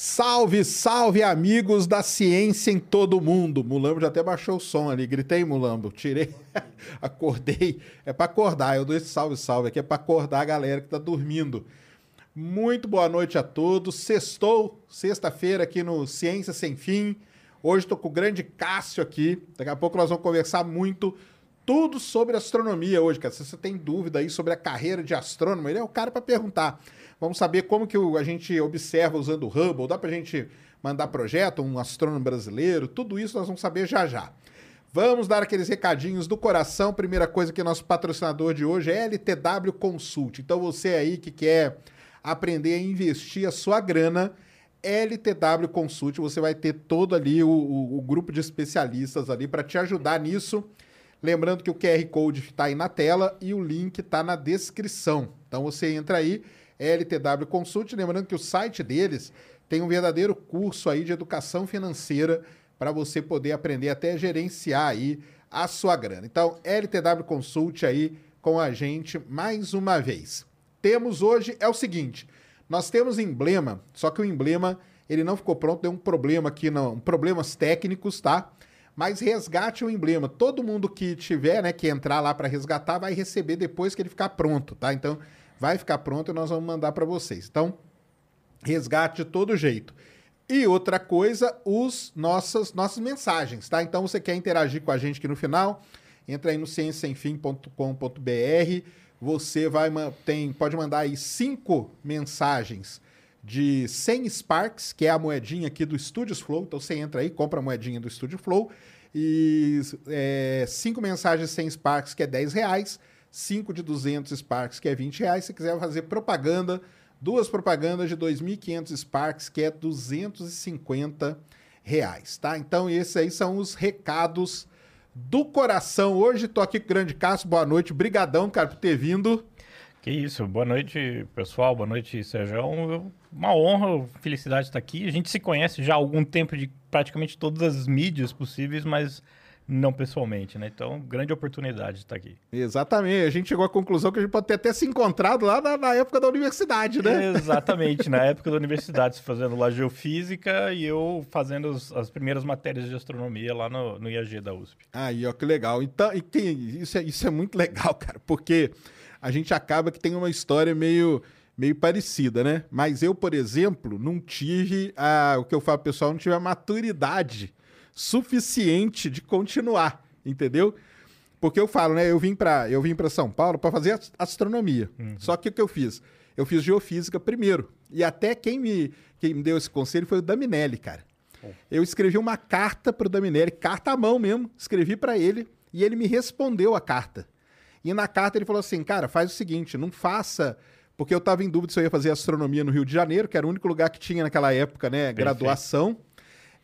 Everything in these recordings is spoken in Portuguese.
Salve, salve, amigos da ciência em todo mundo. Mulambo já até baixou o som ali. Gritei, Mulambo. Tirei, acordei. É para acordar. Eu dou esse salve, salve aqui. É para acordar a galera que tá dormindo. Muito boa noite a todos. Sextou, sexta-feira aqui no Ciência Sem Fim. Hoje estou com o grande Cássio aqui. Daqui a pouco nós vamos conversar muito tudo sobre astronomia hoje, cara. Se você tem dúvida aí sobre a carreira de astrônomo, ele é o cara para perguntar. Vamos saber como que a gente observa usando o Hubble, dá para a gente mandar projeto, um astrônomo brasileiro, tudo isso nós vamos saber já já. Vamos dar aqueles recadinhos do coração. Primeira coisa que nosso patrocinador de hoje é LTW Consult. Então você aí que quer aprender a investir a sua grana, LTW Consult, você vai ter todo ali o, o, o grupo de especialistas ali para te ajudar nisso. Lembrando que o QR Code está aí na tela e o link está na descrição. Então você entra aí, LTW Consult, lembrando que o site deles tem um verdadeiro curso aí de educação financeira para você poder aprender até gerenciar aí a sua grana. Então, LTW Consult aí com a gente mais uma vez. Temos hoje é o seguinte, nós temos emblema, só que o emblema ele não ficou pronto, deu um problema aqui, não, problemas técnicos, tá? Mas resgate o emblema. Todo mundo que tiver, né, que entrar lá para resgatar vai receber depois que ele ficar pronto, tá? Então, vai ficar pronto e nós vamos mandar para vocês. Então, resgate de todo jeito. E outra coisa, os nossas nossas mensagens, tá? Então, você quer interagir com a gente aqui no final? Entra aí no cienciasemfim.com.br. Você vai tem pode mandar aí cinco mensagens de 100 Sparks, que é a moedinha aqui do Studios Flow. Então você entra aí, compra a moedinha do Studio Flow. E é, cinco mensagens 100 Sparks, que é 10 reais. Cinco de 200 Sparks, que é 20 reais. Se quiser fazer propaganda, duas propagandas de 2.500 Sparks, que é 250 reais, tá? Então esses aí são os recados do coração. Hoje tô aqui com o Grande Cássio. Boa noite. Brigadão, cara, por ter vindo. Que isso, boa noite pessoal, boa noite Sérgio. Uma honra, felicidade estar aqui. A gente se conhece já há algum tempo de praticamente todas as mídias possíveis, mas não pessoalmente, né? Então, grande oportunidade de estar aqui. Exatamente. A gente chegou à conclusão que a gente pode ter até se encontrado lá na, na época da universidade, né? Exatamente, na época da universidade, fazendo lá geofísica e eu fazendo as, as primeiras matérias de astronomia lá no, no IAG da USP. Aí, ó, que legal. Então, e que, isso, é, isso é muito legal, cara, porque a gente acaba que tem uma história meio, meio parecida, né? Mas eu, por exemplo, não tive a, o que eu falo pessoal, não tive a maturidade suficiente de continuar, entendeu? Porque eu falo, né? Eu vim para eu vim para São Paulo para fazer astronomia. Uhum. Só que o que eu fiz? Eu fiz geofísica primeiro. E até quem me, quem me deu esse conselho foi o Daminelli, cara. Eu escrevi uma carta para o Daminelli, carta à mão mesmo, escrevi para ele e ele me respondeu a carta. E na carta ele falou assim: cara, faz o seguinte, não faça. Porque eu estava em dúvida se eu ia fazer astronomia no Rio de Janeiro, que era o único lugar que tinha naquela época, né? Perfeito. Graduação.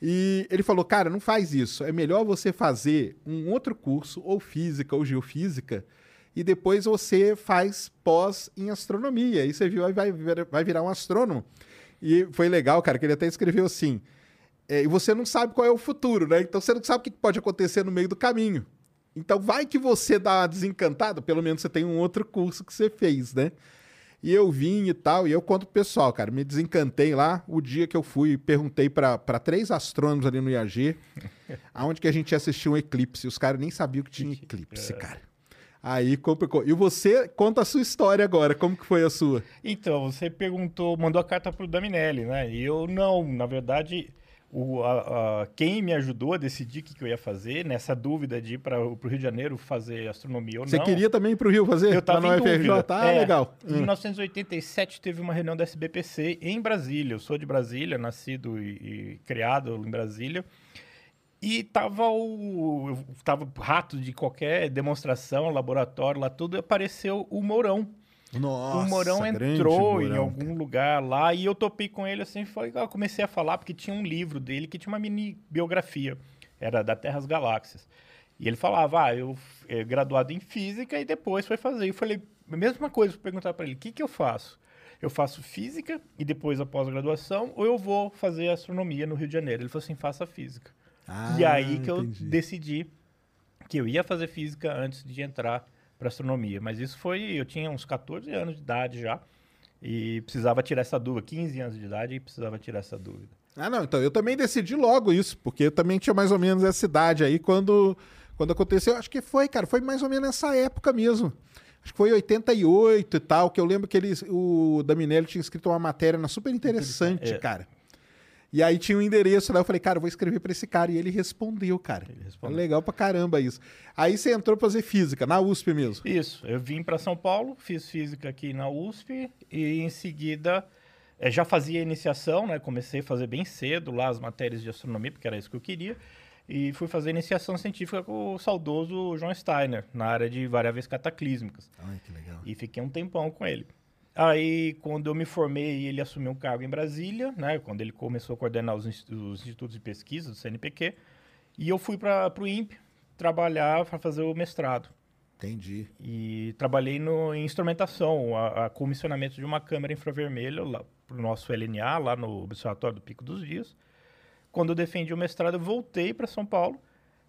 E ele falou: cara, não faz isso. É melhor você fazer um outro curso, ou física ou geofísica, e depois você faz pós em astronomia. Aí você viu, vai, vai virar um astrônomo. E foi legal, cara, que ele até escreveu assim. É, e você não sabe qual é o futuro, né? Então você não sabe o que pode acontecer no meio do caminho. Então vai que você dá uma desencantada, pelo menos você tem um outro curso que você fez, né? E eu vim e tal, e eu conto pro pessoal, cara, me desencantei lá o dia que eu fui e perguntei pra pra três astrônomos ali no IAG aonde que a gente ia assistir um eclipse. Os caras nem sabiam que tinha eclipse, cara. Aí complicou. E você conta a sua história agora, como que foi a sua? Então, você perguntou, mandou a carta pro Daminelli, né? E eu não, na verdade, o, a, a- quem me ajudou a decidir o que, que eu ia fazer, nessa dúvida de ir para o Rio de Janeiro fazer astronomia ou Você não. queria também ir pro Rio fazer? Eu tava Lá em UFRJ? dúvida. Tá, É, legal. Em Hum. 1987 teve uma reunião da SBPC em Brasília. Eu sou de Brasília, nascido e, e criado em Brasília. E tava o eu tava rato de qualquer demonstração, laboratório lá tudo, e apareceu o Mourão. Nossa, o grande entrou em Mourão, algum lugar lá e eu topei com ele assim, foi, eu comecei a falar porque tinha um livro dele que tinha uma mini biografia, era da Terra das Galáxias. E ele falava, ah, eu é graduado em física e depois foi fazer. Eu falei, a mesma coisa, perguntar para ele, o que que eu faço? Eu faço física e depois a pós-graduação ou eu vou fazer astronomia no Rio de Janeiro? Ele falou assim, faça física. e Ah, aí que eu entendi. decidi que eu ia fazer física antes de entrar para astronomia. Mas isso foi, eu tinha uns 14 anos de idade já e precisava tirar essa dúvida, 15 anos de idade e precisava tirar essa dúvida. Ah, não, então eu também decidi logo isso, porque eu também tinha mais ou menos essa idade aí quando, quando aconteceu. Acho que foi, cara, foi mais ou menos nessa época mesmo. Acho que foi 88 e tal, que eu lembro que eles, o Daminelli tinha escrito uma matéria na super interessante, É. cara. E aí tinha um endereço lá, eu falei, cara, eu vou escrever pra esse cara. E ele respondeu, cara. respondeu. Legal pra caramba isso. Aí você entrou pra fazer física, na USP mesmo. Isso, eu vim para São Paulo, fiz física aqui na USP e em seguida eh, já fazia iniciação, né? Comecei a fazer bem cedo lá as matérias de astronomia, porque era isso que eu queria. E fui fazer iniciação científica com o saudoso João Steiner, na área de variáveis cataclísmicas. Ai, que legal. E fiquei um tempão com ele. Aí, quando eu me formei, ele assumiu um cargo em Brasília, né? Quando ele começou a coordenar os, os institutos de pesquisa do CNPq. E eu fui para o INPE trabalhar para fazer o mestrado. Entendi. E trabalhei no, em instrumentação, a, a comissionamento de uma câmera infravermelho para o nosso LNA, lá no Observatório do Pico dos Dias. Quando eu defendi o mestrado, eu voltei para São Paulo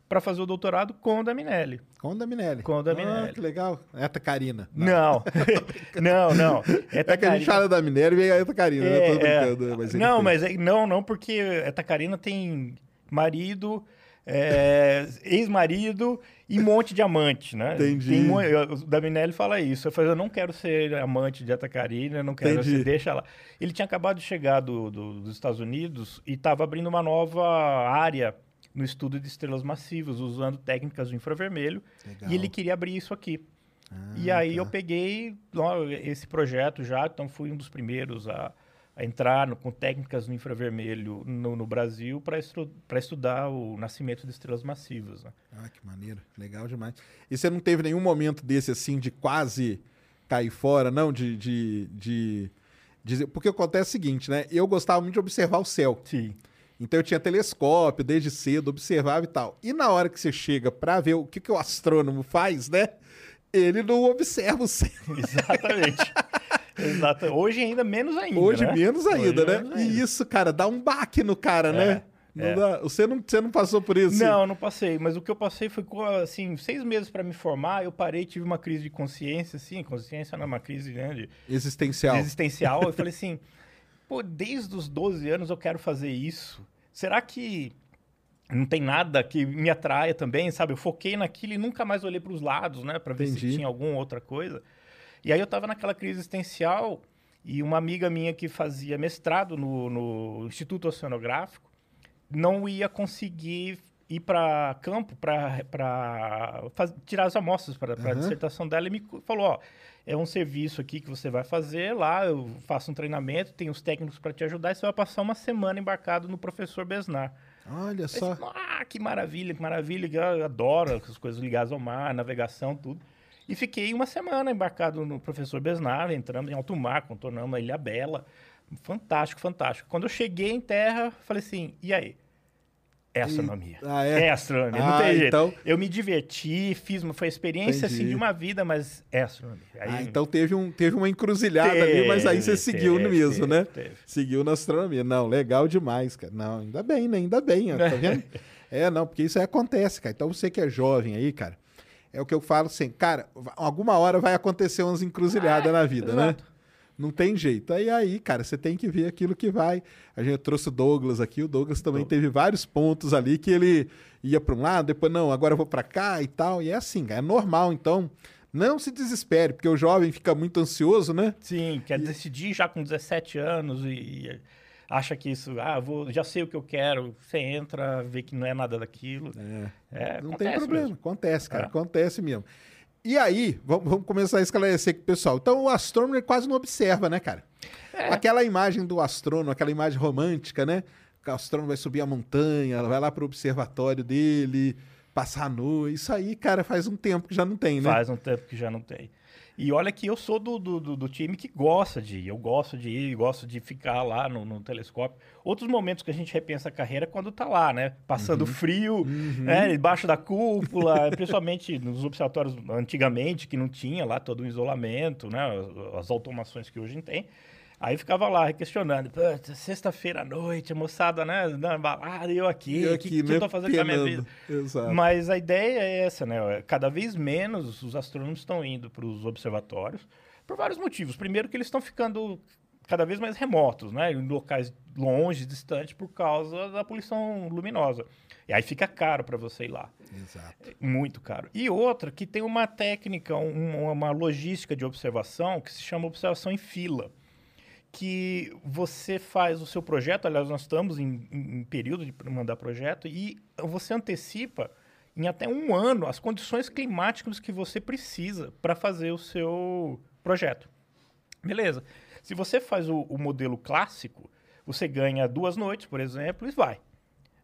para fazer o doutorado com o Daminelli. Com o Daminelli. Com o Daminelli. Ah, que legal. Eta Carina. Não, não, não. É que a gente fala da Minério e vem a Eta Carina, né? Tô É, brincando. é. Mas não, mas é- não, não, porque a Tacarina tem marido, é, ex-marido e um monte de amante, né? Entendi. Tem o Daminelli fala isso. Eu falei, eu não quero ser amante de Atacarina, eu não quero, Entendi. você deixa lá. Ele tinha acabado de chegar do- do- dos Estados Unidos e estava abrindo uma nova área no estudo de estrelas massivas, usando técnicas do infravermelho. Legal. E ele queria abrir isso aqui. Ah, e aí tá. eu peguei ó, esse projeto já, então fui um dos primeiros a, a entrar no- com técnicas no infravermelho no, no Brasil para estudar o nascimento de estrelas massivas. né? Ah, que maneiro. Legal demais. E você não teve nenhum momento desse assim de quase cair fora, não? De. de, de, de- Porque acontece o seguinte, né? Eu gostava muito de observar o céu. Sim. Então eu tinha telescópio desde cedo, observava e tal. E na hora que você chega pra ver o que, que o astrônomo faz, né? Ele não observa o céu. Exatamente. Exato. Hoje ainda menos ainda. Hoje né? menos ainda, Hoje né? menos E ainda. isso, cara, dá um baque no cara, né? Não é. dá- Você, não, você não passou por isso? Não, não passei. Mas o que eu passei foi, co- assim, seis meses para me formar. Eu parei, tive uma crise de consciência, assim. Consciência não é uma crise né, de, Existencial. existencial. eu falei assim, pô, desde os 12 anos eu quero fazer isso. Será que não tem nada que me atraia também, sabe? Eu foquei naquilo e nunca mais olhei para os lados, né? Para ver se tinha alguma outra coisa. E aí eu tava naquela crise existencial e uma amiga minha que fazia mestrado no, no Instituto Oceanográfico não ia conseguir ir para campo para tirar as amostras para a Aham. dissertação dela e me falou, ó, é um serviço aqui que você vai fazer lá, eu faço um treinamento, tem os técnicos para te ajudar e você vai passar uma semana embarcado no professor Besnar. Olha só. fala, ah, que maravilha, que maravilha, eu adoro essas coisas ligadas ao mar, navegação, tudo. E fiquei uma semana embarcado no professor Besnar, entramos em alto mar, contornamos a Ilha Bela. Fantástico, fantástico. Quando eu cheguei em terra, falei assim, e aí? É astronomia. ah, é? é? astronomia, Ah, não tem jeito. então- Eu me diverti, fiz uma, foi experiência assim, de uma vida, mas é astronomia. Aí- Ah, então teve, um, teve uma encruzilhada ali, mas aí você Teve, seguiu teve, mesmo, teve, né? teve. Seguiu na astronomia. Não, legal demais, cara. Não, ainda bem, né? Ainda bem, ó, tá vendo? é, não, porque isso aí acontece, cara. Então você que é jovem aí, cara, é o que eu falo assim, cara, alguma hora vai acontecer umas encruzilhadas na vida, né? Não tem jeito. Aí, aí, cara, você tem que ver aquilo que vai. A gente trouxe o Douglas aqui. O Douglas também teve vários pontos ali que ele ia para um lado, depois, não, agora eu vou para cá e tal. E é assim, é normal. Então, não se desespere, porque o jovem fica muito ansioso, né? Sim, quer decidir já com 17 anos e, e acha que isso, ah, vou, já sei o que eu quero. Você entra, vê que não é nada daquilo. É, não tem problema, mesmo. acontece, cara, É. acontece mesmo. E aí, vamos, vamos começar a esclarecer aqui, pessoal. Então, o astrônomo quase não observa, né, cara? É. Aquela imagem do astrônomo, aquela imagem romântica, né? O astrônomo vai subir a montanha, vai lá para o observatório dele, passar a noite. Isso aí, cara, faz um tempo que já não tem, né? Faz um tempo que já não tem. E olha que eu sou do, do, do- do time que gosta de ir. Eu gosto de ir, gosto de ficar lá no, no telescópio. Outros momentos que a gente repensa a carreira é quando tá lá, né? Passando Uhum. frio, né? Debaixo da cúpula, principalmente nos observatórios antigamente, que não tinha lá todo o isolamento, né? As, as automações que hoje tem. Aí ficava lá questionando, "Putz, sexta-feira à noite, a moçada, né, na balada, eu aqui, Eu o aqui, que, que né, eu tô fazendo com a minha penando." vida? Exato. Mas a ideia é essa, né? Cada vez menos os astrônomos estão indo para os observatórios por vários motivos. Primeiro que eles estão ficando cada vez mais remotos, né? Em locais longe, distantes, por causa da poluição luminosa. E aí fica caro para você ir lá. Exato. Muito caro. E outra, que tem uma técnica, um- uma logística de observação que se chama observação em fila. Que você faz o seu projeto, aliás, nós estamos em, em- período de mandar projeto, e você antecipa em até um ano as condições climáticas que você precisa para fazer o seu projeto. Beleza. Se você faz o, o modelo clássico, você ganha duas noites, por exemplo, e vai.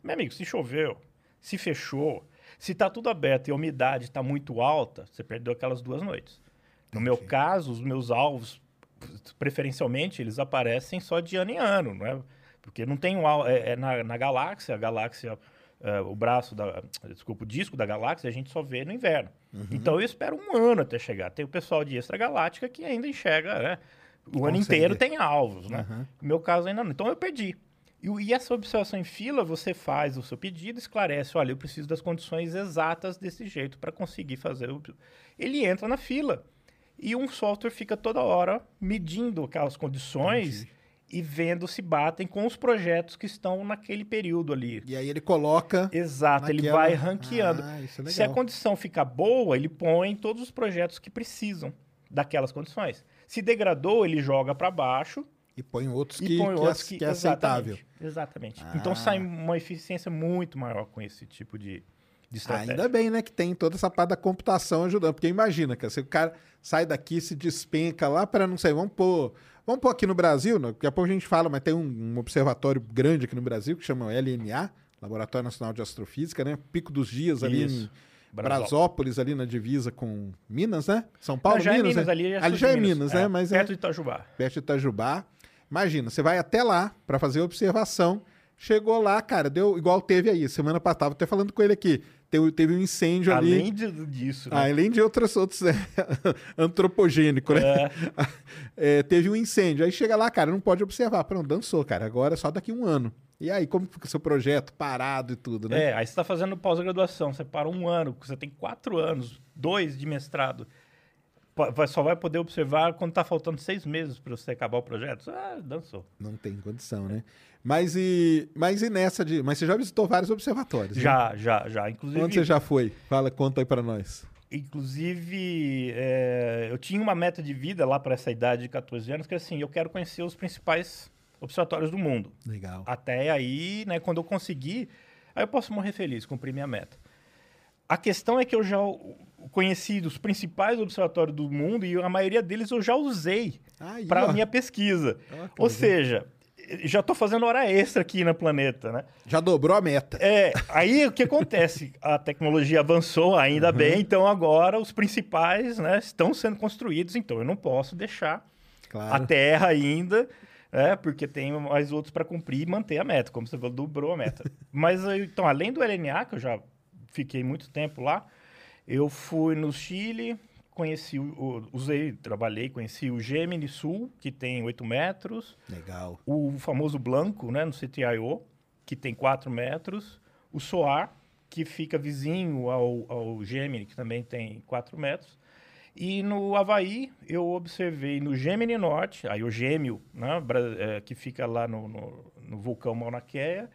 Meu amigo, se choveu, se fechou, se está tudo aberto e a umidade está muito alta, você perdeu aquelas duas noites. No meu caso, os meus alvos, preferencialmente, eles aparecem só de ano em ano, não é? Porque não tem um é, é na, na galáxia, a galáxia, é, o braço da, desculpa, o disco da galáxia, a gente só vê no inverno. Então eu espero um ano até chegar. Tem o pessoal de extragaláctica que ainda enxerga, né? O ano Consegue. inteiro tem alvos, né? No meu caso ainda não. Então eu perdi. E, e essa observação em fila, você faz o seu pedido, esclarece, olha, eu preciso das condições exatas desse jeito para conseguir fazer o... Ele entra na fila e um software fica toda hora medindo aquelas condições e vendo se batem com os projetos que estão naquele período ali. E aí ele coloca. Exato, ele naquela- vai ranqueando. Ah, é Se a condição ficar boa, ele põe todos os projetos que precisam daquelas condições. Se degradou, ele joga para baixo E põe outros que, põe que, outros é, que, que é aceitável. Exatamente. exatamente. Ah. Então sai uma eficiência muito maior com esse tipo de, de estratégia. Ainda bem, né, que tem toda essa parte da computação ajudando. Porque imagina, cara, se o cara sai daqui, se despenca lá para não sei, vamos pôr. Vamos pôr aqui no Brasil, né? daqui a pouco a gente fala, mas tem um, um observatório grande aqui no Brasil que chama LNA, Laboratório Nacional de Astrofísica, né? Pico dos Dias ali Isso. em Brasópolis. Ali na divisa com Minas, né? São Paulo, Não, já Minas, é Minas, né? ali, ali já é Minas, né? Mas é perto de Itajubá. perto de Itajubá. Imagina, você vai até lá para fazer observação. Chegou lá, cara, deu igual teve aí. Semana passada, tava até falando com ele aqui. Teve, teve um incêndio ali. Além de- disso, né? Ah, além de outros, outros é, antropogênico, né? É, teve um incêndio. Aí chega lá, cara, não pode observar. Pronto, dançou, cara. Agora é só daqui um ano. E aí, como fica o seu projeto parado e tudo, né? É, aí você está fazendo pós-graduação, você para um ano, você tem quatro anos, dois de mestrado. Vai- Só vai poder observar quando está faltando seis meses para você acabar o projeto. Ah, dançou. Não tem condição, né? Mas e, mas e nessa de. Mas você já visitou vários observatórios? né? Já, já, já. Inclusive, Onde você já foi? Fala, conta aí pra nós. inclusive é, eu tinha uma meta de vida lá para essa idade de 14 anos, que assim, eu quero conhecer os principais observatórios do mundo. Legal. Até aí, né, quando eu conseguir, aí eu posso morrer feliz, cumprir minha meta. A questão é que eu já conheci os principais observatórios do mundo e a maioria deles eu já usei para ó. minha pesquisa. Que Ou seja, já estou fazendo hora extra aqui na planeta, né? Já dobrou a meta. É, aí o que acontece? A tecnologia avançou, ainda bem, então agora os principais né, estão sendo construídos, então eu não posso deixar Claro. a Terra ainda, né, porque tem mais outros para cumprir e manter a meta, como você falou, dobrou a meta. Mas então, além do LNA, que eu já fiquei muito tempo lá, eu fui no Chile, conheci, usei, trabalhei, conheci o Gemini Sul, que tem 8 metros, Legal. o famoso Blanco, né, no CTIO, que tem 4 metros, o SOAR, que fica vizinho ao, ao Gemini, que também tem 4 metros, E no Havaí, eu observei no Gemini Norte, aí o Gêmeo, né, é, que fica lá no, no, no vulcão Mauna Kea,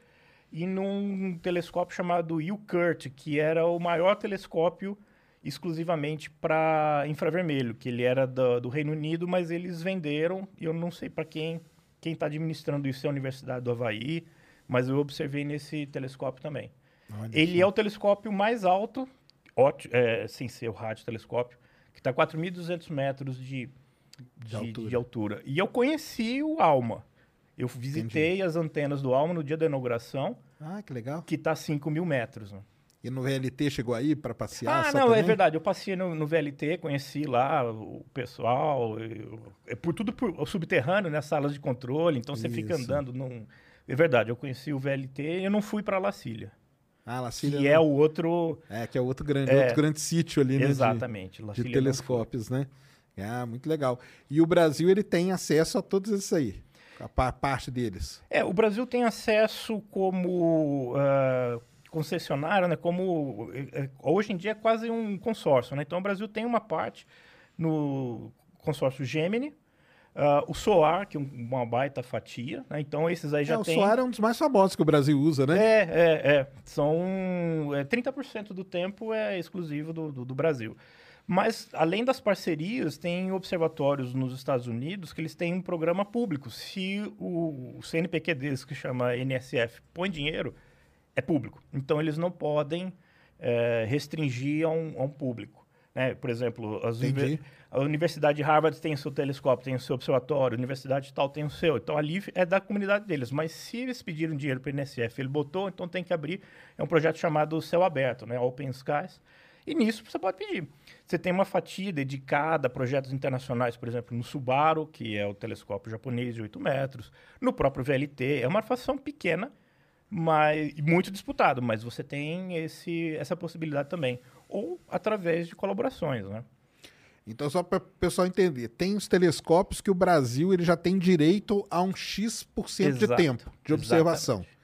e num telescópio chamado U-Kurt, que era o maior telescópio exclusivamente para infravermelho, que ele era do, do Reino Unido, mas eles venderam, e eu não sei para quem quem está administrando isso é a Universidade do Havaí, mas eu observei nesse telescópio também. ele é o telescópio mais alto, ótimo, é, sem ser o radiotelescópio, que está a 4.200 metros de, de, altura. de altura. E eu conheci o ALMA. Eu visitei as antenas do ALMA no dia da inauguração, Ah, que legal. que está a 5 mil metros. né? E no VLT chegou aí para passear? Ah, não, é também? verdade. Eu passei no, no VLT, conheci lá o pessoal. eu- é por tudo por, subterrâneo, né? Salas de controle. Então você fica andando num. É verdade, eu conheci o VLT e eu não fui para Lacília. Ah, Lacília. Que é o outro. É, que é outro grande, É. outro grande sítio ali, né? de- Exatamente. De, não telescópios, né? Ah, muito legal. E o Brasil, ele tem acesso a todos esses aí. A pa- parte deles. É, o Brasil tem acesso como ah, concessionário, né? Como é, é, hoje em dia é quase um consórcio, né? Então o Brasil tem uma parte no consórcio Gemini, ah, o SOAR, que é um- uma baita fatia, né? Então esses aí já é, o tem. SOAR é um dos mais famosos que o Brasil usa, né? É, é, é. São é, 30% do tempo é exclusivo do, do, do Brasil. Mas, além das parcerias, tem observatórios nos Estados Unidos que eles têm um programa público. Se o, o CNPq deles, que chama NSF, põe dinheiro, é público. Então, eles não podem é, restringir a um, a um público. Né? Por exemplo, univer- a Universidade de Harvard tem o seu telescópio, tem o seu observatório, a Universidade tal tem o seu. Então, ali é da comunidade deles. Mas se eles pediram dinheiro para o INSF, ele botou, então tem que abrir. É um projeto chamado Céu Aberto, né? Open Skies. E nisso você pode pedir. Você tem uma fatia dedicada a projetos internacionais, por exemplo, no Subaru, que é o telescópio japonês de 8 metros, no próprio VLT. É uma fração pequena, mas e muito disputado, mas você tem esse, essa possibilidade também. Ou através de colaborações, né? Então, só para o pessoal entender, tem os telescópios que o Brasil ele já tem direito a um X% de Exato, tempo de observação. exatamente.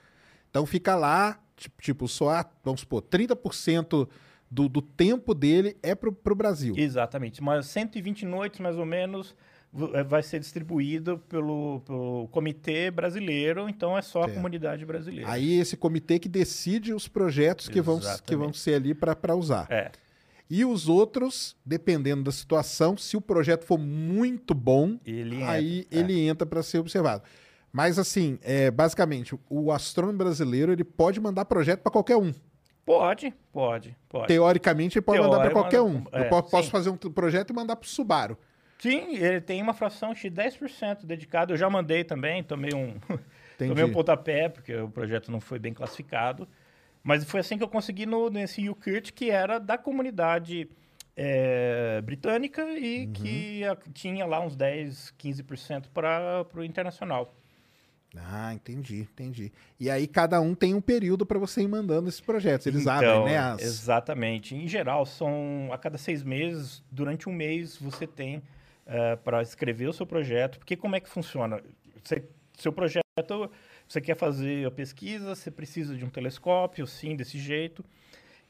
Então fica lá, tipo, tipo só, vamos supor, 30% do, do tempo dele é pro, pro Brasil. Exatamente. Mas 120 noites, mais ou menos, eh, vai ser distribuído pelo, pelo comitê brasileiro, então é só Certo. a comunidade brasileira. Aí esse comitê que decide os projetos que vão, que vão ser ali para usar. É. E os outros, dependendo da situação, se o projeto for muito bom, Ele aí entra, é. ele entra para ser observado. Mas assim, é, basicamente, o astrônomo brasileiro ele pode mandar projeto para qualquer um. Pode, pode, pode. Teoricamente, ele pode mandar para qualquer um. manda- Eu é, po- posso sim. fazer um projeto e mandar para o Subaru. Sim, ele tem uma fração de 10% dedicado. Eu já mandei também, tomei um, tomei um pontapé, porque o projeto não foi bem classificado. Mas foi assim que eu consegui no, nesse UKIRT, que era da comunidade eh, britânica e Uhum. que a- tinha lá uns 10, 15% para o internacional. Ah, entendi, entendi. E aí cada um tem um período para você ir mandando esses projetos. Eles Então, abrem, né? As... Exatamente. Em geral, são a cada seis meses, durante um mês, você tem para escrever o seu projeto. Porque como é que funciona? Você, seu projeto, você quer fazer a pesquisa, você precisa de um telescópio, sim, desse jeito.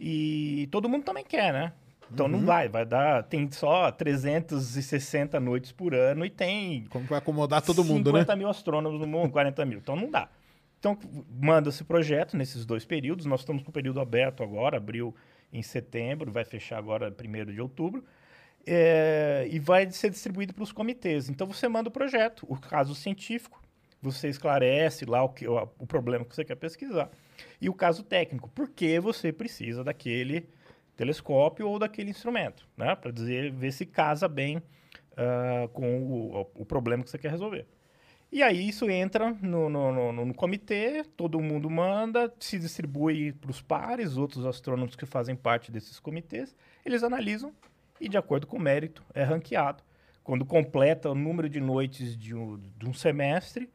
E todo mundo também quer, né? Então Uhum. não vai, vai dar. Tem só 360 noites por ano e tem Como vai acomodar todo mundo, né? 50 mil astrônomos no mundo, 40 mil. Então não dá. Então manda esse projeto nesses dois períodos. Nós estamos com o período aberto agora, abriu em setembro, vai fechar agora 1 de outubro. É, e vai ser distribuído para os comitês. Então você manda o projeto, o caso científico, você esclarece lá o, que, o, o problema que você quer pesquisar. E o caso técnico, por que você precisa daquele telescópio ou daquele instrumento, né? Para dizer, ver se casa bem ah, com o, o problema que você quer resolver. E aí isso entra no, no, no- no comitê, todo mundo manda, se distribui para os pares, outros astrônomos que fazem parte desses comitês, eles analisam e, de acordo com o mérito, é ranqueado. Quando completa o número de noites de um, de um semestre,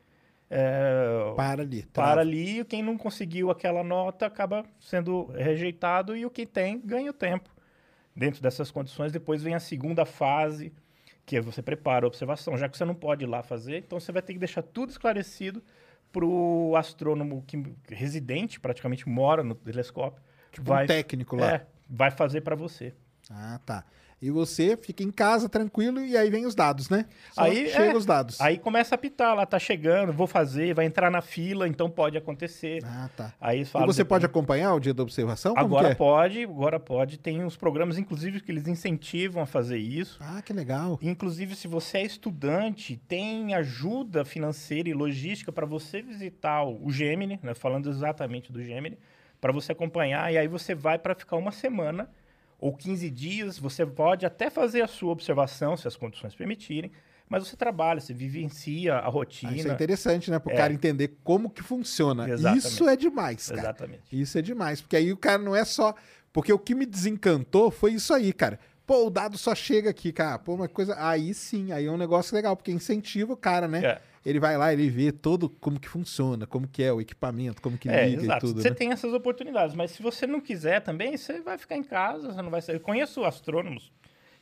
é, Para ali. para ali, quem não conseguiu aquela nota acaba sendo rejeitado e o que tem ganha o tempo. Dentro dessas condições, depois vem a segunda fase, que é você prepara a observação, já que você não pode ir lá fazer, então você vai ter que deixar tudo esclarecido para o astrônomo que residente, praticamente mora no telescópio, Tipo um técnico lá. é, vai fazer para você. Ah, tá. E você fica em casa tranquilo e aí vem os dados, né? Só Aí, chega é, os dados. Aí começa a apitar lá, tá chegando, vou fazer, vai entrar na fila, então pode acontecer. Ah, tá. Aí E fala você pode acompanhar o dia da observação? Como Agora que é? pode, agora pode. Tem uns programas, inclusive, que eles incentivam a fazer isso. Ah, que legal. Inclusive, se você é estudante, tem ajuda financeira e logística para você visitar o o Gemini, né, falando exatamente do Gemini, para você acompanhar. E aí você vai para ficar uma semana ou 15 dias. Você pode até fazer a sua observação, se as condições permitirem, mas você trabalha, você vivencia a Ah, rotina. isso é interessante, né? Para o É. cara entender como que funciona. Exatamente. Isso é demais, cara. Exatamente. Isso é demais. Porque aí o cara não é só. Porque o que me desencantou foi isso aí, cara. Pô, o dado só chega aqui, cara. Pô, uma coisa. Aí sim, aí é um negócio legal, porque incentiva o cara, né? É. Ele vai lá, ele vê todo como que funciona, como que é o equipamento, como que É, liga exato. e tudo. você né? tem essas oportunidades, mas se você não quiser também, você vai ficar em casa, você não vai sair. Eu conheço astrônomos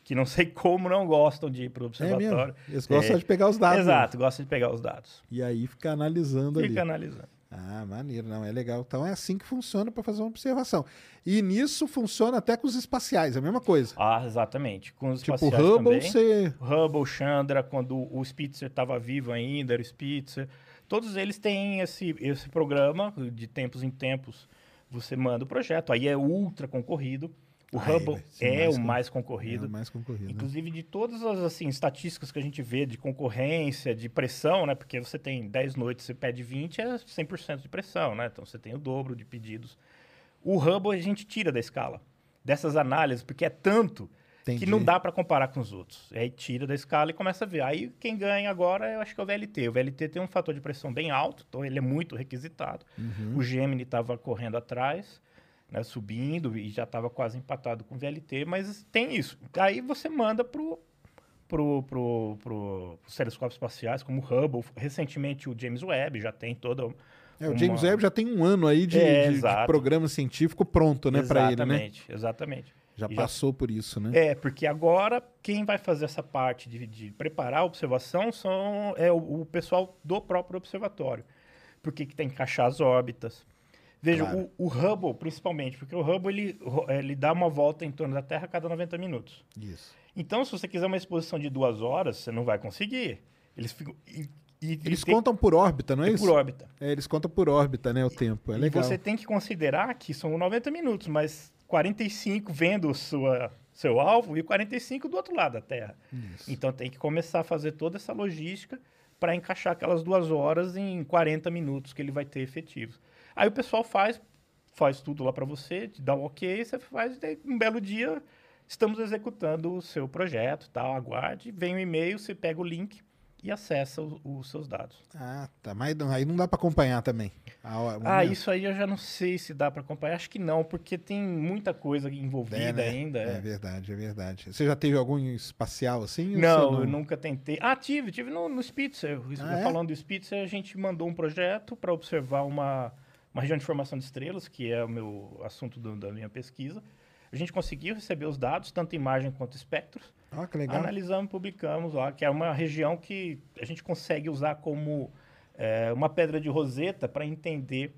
que não sei como não gostam de ir para o É observatório. mesmo. Eles gostam É. de pegar os dados. Exato, gostam de pegar os dados. E aí fica analisando Fica ali. analisando. Ah, maneiro, não, é legal. Então é assim que funciona para fazer uma observação. E nisso funciona até com os espaciais, é a mesma coisa. Ah, exatamente. Com os tipo, espaciais Hubble, também. você. Hubble, Chandra, quando o Spitzer estava vivo ainda, era o Spitzer. Todos eles têm esse, esse programa, de tempos em tempos, você manda o projeto. Aí é ultra concorrido. O Ah, é, Hubble é, mais o con- mais É concorrido. o mais concorrido. né? Inclusive de todas as assim, estatísticas que a gente vê de concorrência, de pressão, né? Porque você tem 10 noites, você pede 20, é 100% de pressão, né? Então você tem o dobro de pedidos. O Hubble a gente tira da escala, dessas análises, porque é tanto Entendi. que não dá para comparar com os outros. Aí tira da escala e começa a ver. Aí quem ganha agora, eu acho que é o VLT. O VLT tem um fator de pressão bem alto, então ele é muito requisitado. Uhum. O Gemini estava correndo atrás, né, subindo e já estava quase empatado com o VLT, mas tem isso. Aí você manda pro pro, pro, pro, os telescópios espaciais, como o Hubble. Recentemente o James Webb já tem toda É, o uma- James Webb já tem um ano aí de, É, de- de programa científico pronto, né, para ele, né? Exatamente, exatamente. Já E passou por isso, né? É, porque agora quem vai fazer essa parte de, de preparar a observação são, é o, o pessoal do próprio observatório. Porque que tem que encaixar as órbitas. Veja, Claro. o, o Hubble, principalmente, porque o Hubble ele, ro- ele dá uma volta em torno da Terra a cada 90 minutos. Isso. Então, se você quiser uma exposição de duas horas, você não vai conseguir. Eles ficam. E, e- Eles tem- contam por órbita, não é, é isso? por órbita. É, eles contam por órbita, né, o tempo. É E legal. você tem que considerar que são 90 minutos, mas 45 vendo sua, seu alvo e 45 do outro lado da Terra. Então tem que começar a fazer toda essa logística para encaixar aquelas duas horas em 40 minutos que ele vai ter efetivos. Aí o pessoal faz, faz tudo lá para você, te dá um ok, você faz, e um belo dia estamos executando o seu projeto, tal, aguarde, vem o e-mail, você pega o link e acessa os seus dados. Ah, tá. Mas não- aí não dá para acompanhar também. Hora- Ah, isso aí eu já não sei se dá para acompanhar. Acho que não, porque tem muita coisa envolvida É, né? ainda. É é. verdade, é verdade. Você já teve algum espacial assim? Não, você eu nunca tentei. Ah, tive, tive no, no Spitzer. Ah, é? Falando do Spitzer, a gente mandou um projeto para observar uma, uma região de formação de estrelas, que é o meu assunto do- da minha pesquisa. A gente conseguiu receber os dados, tanto imagem quanto espectros. Ah, que legal. Analisamos, publicamos lá, que é uma região que a gente consegue usar como é, uma pedra de roseta para entender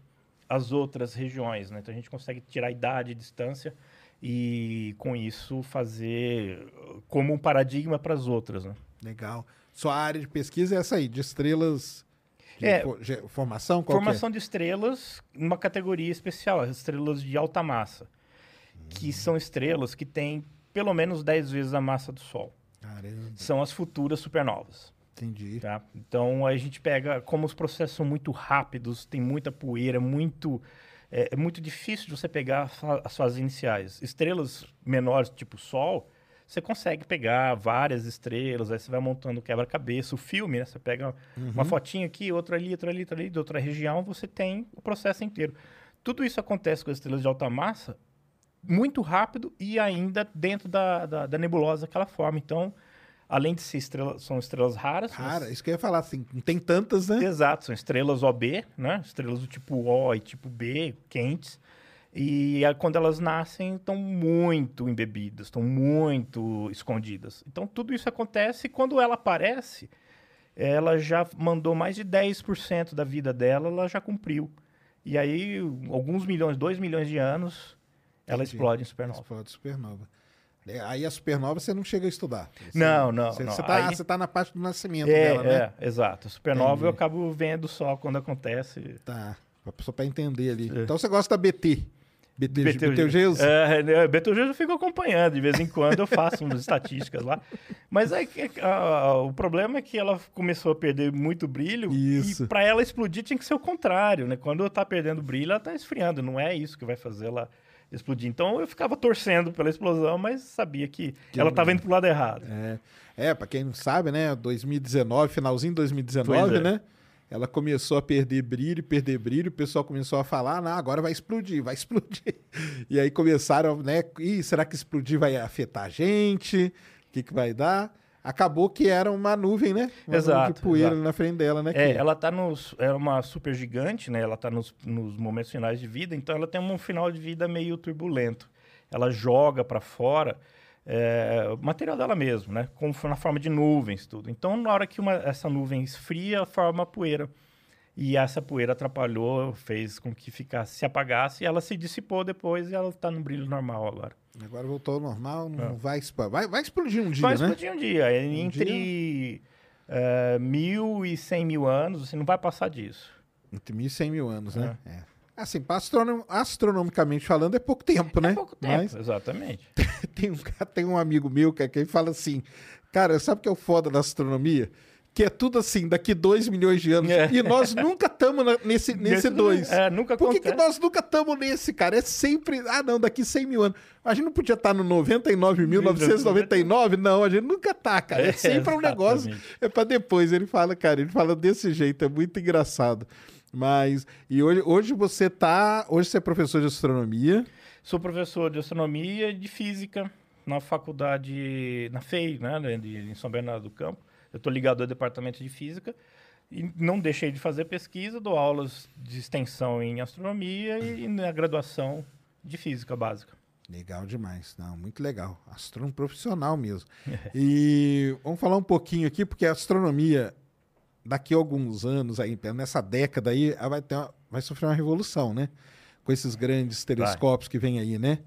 as outras regiões. Né? Então a gente consegue tirar idade, distância e com isso fazer como um paradigma para as outras. Né? Legal. Sua área de pesquisa é essa aí, de estrelas. É. formação? Qual que é? Formação de estrelas numa categoria especial, as estrelas de alta massa, que são estrelas que têm pelo menos 10 vezes a massa do Sol. Caramba, São as futuras supernovas. entendi. Tá? Então a gente pega, como os processos são muito rápidos, tem muita poeira, muito é, é muito difícil de você pegar as fases iniciais. Estrelas menores, tipo Sol, você consegue pegar várias estrelas, aí você vai montando o quebra-cabeça, o filme, né? Você pega uma fotinha aqui, outra ali, outra ali, outra ali, de outra região, você tem o processo inteiro. Tudo isso acontece com as estrelas de alta massa muito rápido e ainda dentro da, da, da nebulosa que ela forma. Então, além de ser estrela, são estrelas raras, mas- Cara, isso que eu ia falar, assim, não tem tantas, né? Exato, são estrelas OB, né? Estrelas do tipo O e tipo B, quentes. E quando elas nascem, estão muito embebidas, estão muito escondidas. Então, tudo isso acontece e quando ela aparece, ela já mandou mais de 10% da vida dela, ela já cumpriu. E aí, alguns milhões, 2 milhões de anos, ela Entendi. explode em supernova. Explode supernova. É, Aí a supernova você não chega a estudar. Você- Não, não, Você, não. você, tá, Aí- tá na parte do nascimento É, dela, né? é, exato. Supernova Entendi. eu acabo vendo só quando acontece. Tá. Só pra entender ali. É. Então você gosta da BT. Betelgeuse? É, né, Betelgeuse eu fico acompanhando, de vez em quando eu faço umas estatísticas lá. Mas é que, ah, o problema é que ela começou a perder muito brilho Isso. e para ela explodir tinha que ser o contrário, né? Quando tá perdendo brilho, ela tá esfriando, não é isso que vai fazer ela explodir. Então eu ficava torcendo pela explosão, mas sabia que, ela tava indo pro lado errado. É, é para quem não sabe, né? 2019, finalzinho de 2019, Pois é. Ela começou a perder brilho, perder brilho, o pessoal começou a falar, não, agora vai explodir, vai explodir. E aí começaram, né? Ih, será que explodir vai afetar a gente? O que, que vai dar? Acabou que era uma nuvem, né? Uma Exato, nuvem de poeira exato. na frente dela, né? É, que- ela tá nos. É uma super gigante, né? Ela tá nos, nos momentos finais de vida, então ela tem um final de vida meio turbulento. Ela joga para fora é, material dela mesmo, né? Como na forma de nuvens, tudo. Então, na hora que uma, essa nuvem esfria, forma poeira. E essa poeira atrapalhou, fez com que ficasse, se apagasse, e ela se dissipou depois e ela tá no brilho normal agora. Agora voltou ao normal, não vai, explodir. vai Vai explodir um dia, Vai né? explodir um dia. é Entre é, mil e cem mil anos, você não vai passar disso. Entre mil e cem mil anos, né? É. Assim, astronom- astronomicamente falando, é pouco tempo, né? É pouco tempo, Mas exatamente. tem, um, tem um amigo meu que, que ele fala assim, cara, sabe o que é o foda da astronomia? Que é tudo assim, daqui 2 milhões de anos. É. E nós nunca estamos nesse, nesse Nesse 2. é, nunca Por que, que nós nunca estamos nesse, cara? É sempre. Ah, não, daqui 100 mil anos. A gente não podia estar no 99.999? Não, a gente nunca tá, cara. É É, sempre um negócio. É pra depois. Ele fala, cara, ele fala desse jeito, é muito engraçado. Mas. E hoje, hoje você tá. Hoje você é professor de astronomia. Sou professor de astronomia e de física na faculdade, na FEI, né, de, em São Bernardo do Campo. Eu estou ligado ao departamento de física e não deixei de fazer pesquisa, dou aulas de extensão em astronomia e na graduação de física básica. Legal demais. Não, muito legal. Astrônomo profissional mesmo. e vamos falar um pouquinho aqui, porque a astronomia, daqui a alguns anos, aí, nessa década aí, vai, ter uma- vai sofrer uma revolução, né? Com esses grandes telescópios que vem aí, né?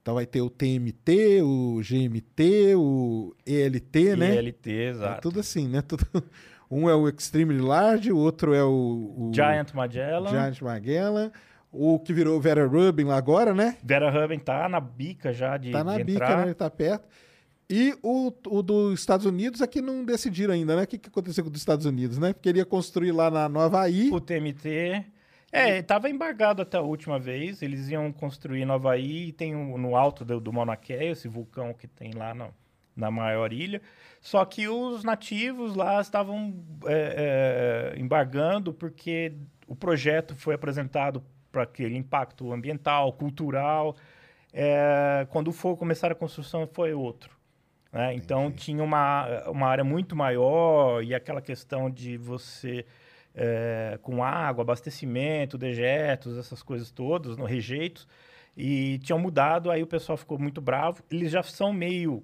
Então vai ter o TMT, o GMT, o ELT, né? ELT, É exato. tudo assim, né? Tudo... Um é o Extremely Large, o outro é o, o Giant Magellan. Giant Magellan, o que virou Vera Rubin lá agora, né? Vera Rubin tá na bica já de, Tá na de bica, entrar. né? Ele tá perto. E o, o dos Estados Unidos aqui não decidiram ainda, né? O que, que aconteceu com os Estados Unidos, né? Porque ele ia construir lá na, no Havaí. O TMT. É, estava embargado até a última vez. Eles iam construir no Havaí e tem um- no alto do, do Mauna Kea, esse vulcão que tem lá no- na maior ilha. Só que os nativos lá estavam é, é, embargando porque o projeto foi apresentado para aquele impacto ambiental, cultural. É, quando for começar a construção foi outro. Né? Então tinha uma, uma área muito maior e aquela questão de você é, com água, abastecimento, dejetos, essas coisas todas, no rejeitos, e tinham mudado, aí o pessoal ficou muito bravo. Eles já são meio.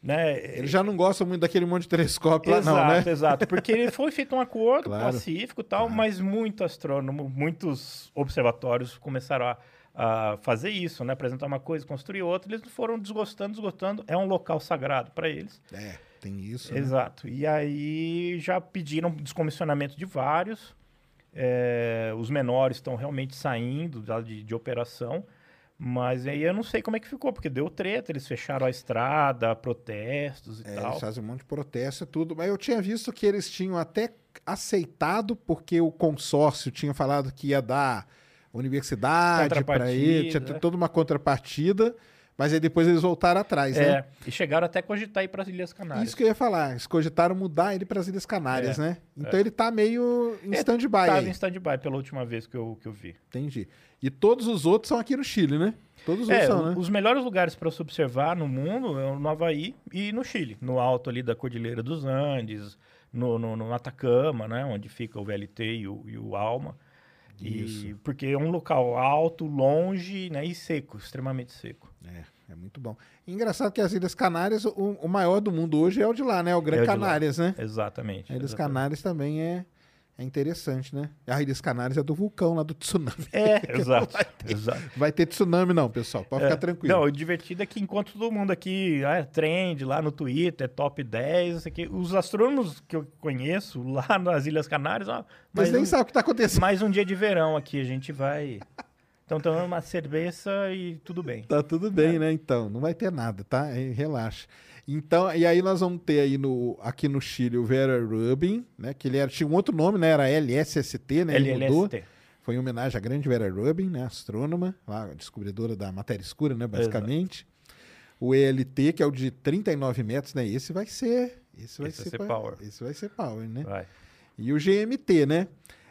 Né, Ele já não gosta muito daquele monte de telescópio lá, exato, não, né? exato. Porque ele foi feito um acordo Claro. pacífico e tal, mas muito astrônomo, muitos observatórios começaram a, a fazer isso, né? Apresentar uma coisa, construir outra. Eles foram desgostando, desgostando. É um local sagrado para eles. É, tem isso. né? Exato. E aí já pediram descomissionamento de vários. É, os menores estão realmente saindo de, de operação. Mas aí eu não sei como é que ficou, porque deu treta, eles fecharam a estrada, protestos e É, tal. eles fazem um monte de protesto e tudo. Mas eu tinha visto que eles tinham até aceitado, porque o consórcio tinha falado que ia dar universidade para ele, tinha toda uma contrapartida. Mas aí depois eles voltaram atrás, né? É, e chegaram até a cogitar ir para as Ilhas Canárias. Isso que eu ia falar. Eles cogitaram mudar ele para as Ilhas Canárias, É, né? Então ele tá meio em É, stand-by Tava aí. em stand-by pela última vez que eu, que eu vi. Entendi. E todos os outros são aqui no Chile, né? Todos os É, outros são, né? os melhores lugares para se observar no mundo é no Havaí e no Chile, no alto ali da Cordilheira dos Andes, no, no, no Atacama, né, onde fica o VLT e o, e o Alma. E, porque é um local alto, longe né, e seco, extremamente seco. É, é muito bom. E engraçado que as Ilhas Canárias, o, o maior do mundo hoje é o de lá, né? O Gran É o. Canárias, né? Exatamente. A Ilhas exatamente. Canárias também é, É interessante, né? A Ilhas Canárias é do vulcão lá do tsunami. É, exato. vai, ter, exato. vai ter tsunami, não, pessoal. Pode ficar É, tranquilo. Não, o divertido é que enquanto todo mundo aqui ah, é trend lá no Twitter, é top 10, isso aqui, os astrônomos que eu conheço lá nas Ilhas Canárias, ó, Mas nem um, sabe o que tá acontecendo. mais um dia de verão aqui, a gente vai. Então tomando uma cerveja e tudo bem. Tá tudo bem, né? Então, não vai ter nada, tá? É, relaxa. Então, e aí nós vamos ter aí no, aqui no Chile o Vera Rubin, né? Que ele era, tinha um outro nome, né? Era LSST, né? Ele mudou. Foi em homenagem à grande Vera Rubin, né? Astrônoma, lá, descobridora da matéria escura, né? Basicamente. O ELT, que é o de 39 metros, né? Esse vai ser. Esse vai Esse vai ser, ser pa- power. Esse vai ser power, né? Vai. E o GMT, né?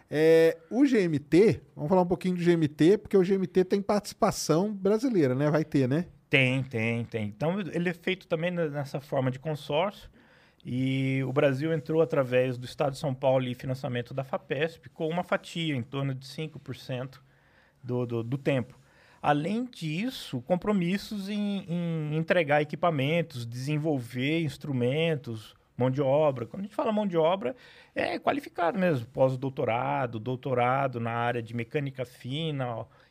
É, o GMT, vamos falar um pouquinho do GMT, porque o GMT tem participação brasileira, né? Vai ter, né? Tem, tem, tem. Então ele é feito também ne- nessa forma de consórcio. E o Brasil entrou através do Estado de São Paulo e financiamento da FAPESP com uma fatia em torno de 5% do, do, do tempo. Além disso, compromissos em, em entregar equipamentos, desenvolver instrumentos, mão de obra. Quando a gente fala mão de obra, é qualificado mesmo, pós-doutorado, doutorado na área de mecânica fina,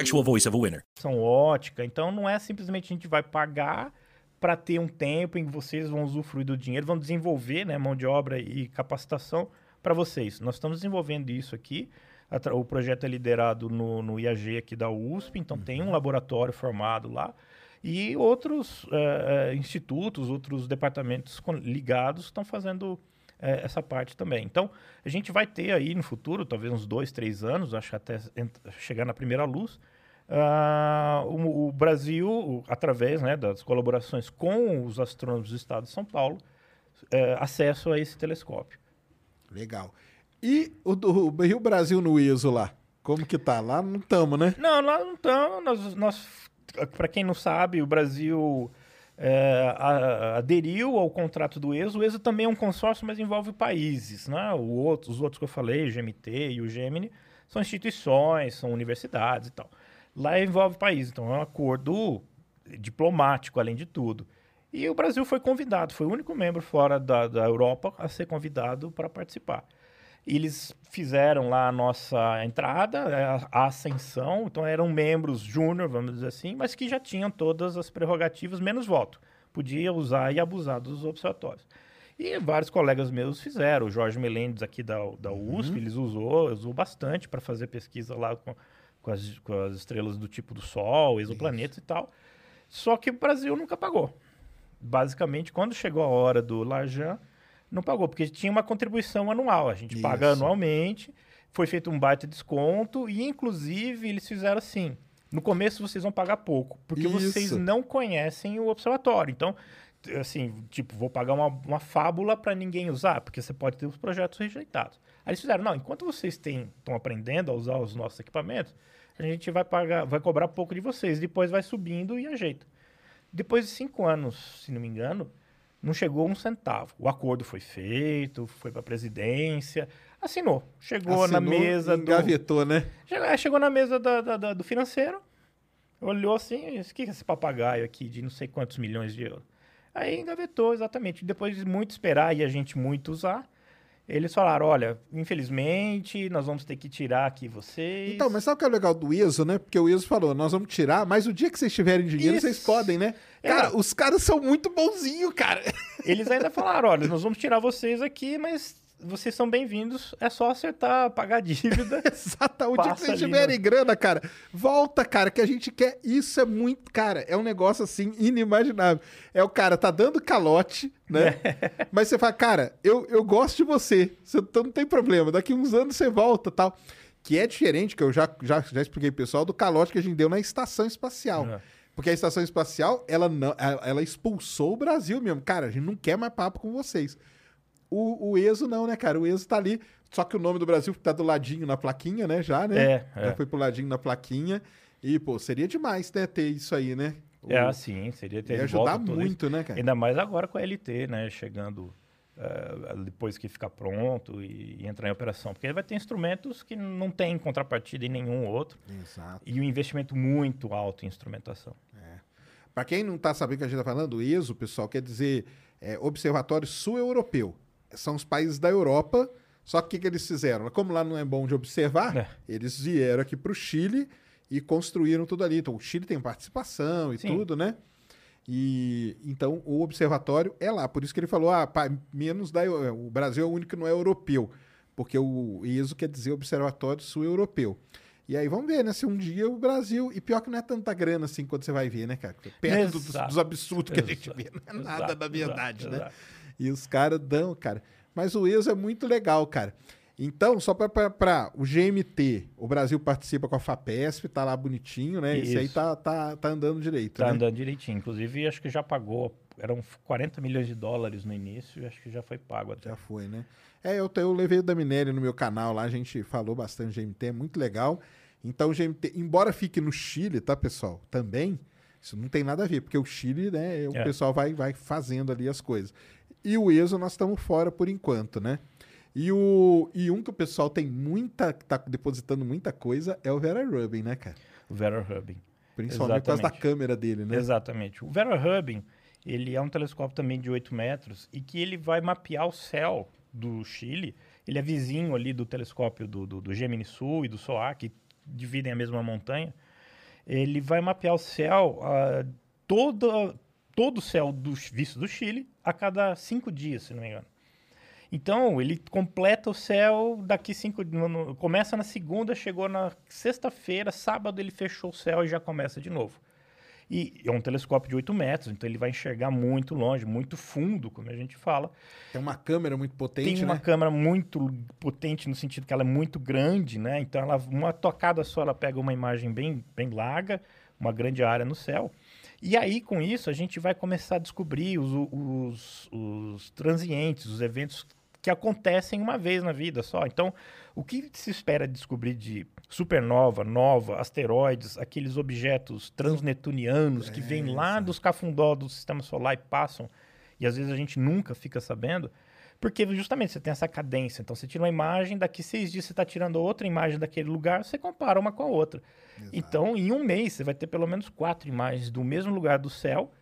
actual voice of a winner. são ótica. Então não é simplesmente a gente vai pagar para ter um tempo em que vocês vão usufruir do dinheiro, vão desenvolver né, mão de obra e capacitação para vocês. Nós estamos desenvolvendo isso aqui. O projeto é liderado no, no IAG aqui da USP, então tem um laboratório formado lá. E outros eh, institutos, outros departamentos ligados estão fazendo eh, essa parte também. Então, a gente vai ter aí no futuro, talvez uns dois, três anos, acho que até chegar na primeira luz, ah, o, o Brasil, através né, das colaborações com os astrônomos do estado de São Paulo, eh, acesso a esse telescópio. Legal. E o, do, e o Brasil no ISO lá? Como que tá? Lá não estamos, né? Não, nós não estamos. Nós, nós, para quem não sabe, o Brasil é, a- aderiu ao contrato do ESO. O ESO também é um consórcio, mas envolve países. Né? O outro, os outros que eu falei, o GMT e o Gemini, são instituições, são universidades e tal. Lá envolve países, então é um acordo diplomático, além de tudo. E o Brasil foi convidado, foi o único membro fora da, da Europa a ser convidado para participar. Eles fizeram lá a nossa entrada, é, a a ascensão, então eram membros júnior, vamos dizer assim, mas que já tinham todas as prerrogativas, menos voto. Podia usar e abusar dos observatórios. E vários colegas meus fizeram. O Jorge Melendes aqui da, da USP, eles usou, usou bastante para fazer pesquisa lá com, com, as, com as estrelas do tipo do Sol, exoplanetas e tal. Só que o Brasil nunca pagou. Basicamente, quando chegou a hora do Larjan, não pagou, porque tinha uma contribuição anual. A gente paga Isso. anualmente, foi feito um baita desconto, e inclusive eles fizeram assim: no começo vocês vão pagar pouco, porque vocês Isso. não conhecem o observatório. Então, assim, tipo, vou pagar uma, uma fábula para ninguém usar, porque você pode ter os projetos rejeitados. Aí eles fizeram, não, enquanto vocês estão aprendendo a usar os nossos equipamentos, a gente vai pagar, vai cobrar pouco de vocês, depois vai subindo e ajeita. Depois de cinco anos, se não me engano, não chegou um centavo. O acordo foi feito, foi para a presidência, assinou. Chegou na Assinou, mesa do. Engavetou, né? Chegou, é, chegou na mesa da- da- da- do financeiro, olhou assim, o que é esse papagaio aqui de não sei quantos milhões de euros? Aí engavetou, exatamente. Depois de muito esperar e a gente muito usar, eles falaram, olha, infelizmente, nós vamos ter que tirar aqui vocês. Então, mas sabe o que é legal do ISO, né? Porque o ISO falou, nós vamos tirar, mas o dia que vocês tiverem dinheiro, Isso. vocês podem, né? É. Cara, os caras são muito bonzinhos, cara. Eles ainda falaram, olha, nós vamos tirar vocês aqui, mas vocês são bem-vindos, é só acertar, pagar a dívida. Exato. O dia que vocês tiverem né? grana, cara, volta, cara, que a gente quer. Isso é muito, cara, é um negócio assim inimaginável. É o cara tá dando calote, né? Mas você fala, cara, eu, eu gosto de você, você então não tem problema. Daqui uns anos você volta tal. Que é diferente, que eu já, já, já expliquei pro pessoal, do calote que a gente deu na estação espacial. É. Porque a estação espacial, ela, não, ela expulsou o Brasil mesmo. Cara, a gente não quer mais papo com vocês. O, o ESO não, né, cara? O ESO tá ali. Só que o nome do Brasil tá do ladinho na plaquinha, né? Já, né? É, Já é. foi pro ladinho na plaquinha. E, pô, seria demais, né? Ter isso aí, né? O- É assim, seria ter Ia ajudar muito, isso. né, cara? Ainda mais agora com a LT, né? Chegando eh, depois que ficar pronto e, e entrar em operação. Porque vai ter instrumentos que não tem contrapartida em nenhum outro. Exato. E um investimento muito alto em instrumentação. Para quem não tá sabendo o que a gente tá falando, o ESO, pessoal, quer dizer é, Observatório Sul-Europeu. São os países da Europa. Só que o que, que eles fizeram? Como lá não é bom de observar, É. eles vieram aqui para o Chile e construíram tudo ali. Então, o Chile tem participação e Sim. tudo, né? E então o observatório é lá. Por isso que ele falou: ah, pá, menos da. Eu- O Brasil é o único que não é europeu. Porque o ESO quer dizer Observatório Sul-Europeu. E aí vamos ver, né? Se um dia o Brasil. E pior que não é tanta grana assim quando você vai ver, né, cara? Perto dos, dos absurdos que a gente vê. Não é nada Exato, da verdade, exato, né? E os caras dão, cara. Mas o ESO é muito legal, cara. Então, só para o GMT, o Brasil participa com a FAPESP, tá lá bonitinho, né? Esse aí Isso. tá, tá, tá andando direito. Tá né? andando direitinho. Inclusive, acho que já pagou. Eram 40 milhões de dólares no início e acho que já foi pago até. Já foi, né? É, eu, eu levei o da Minério no meu canal lá, a gente falou bastante GMT, é muito legal. Então, o GMT, embora fique no Chile, tá, pessoal? Também, isso não tem nada a ver, porque o Chile, né, o É. pessoal vai, vai fazendo ali as coisas. E o ESO nós estamos fora por enquanto, né? E, o, e um que o pessoal tem muita, tá depositando muita coisa é o Vera Rubin, né, cara? O Vera Rubin. Principalmente por causa da Exatamente. câmera dele, né? Exatamente. O Vera Rubin, ele é um telescópio também de 8 metros e que ele vai mapear o céu do Chile. Ele é vizinho ali do telescópio do, do, do Gemini Sul e do SOA, que dividem a mesma montanha. Ele vai mapear o céu, ah, todo, todo o céu do, visto do Chile, a cada cinco dias, se não me engano. Então, ele completa o céu daqui cinco no- no- Começa na segunda, chegou na sexta-feira, sábado ele fechou o céu e já começa de novo. E é um telescópio de 8 metros, então ele vai enxergar muito longe, muito fundo, como a gente fala. Tem uma câmera muito potente, Tem uma né? câmera muito potente no sentido que ela é muito grande, né? Então, ela, uma tocada só, ela pega uma imagem bem, bem larga, uma grande área no céu. E aí, com isso, a gente vai começar a descobrir os, os, os transientes, os eventos que acontecem uma vez na vida só. Então, o que se espera descobrir de supernova, nova, asteroides, aqueles objetos transnetunianos que vêm lá dos cafundó do sistema solar e passam, e às vezes a gente nunca fica sabendo, porque justamente você tem essa cadência. Então, você tira uma imagem, daqui seis dias você está tirando outra imagem daquele lugar, você compara uma com a outra. Então, em um mês, você vai ter pelo menos quatro imagens do mesmo lugar do céu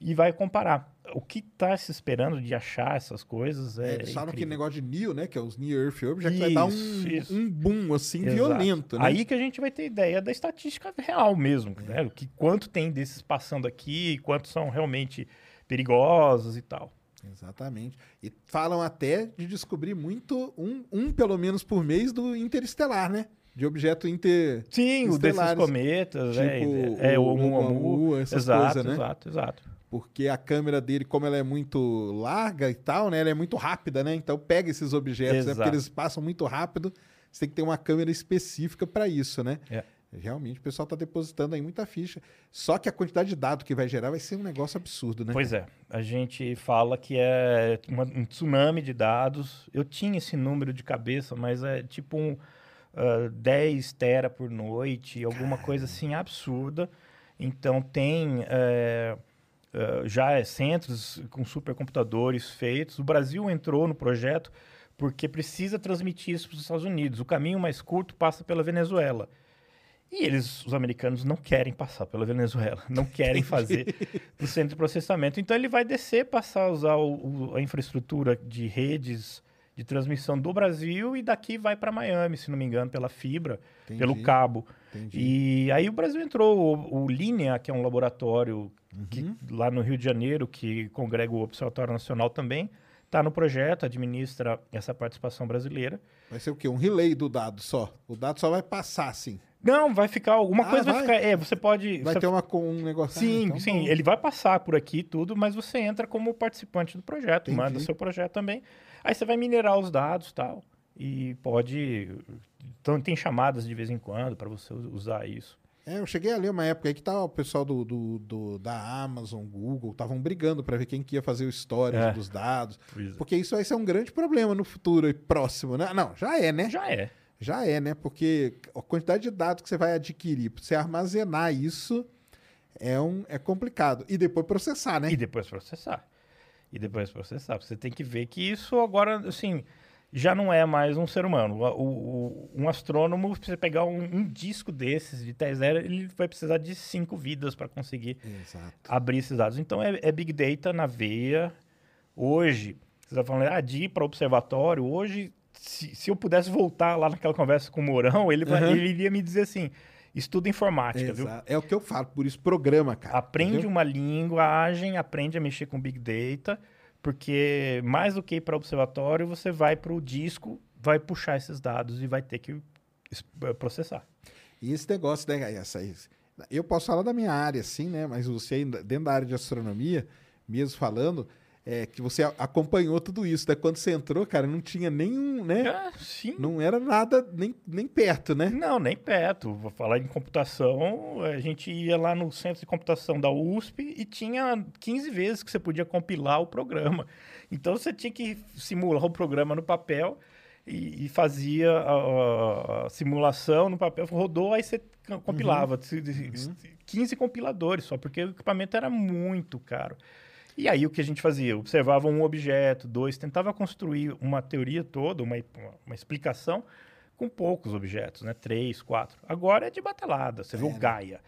e vai comparar. O que está se esperando de achar essas coisas é. É, eles falam que negócio de NEO, né? Que é os Near Earth Objects, vai dar um, Isso, um boom, assim, Exato. violento, né? Aí que a gente vai ter ideia da estatística real mesmo, né? O que quanto tem desses passando aqui, quantos são realmente perigosos e tal. Exatamente. E falam até de descobrir muito, um, um pelo menos por mês, do interestelar, né? De objeto inter. Sim, o desses cometas, é, Tipo é, o o Oumuamua, essas exato, coisas, né? exato, exato. Porque a câmera dele, como ela é muito larga e tal, né? Ela é muito rápida, né? Então pega esses objetos, né? Porque Exato. eles passam muito rápido. Você tem que ter uma câmera específica para isso, né? É. Realmente, o pessoal está depositando aí muita ficha. Só que a quantidade de dados que vai gerar vai ser um negócio absurdo, né? Pois é, a gente fala que é uma- um tsunami de dados. Eu tinha esse número de cabeça, mas é tipo um ah, 10 tera por noite, alguma coisa assim absurda. Então tem ah, já é centros com supercomputadores feitos. O Brasil entrou no projeto porque precisa transmitir isso para os Estados Unidos. O caminho mais curto passa pela Venezuela. E eles, os americanos, não querem passar pela Venezuela, não querem fazer o centro de processamento. Então ele vai descer, passar a usar o- o- a infraestrutura de redes de transmissão do Brasil e daqui vai para Miami, se não me engano, pela fibra, Entendi. pelo cabo. Entendi. E aí o Brasil entrou, o, o Linea, que é um laboratório que, Uhum. lá no Rio de Janeiro, que congrega o Observatório Nacional também, está no projeto, administra essa participação brasileira. Vai ser o quê? Um relay do dado só. O dado só vai passar, assim. Não, vai ficar. Alguma Ah, coisa vai? vai? ficar. É, você pode. Vai você- ter uma, com- um negócio. Sim, Ah, então sim. bom. Ele vai passar por aqui e tudo, mas você entra como participante do projeto, Entendi. manda seu projeto também. Aí você vai minerar os dados e tal. E pode. Então tem chamadas de vez em quando para você usar isso. É, eu cheguei a ler uma época aí que tava o pessoal do, do, do- da Amazon, Google, estavam brigando para ver quem que ia fazer o storage É. dos dados. É. Porque isso vai ser um grande problema no futuro e próximo, né? Não, já é, né? Já é. Já é, né? Porque a quantidade de dados que você vai adquirir, pra você armazenar isso, é, um, é complicado. E depois processar, né? E depois processar. E depois processar. Você tem que ver que isso agora, assim, já não é mais um ser humano. O, o- um astrônomo, se você pegar um, um disco desses de T0, ele vai precisar de cinco vidas para conseguir Exato. abrir esses dados. Então é, é Big Data na veia. Hoje, você está falando ah, de ir para observatório. Hoje, se, se eu pudesse voltar lá naquela conversa com o Mourão, ele, Uhum. ele iria me dizer assim: estuda informática, viu? Exato. É o que eu falo, por isso programa, cara. Aprende entendeu? uma linguagem, aprende a mexer com Big Data, porque mais do que ir para observatório, você vai para o disco, vai puxar esses dados e vai ter que eh, processar. E esse negócio, né, essa, eu posso falar da minha área, sim, né? Mas você, dentro da área de astronomia, mesmo falando, é que você acompanhou tudo isso, né? Quando você entrou, cara, não tinha nenhum, né? Ah, sim. Não era nada nem, nem perto, né? Não, nem perto. Vou falar em computação, a gente ia lá no centro de computação da USP e tinha 15 vezes que você podia compilar o programa. Então você tinha que simular o programa no papel e, e fazia a, a- simulação no papel, rodou, aí você compilava. Se- 15 compiladores só, porque o equipamento era muito caro. E aí o que a gente fazia? Observava um objeto, dois, tentava construir uma teoria toda, uma, uma explicação com poucos objetos, né? Três, quatro. Agora é de batelada. Você vê o Gaia.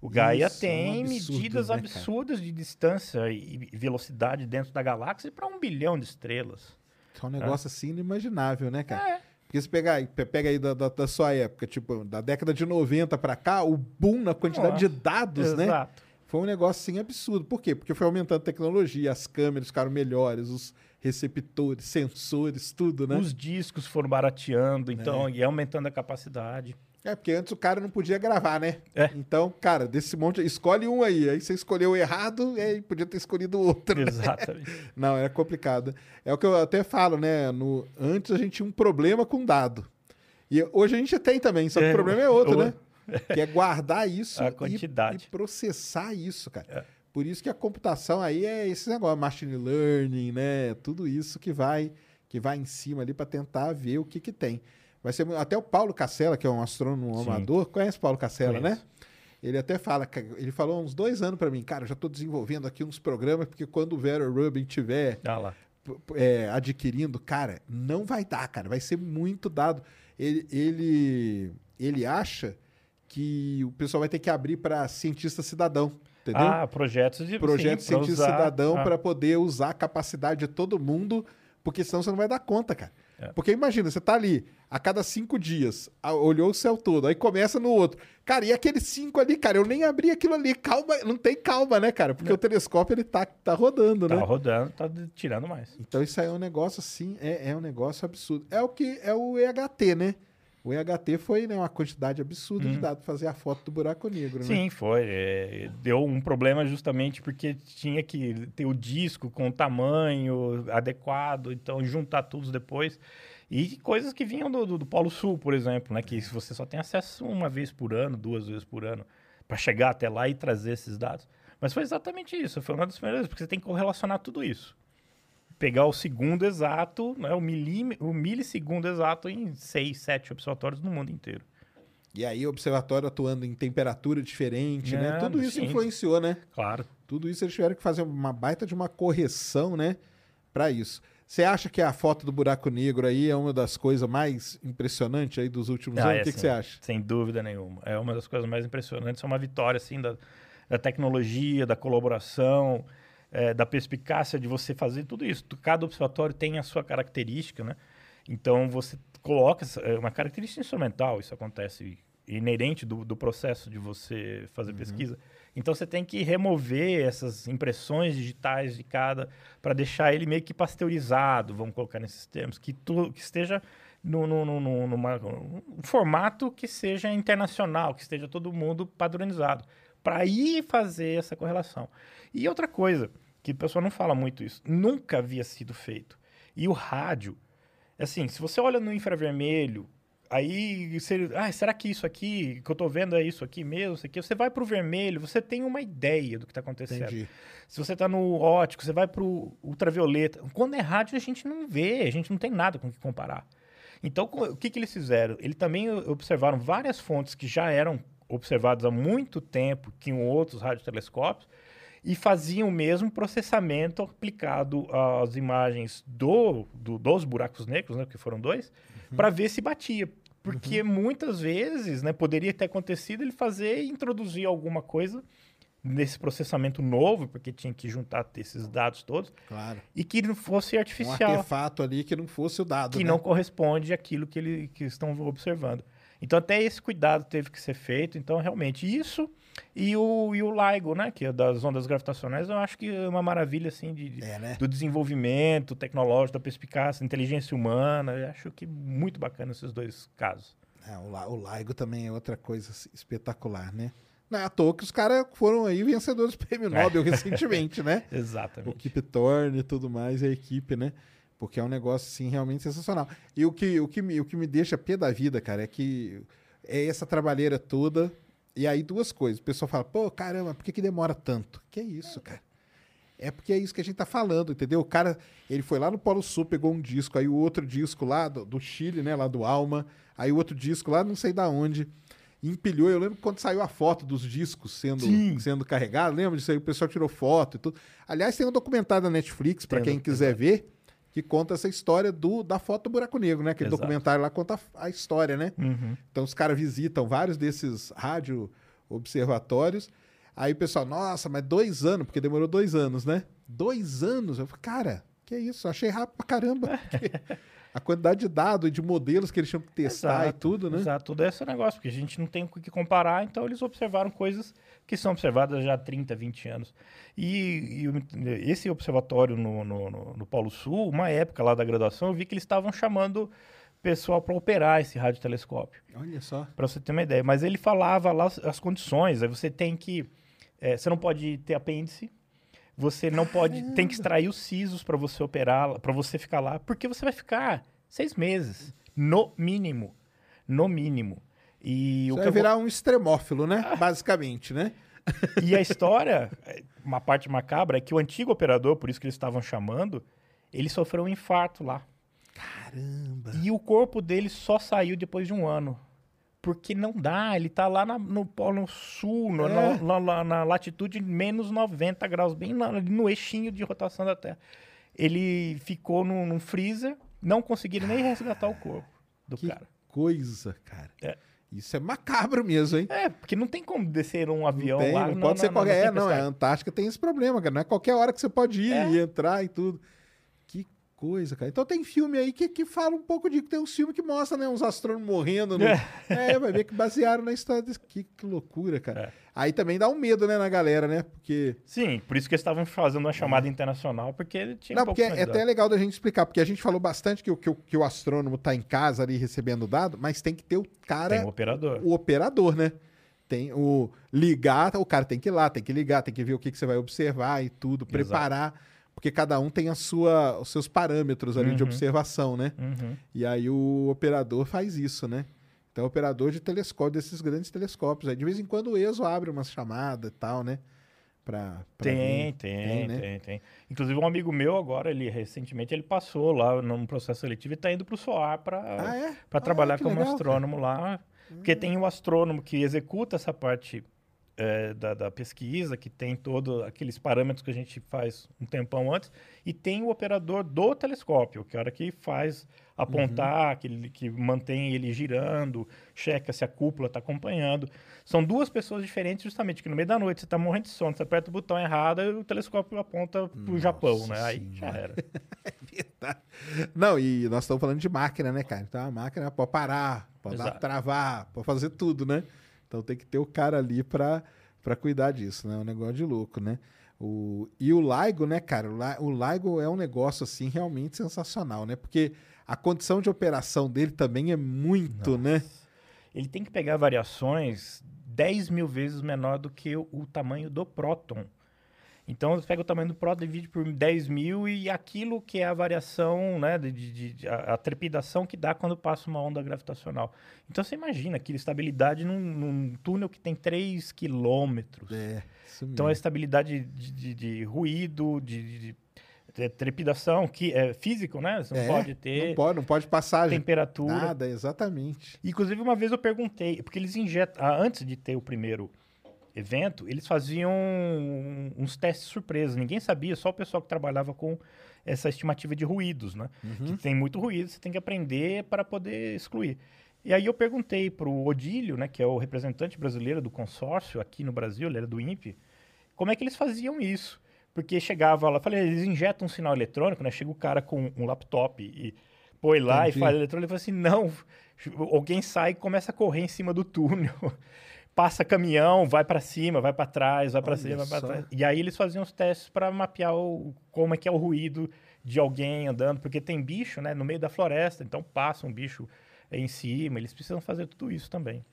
O Gaia Isso, é um tem absurdo, medidas né, absurdas de distância e velocidade dentro da galáxia para um bilhão de estrelas. É um negócio assim inimaginável, né, cara? É. Porque se pegar, pega aí da, da, da sua época, tipo, da década de 90 pra cá, o boom na quantidade de Nossa, dados, né? Exato. Foi um negócio assim absurdo. Por quê? Porque foi aumentando a tecnologia, as câmeras ficaram melhores, os receptores, sensores, tudo, né? Os discos foram barateando, então, e aumentando a capacidade. É, porque antes o cara não podia gravar, né? É. Então, cara, desse monte, escolhe um aí. Aí você escolheu errado, e aí podia ter escolhido outro. né? Exatamente. Não, é complicado. É o que eu até falo, né? No, antes a gente tinha um problema com dado. E hoje a gente tem também, só que É, o problema é outro, o- né? Que é guardar isso A e- quantidade. E, processar isso, cara. É. Por isso que a computação aí é esse negócio, machine learning, né? Tudo isso que vai que vai em cima ali para tentar ver o que que tem. Vai ser até o Paulo Cacela, que é um astrônomo Sim. amador, conhece Paulo Cacela, né? Ele até fala, ele falou há uns dois anos para mim, cara, eu já estou desenvolvendo aqui uns programas porque quando o Vera Rubin tiver Ah é, adquirindo, cara, não vai dar, cara. Vai ser muito dado. Ele, ele, ele acha que o pessoal vai ter que abrir para cientista cidadão, entendeu? Ah, projetos de Projeto sim, cientista usar- cidadão ah, para poder usar a capacidade de todo mundo, porque senão você não vai dar conta, cara. É. Porque imagina, você tá ali a cada cinco dias, olhou o céu todo, aí começa no outro. Cara, e aqueles cinco ali, cara, eu nem abri aquilo ali. Calma, não tem calma, né, cara? Porque o telescópio ele tá, tá rodando, Tá né? rodando, tá tirando mais. Então isso aí é um negócio assim, é, é um negócio absurdo. É o que é o EHT, né? O EHT foi né, uma quantidade absurda de dados pra fazer a foto do buraco negro, né? Uhum. Sim, foi. é, deu um problema justamente porque tinha que ter o disco com o tamanho adequado, então juntar tudo depois. E coisas que vinham do, do, do Polo Sul, por exemplo, né? Que você só tem acesso uma vez por ano, duas vezes por ano, para chegar até lá e trazer esses dados. Mas foi exatamente isso, foi uma das primeiras, porque você tem que correlacionar tudo isso. Pegar o segundo exato, né, o, o milissegundo exato em seis, sete observatórios no mundo inteiro. E aí o observatório atuando em temperatura diferente, né? É, Tudo isso sim. influenciou, né? Claro. Tudo isso eles tiveram que fazer uma baita de uma correção, né? Para isso. Você acha que a foto do buraco negro aí é uma das coisas mais impressionantes aí dos últimos Ah, anos? é, o que, que você acha? Sem dúvida nenhuma. É uma das coisas mais impressionantes. É uma vitória, assim, da, da tecnologia, da colaboração, é, da perspicácia de você fazer tudo isso. Cada observatório tem a sua característica, né? Então, você coloca é uma característica instrumental, isso acontece inerente do, do processo de você fazer pesquisa. Então, você tem que remover essas impressões digitais de cada, para deixar ele meio que pasteurizado, vamos colocar nesses termos, que, tu, que esteja no, no, no, no- numa- um formato que seja internacional, que esteja todo mundo padronizado, para aí fazer essa correlação. E outra coisa, que o pessoal não fala muito isso, nunca havia sido feito. E o rádio, assim, se você olha no infravermelho, Aí, você, ah, será que isso aqui que eu tô vendo é isso aqui mesmo? Isso aqui? Você vai pro vermelho, você tem uma ideia do que tá acontecendo. Entendi. Se você tá no ótico, você vai pro ultravioleta. Quando é rádio, a gente não vê, a gente não tem nada com o que comparar. Então, o que, que eles fizeram? Eles também observaram várias fontes que já eram observadas há muito tempo, que tinham outros radiotelescópios, e faziam o mesmo processamento aplicado às imagens do, do- dos buracos negros, né, que foram dois, para ver se batia. Porque muitas vezes né, poderia ter acontecido ele fazer e introduzir alguma coisa nesse processamento novo, porque tinha que juntar esses dados todos, Claro. e que não fosse Um artificial artefato ali que não fosse o dado. que né? não corresponde àquilo que eles que estão observando. Então, até esse cuidado teve que ser feito. Então, realmente, isso e o, e o LIGO, né, que é das ondas gravitacionais, eu acho que é uma maravilha, assim, de, É, né? do desenvolvimento tecnológico, da perspicácia, inteligência humana. Eu acho que muito bacana esses dois casos. É, o, o Laigo também é outra coisa assim, espetacular, né? Não é à toa que os caras foram aí vencedores do prêmio É. Nobel recentemente, né? O Exatamente. Keep Thorne e tudo mais, a equipe, né? Porque é um negócio, assim, realmente sensacional. E o que, o que, me, o que me deixa pé da vida, cara, é que é essa trabalheira toda. E aí, duas coisas. O pessoal fala, pô, caramba, por que, que demora tanto? Que isso, cara? É porque é isso que a gente tá falando, entendeu? O cara, ele foi lá no Polo Sul, pegou um disco, aí o outro disco lá do, do Chile, né, lá do Alma, aí o outro disco lá, não sei da onde, empilhou. Eu lembro quando saiu a foto dos discos sendo, sendo carregados, lembra disso aí? O pessoal tirou foto e tudo. Aliás, tem um documentário da Netflix, para quem quiser ver, que conta essa história do, da foto do buraco negro, né? Aquele Exato. documentário lá conta a, a história, né? Uhum. Então os caras visitam vários desses rádio observatórios. Aí o pessoal, nossa, mas dois anos, porque demorou dois anos, né? Dois anos? Eu falei, cara, que isso? Achei rápido pra caramba. porque a quantidade de dados e de modelos que eles tinham que testar e tudo, né? Exato, tudo esse negócio, porque a gente não tem com o que comparar, então eles observaram coisas que são observadas já há 30, 20 anos. E, e esse observatório no, no, no- no Polo Sul, uma época lá da graduação, eu vi que eles estavam chamando pessoal para operar esse radiotelescópio, Olha só. para você ter uma ideia. Mas ele falava lá as, as condições, aí você tem que... eh, você não pode ter apêndice, você não pode... Tem que extrair os sisos para você operar, para você ficar lá, porque você vai ficar seis meses, no mínimo. No mínimo. E Você o que vai eu vou- virar um extremófilo, né? Basicamente, né? e a história, uma parte macabra, é que o antigo operador, por isso que eles estavam chamando, ele sofreu um infarto lá. Caramba. E o corpo dele só saiu depois de um ano. Porque não dá, ele tá lá na- no Polo Sul, no- É. na, na- na latitude menos 90 graus, bem ali no eixinho de rotação da Terra. Ele ficou num, num freezer, não conseguiram nem resgatar o corpo do Que cara. coisa, cara. É. Isso é macabro mesmo, hein? É, porque não tem como descer um avião Tem, lá. não na- pode ser na- qualquer. na É, não, é, a. Antártica tem esse problema, cara. Não é qualquer hora que você pode ir É. e entrar e tudo. Coisa, cara. Então tem filme aí que, que fala um pouco de. Tem uns filmes que mostram, né? Uns astrônomos morrendo. No... É. vai ver que basearam na história desse. Que, que loucura, cara. É. Aí também dá um medo, né, na galera, né? Porque. Sim, por isso que eles estavam fazendo uma chamada internacional, porque ele tinha Não, porque é até legal da gente explicar, porque a gente falou bastante que, o- que, o- que o astrônomo tá em casa ali recebendo dado, mas tem que ter o cara. Tem o operador. o operador, né? Tem o ligar, o cara tem que ir lá, tem que ligar, tem que ver o que, que você vai observar e tudo, preparar, porque cada um tem a sua, os seus parâmetros ali de Uhum. observação, né? Uhum. E aí o operador faz isso, né? Então, o operador de telescópio, desses grandes telescópios. Aí, de vez em quando o ESO abre uma chamada e tal, né? Pra, pra Tem, ver. tem, né? tem, tem. Inclusive, um amigo meu agora, ele recentemente, ele passou lá num processo seletivo e tá indo pro SOAR para Ah, é? para Ah, trabalhar que como legal, astrônomo lá. Porque tem o astrônomo que executa essa parte eh, da, da pesquisa, que tem todos aqueles parâmetros que a gente faz um tempão antes, e tem o operador do telescópio, que é o cara que faz apontar, que, ele- que mantém ele girando, checa se a cúpula está acompanhando. São duas pessoas diferentes, justamente, que no meio da noite você está morrendo de sono, você aperta o botão errado e o telescópio aponta para o Japão, né? Aí já era. Não, e nós estamos falando de máquina, né, cara? Então a máquina pode parar, pode dar- travar, pode fazer tudo, né? Então tem que ter o cara ali pra, pra cuidar disso, né? É um negócio de louco, né? O, e o LIGO, né, cara? O, Li- o LIGO é um negócio, assim, realmente sensacional, né? Porque a condição de operação dele também é muito, né? Ele tem que pegar variações 10 mil vezes menor do que o, o tamanho do próton. Então, você pega o tamanho do próton, divide por 10 mil e aquilo que é a variação, né, de, de- de- a, a trepidação que dá quando passa uma onda gravitacional. Então, você imagina aquela estabilidade num, num túnel que tem 3 quilômetros. É, Então, a mesmo. estabilidade de, de- ruído, de, de trepidação, que é físico, né? Você não É, pode ter Não pode, não pode passar temperatura. nada, exatamente. Inclusive, uma vez eu perguntei, porque eles injetam, ah, antes de ter o primeiro evento, eles faziam uns testes surpresa. Ninguém sabia, só o pessoal que trabalhava com essa estimativa de ruídos, né? Que tem muito ruído, você tem que aprender para poder excluir. E aí eu perguntei para o Odílio, né, que é o representante brasileiro do consórcio aqui no Brasil, ele era do INPE, como é que eles faziam isso? Porque chegava lá, falei, eles injetam um sinal eletrônico, né? Chega o cara com um laptop e põe lá Entendi. e faz eletrônico. Ele falou assim, não, alguém sai e começa a correr em cima do túnel. Passa caminhão, vai para cima, vai para trás, vai para cima, vai só. para trás. E aí eles faziam os testes para mapear o, como é que é o ruído de alguém andando, porque tem bicho, né, no meio da floresta, então passa um bicho em cima, eles precisam fazer tudo isso também.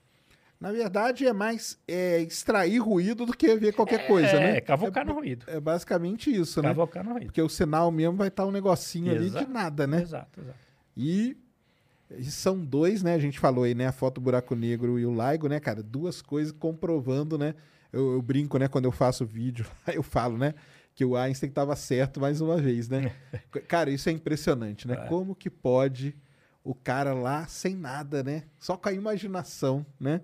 Na verdade, é mais é, extrair ruído do que ver qualquer coisa, né? É, cavocar é, no ruído. É basicamente isso, né? Cavocar no ruído. Porque o sinal mesmo vai estar um negocinho ali Exato. de nada, né? Exato, exato. E são dois, né? A gente falou aí, né? A foto do buraco negro e o LIGO, né, cara? Duas coisas comprovando, né? Eu, eu brinco, né? Quando eu faço vídeo, eu falo, né? Que o Einstein estava certo mais uma vez, né? cara, isso é impressionante, né? É. Como que pode o cara lá sem nada, né? Só com a imaginação, né?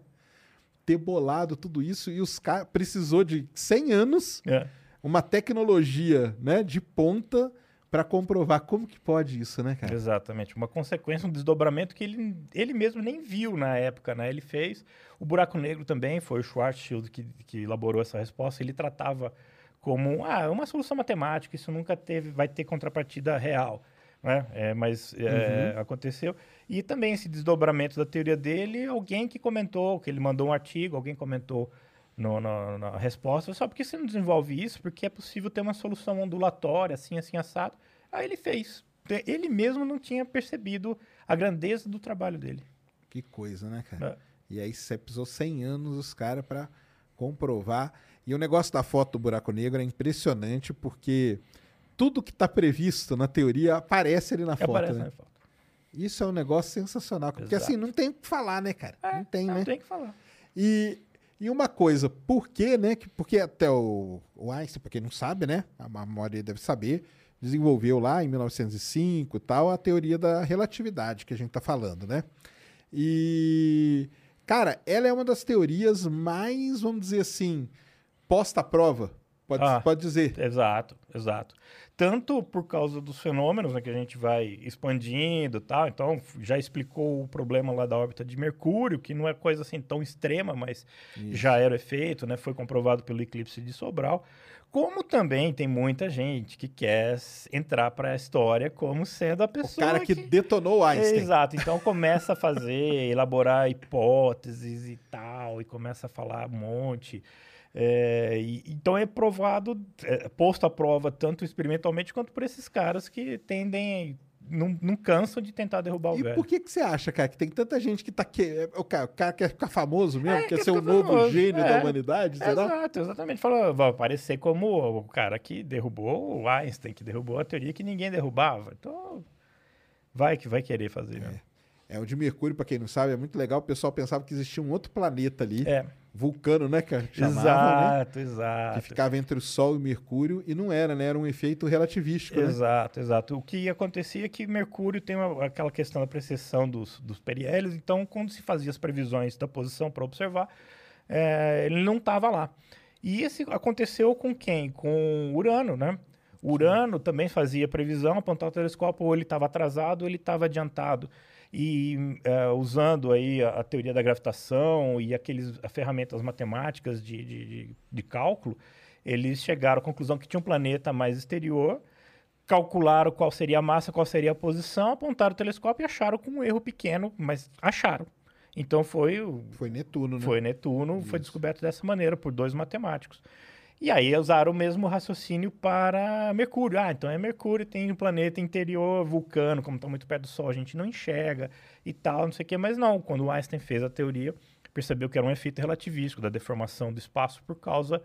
Ter bolado tudo isso e os caras precisou de 100 anos É. uma tecnologia, né, de ponta para comprovar como que pode isso, né, cara? Exatamente. Uma consequência, um desdobramento que ele, ele mesmo nem viu na época, né? Ele fez. O buraco negro também foi o Schwarzschild que, que elaborou essa resposta. Ele tratava como ah, uma solução matemática, isso nunca teve, vai ter contrapartida real. Né? É, mas é, aconteceu. E também esse desdobramento da teoria dele, alguém que comentou, que ele mandou um artigo, alguém comentou no- no- na resposta, só porque você não desenvolve isso, porque é possível ter uma solução ondulatória, assim, assim, assado. Aí ele fez. Ele mesmo não tinha percebido a grandeza do trabalho dele. Que coisa, né, cara? É. E aí você precisou 100 anos os caras para comprovar. E o negócio da foto do buraco negro é impressionante porque tudo que está previsto na teoria aparece ali na foto, Aparece né? na foto. Isso é um negócio sensacional, porque Exato. assim, não tem o que falar, né, cara? É, não tem, não né? tem que falar. E, e uma coisa, por que, né? que- Porque até o, o Einstein, pra quem não sabe, né? A maioria deve saber, desenvolveu lá em 1905 e tal a teoria da relatividade que a gente tá falando, né? E, cara, ela é uma das teorias mais, vamos dizer assim, posta à prova, pode, Ah. pode dizer. Exato, exato. Tanto por causa dos fenômenos né, que a gente vai expandindo e tal. Então, já explicou o problema lá da órbita de Mercúrio, que não é coisa assim tão extrema, mas já era o efeito, né? Foi comprovado pelo eclipse de Sobral. Como também tem muita gente que quer entrar para a história como sendo a O pessoa cara que, detonou o Einstein. Exato. Então começa a fazer, elaborar hipóteses e tal, e começa a falar um monte. É, e- então é provado, é, posto à prova tanto experimentalmente quanto por esses caras que tendem, não, não cansam de tentar derrubar o E velho. por que, que você acha, cara, que tem tanta gente que tá que o cara, o cara quer ficar famoso mesmo, É, quer quer ser o novo famoso, gênio da é. humanidade, será? Exato, exatamente. Falou, vai aparecer como o cara que derrubou o Einstein, que derrubou a teoria que ninguém derrubava. Então, vai que vai querer fazer, né? É, o de Mercúrio, pra quem não sabe, é muito legal. O pessoal pensava que existia um outro planeta ali. É. Vulcano, né? Que chamava, né? Exato, exato. Que ficava entre o Sol e o Mercúrio. E não era, né? Era um efeito relativístico, né? Exato, exato. O que acontecia é que Mercúrio tem uma- aquela questão da precessão dos, dos então quando se fazia as previsões da posição para observar, é, ele não estava lá. E esse aconteceu com quem? Com Urano, né? Urano também fazia previsão, apontar o telescópio, ou ele estava atrasado ou ele estava adiantado. E é, usando aí a, a teoria da gravitação e aqueles as ferramentas matemáticas de, de, de- de cálculo, eles chegaram à conclusão que tinha um planeta mais exterior, calcularam qual seria a massa, qual seria a posição, apontaram o telescópio e acharam com um erro pequeno, mas acharam. Então foi o Foi Netuno, né? foi Netuno, foi descoberto dessa maneira por dois matemáticos. E aí usaram o mesmo raciocínio para Mercúrio. Ah, então é Mercúrio, tem um planeta interior, vulcano, como está muito perto do Sol, a gente não enxerga e tal, não sei o quê. Mas não, quando o Einstein fez a teoria, percebeu que era um efeito relativístico da deformação do espaço por causa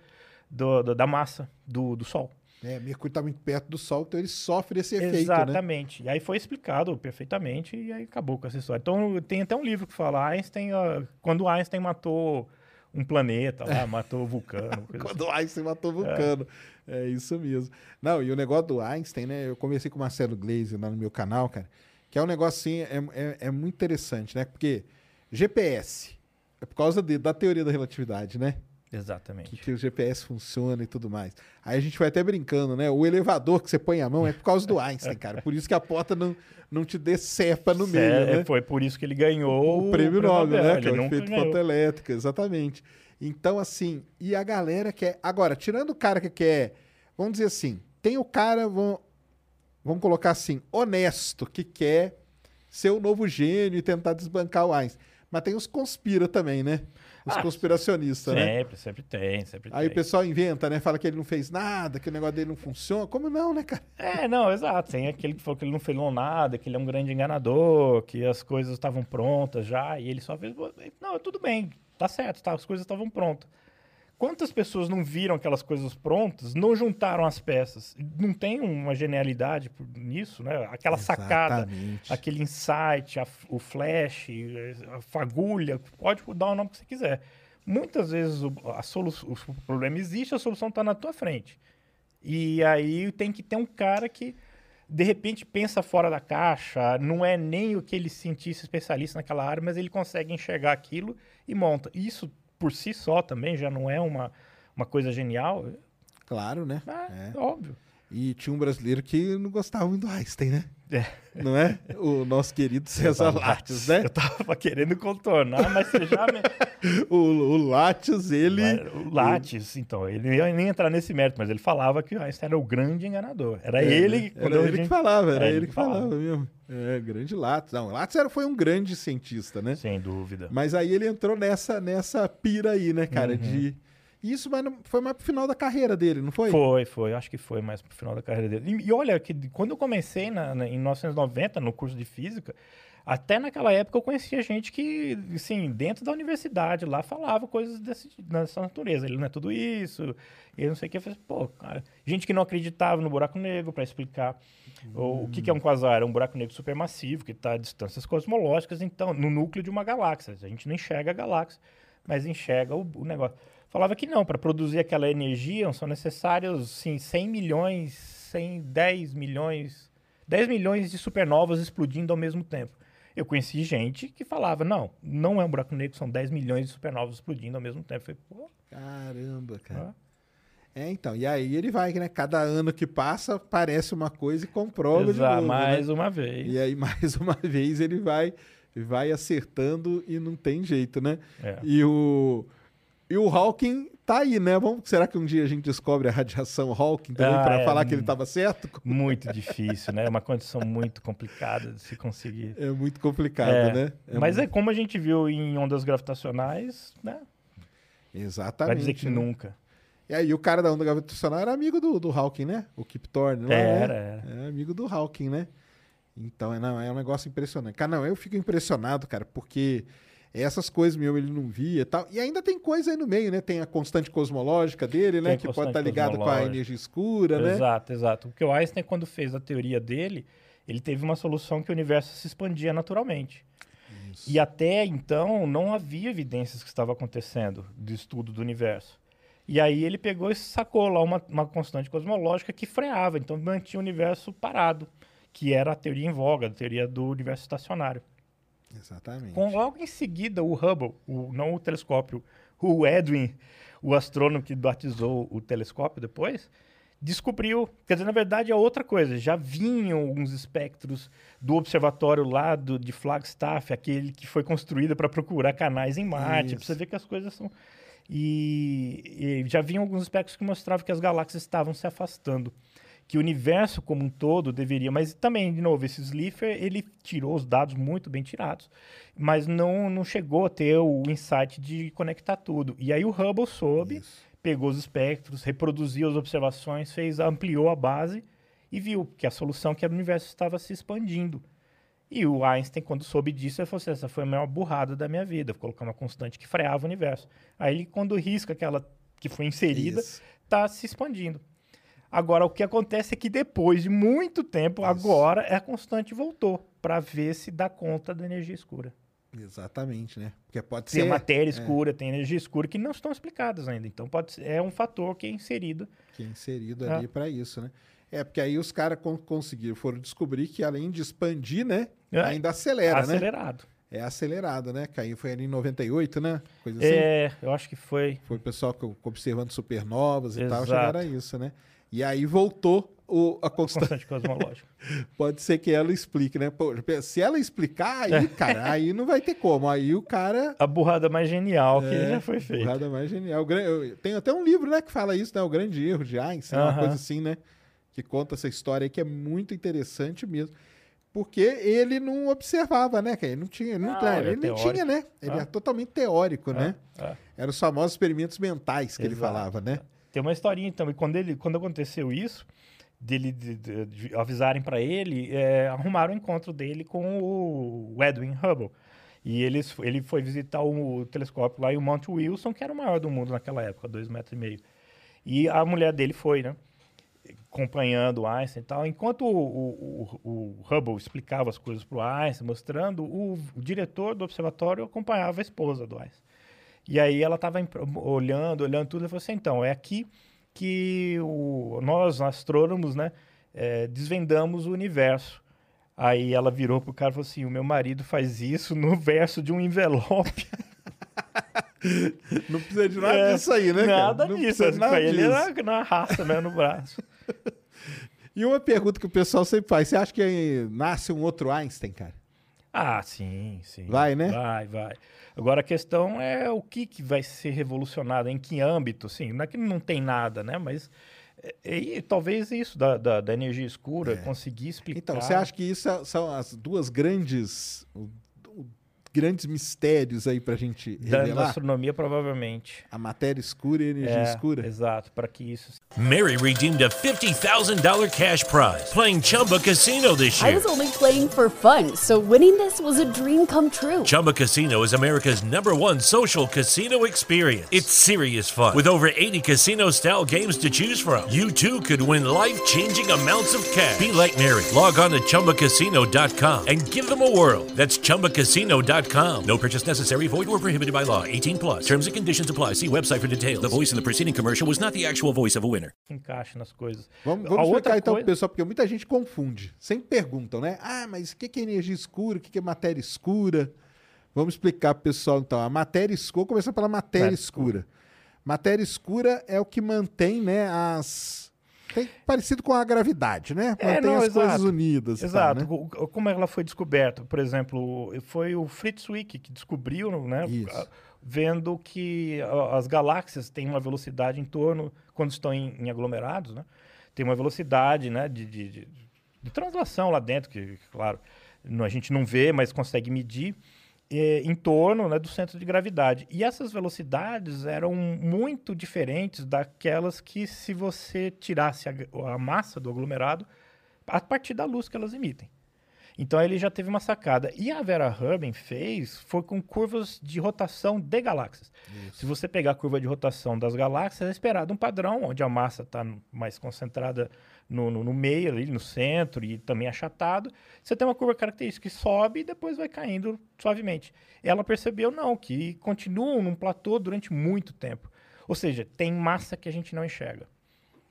do- do- da massa do, do Sol. É, Mercúrio está muito perto do Sol, então ele sofre esse efeito, né? Exatamente. E aí foi explicado perfeitamente e aí acabou com essa história. Então tem até um livro que fala Einstein, quando Einstein matou um planeta lá, matou o vulcano. Quando o Einstein matou Vulcano. É. isso mesmo. Não, e o negócio do Einstein, né? Eu conversei com o Marcelo Gleisi lá no meu canal, cara, que é um negócio assim, é, é, é muito interessante, né? Porque GPS é por causa de- da teoria da relatividade, né? Exatamente. Que, o GPS funciona e tudo mais. Aí a gente vai até brincando, né? O elevador que você põe a mão é por causa do Einstein, cara. Por isso que a porta não, não te decepa no meio, Sé- né? Foi por isso que ele ganhou o prêmio Nobel, né? Que é o efeito ganhou. fotoelétrico, exatamente. Então, assim, e a galera quer. Agora, tirando o cara que quer. Vamos dizer assim, tem o cara, vamos, vamos colocar assim, honesto, que quer ser o novo gênio e tentar desbancar o Einstein. Mas tem os conspira também, né? Os Ah, conspiracionistas, né? Sempre, sempre tem, sempre Aí tem. o pessoal inventa, né? Fala que ele não fez nada, que o negócio dele não funciona. Como não, né, cara? É, não, exato. Tem aquele que falou que ele não fez nada, que ele é um grande enganador, que as coisas estavam prontas já, e ele só fez. Não, tudo bem, tá certo, tá, as coisas estavam prontas. Quantas pessoas não viram aquelas coisas prontas, não juntaram as peças? Não tem uma genialidade nisso, né? Aquela sacada, Exatamente. aquele insight, a o flash, a fagulha, pode dar o nome que você quiser. Muitas vezes o, a solu- o problema existe, a solução está na tua frente. E aí tem que ter um cara que, de repente, pensa fora da caixa, não é nem aquele cientista especialista naquela área, mas ele consegue enxergar aquilo e monta. Isso, por si só, também já não é uma, uma coisa genial. Claro, né? É, É. óbvio. E tinha um brasileiro que não gostava muito do Einstein, né? É. Não é? O nosso querido César Lattes, né? Eu tava querendo contornar, mas você já me... O, o Lattes, ele. O Lattes, então, ele não ia nem entrar nesse mérito, mas ele falava que o Einstein era o grande enganador. Era É, ele... né? Era ele que gente- falava, era É, ele que falava mesmo. É, grande Lattes. Não, Lattes era, foi um grande cientista, né? Sem dúvida. Mas aí ele entrou nessa, nessa pira aí, né, cara? Uhum. De. Isso foi mais pro final da carreira dele, não foi? Foi, foi. Acho que foi mais pro final da carreira dele. E, e olha, que quando eu comecei na, na- em 1990, no curso de física, até naquela época eu conhecia gente que, assim, dentro da universidade lá falava coisas desse, dessa natureza. Ele não é tudo isso, ele não sei o que. Eu falei, pô, cara, gente que não acreditava no buraco negro para explicar o, o que, que é um quasar. É um buraco negro supermassivo que está a distâncias cosmológicas, então, no núcleo de uma galáxia. A gente não enxerga a galáxia, mas enxerga o, o negócio. Falava que não, para produzir aquela energia são necessários sim, 100 milhões, 100, 10 milhões, 10 milhões de supernovas explodindo ao mesmo tempo. Eu conheci gente que falava, não, não é um buraco negro, são 10 milhões de supernovas explodindo ao mesmo tempo. Eu falei, pô, Caramba, cara. ah, É, então. E aí ele vai, né? Cada ano que passa, parece uma coisa e comprova de exato, novo. mais né? uma vez. E aí, mais uma vez, ele vai, vai acertando e não tem jeito, né? É. E o. E o Hawking tá aí, né? Vamos, será que um dia a gente descobre a radiação Hawking também Ah, para é, falar que ele hum. estava certo? Muito difícil, né? É uma condição muito complicada de se conseguir. É muito complicado, É, né? É mas muito- é como a gente viu em ondas gravitacionais, né? Exatamente. Vai dizer que né? nunca. E aí o cara da onda gravitacional era amigo do, do Hawking, né? O Kip Thorne, é? Era, era. É amigo do Hawking, né? Então, é, não, é um negócio impressionante. Cara, não, eu fico impressionado, cara, porque essas coisas mesmo ele não via e tal. E ainda tem coisa aí no meio, né? Tem a constante cosmológica dele, né? Tem Que pode estar ligado com a energia escura, né? Exato, exato. Porque o Einstein, quando fez a teoria dele, ele teve uma solução que o universo se expandia naturalmente. E até então não havia evidências que estava acontecendo do estudo do universo. E aí ele pegou e sacou lá uma, uma constante cosmológica que freava, então mantinha o universo parado, que era a teoria em voga, a teoria do universo estacionário. Exatamente. Com logo em seguida o Hubble, o, não o telescópio, o Edwin, o astrônomo que batizou o telescópio depois, descobriu, quer dizer, na verdade é outra coisa, já vinham alguns espectros do observatório lá do, de Flagstaff, aquele que foi construído para procurar canais em Marte, pra você ver que as coisas são... E, e já vinham alguns espectros que mostravam que as galáxias estavam se afastando que o universo como um todo deveria, mas também, de novo, esse Slipher, ele tirou os dados muito bem tirados, mas não, não chegou a ter o insight de conectar tudo. E aí o Hubble soube, pegou os espectros, reproduziu as observações, fez, ampliou a base e viu que a solução que era o universo estava se expandindo. E o Einstein, quando soube disso, ele falou assim, essa foi a maior burrada da minha vida, colocar uma constante que freava o universo. Aí ele, quando risca aquela que foi inserida, Isso. está se expandindo. Agora, o que acontece é que depois de muito tempo, agora é a constante voltou para ver se dá conta da energia escura. Exatamente, né? Porque pode Tem ser. matéria é, escura, tem energia escura que não estão explicadas ainda. Então, pode ser, é um fator que é inserido. que é inserido É. ali para isso, né? É, porque aí os caras con- conseguiram, foram descobrir que além de expandir, né? É. Ainda acelera, né? acelerado. É acelerado, né? Caiu, foi ali em 98, né? Coisa assim. É, eu acho que foi. Foi o pessoal que- observando supernovas e tal, Exato. chegaram a isso, né? E aí voltou o, a constante. Constante cosmológica. Pode ser que ela explique, né? Pô, se ela explicar, aí, cara, aí não vai ter como. Aí o cara. A burrada mais genial que É, já foi feita. Burrada mais genial. Tem até um livro, né, que fala isso, né? O grande erro de Einstein, uma Aham. coisa assim, né? Que conta essa história aí que é muito interessante mesmo. Porque ele não observava, né? Ele não tinha. Não, Não, ele é ele não tinha, né? Ele Ah. é totalmente teórico, né? É. Eram os famosos experimentos mentais que ele Exato. falava, né? Tem uma historinha também. Quando, ele, quando aconteceu isso, dele de, de- de avisarem para ele, é, arrumaram o encontro dele com o Edwin Hubble. E eles, ele foi visitar o, telescópio lá em Mount Wilson, que era o maior do mundo naquela época, dois metros e meio. E a mulher dele foi, né? Acompanhando o Einstein e tal. Enquanto o, o- o- o Hubble explicava as coisas para o Einstein, mostrando, o, o diretor do observatório acompanhava a esposa do Einstein. E aí ela estava olhando, olhando tudo, e falou assim, então, é aqui que o, nós, astrônomos, né, é, desvendamos o universo. Aí ela virou pro cara e falou assim, o meu marido faz isso no verso de um envelope. Não precisa de nada É, disso aí, né? cara? Nada Não disso. precisa de nada ele disso. era na raça, né, no braço. E uma pergunta que o pessoal sempre faz: você acha que nasce um outro Einstein, cara? Ah, sim, sim. Vai, né? Vai, vai. Agora a questão é o que, que vai ser revolucionado, em que âmbito, sim. Não é que não tem nada, né? Mas é, é, talvez isso da, da, da energia escura, conseguir explicar. Então, você acha que isso é- são as duas grandes. O- o- grandes mistérios aí pra gente da, da astronomia, provavelmente. A matéria escura e a energia É, escura? Exato, para que isso. Mary redeemed a $50,000 cash prize playing Chumba Casino this year. I was only playing for fun, so winning this was a dream come true. Chumba Casino is America's number one social casino experience. It's serious fun. With over 80 casino style games to choose from, you too could win life changing amounts of cash. Be like Mary. Log on to chumbacasino.com and give them a whirl. That's chumbacasino.com. No purchase necessary, void or prohibited by law. 18 plus. Terms and conditions apply. See website for details. The voice in the preceding commercial was not the actual voice of a winner. encaixe nas coisas. Vamos, A vamos outra explicar então coisa- pro pessoal, porque muita gente confunde. Sempre perguntam, né? Ah, mas o que que é energia escura? O que que é matéria escura? Vamos explicar pro pessoal então. A matéria escura, vou começar pela matéria Matéria escura. Matéria escura é o que mantém, né, as. Tem parecido com a gravidade, né? É, Mantém não, as exato. coisas unidas. tal, Exato. né? O- Como ela foi descoberta? Por exemplo, foi o Fritz Zwick que descobriu, né? Isso. Vendo que as galáxias têm uma velocidade em torno, quando estão em, em aglomerados, né? Tem uma velocidade, né? De, de, de- de translação lá dentro, que, claro, a gente não vê, mas consegue medir. Eh, em torno né, do centro de gravidade. E essas velocidades eram muito diferentes daquelas que, se você tirasse a, a massa do aglomerado, a partir da luz que elas emitem. Então ele já teve uma sacada. E a Vera Rubin fez foi com curvas de rotação de galáxias. Se você pegar a curva de rotação das galáxias, é esperado um padrão onde a massa está mais concentrada no, no, no meio, ali, no centro e também achatado. Você tem uma curva característica que sobe e depois vai caindo suavemente. Ela percebeu não, que continuam num platô durante muito tempo. Ou seja, tem massa que a gente não enxerga.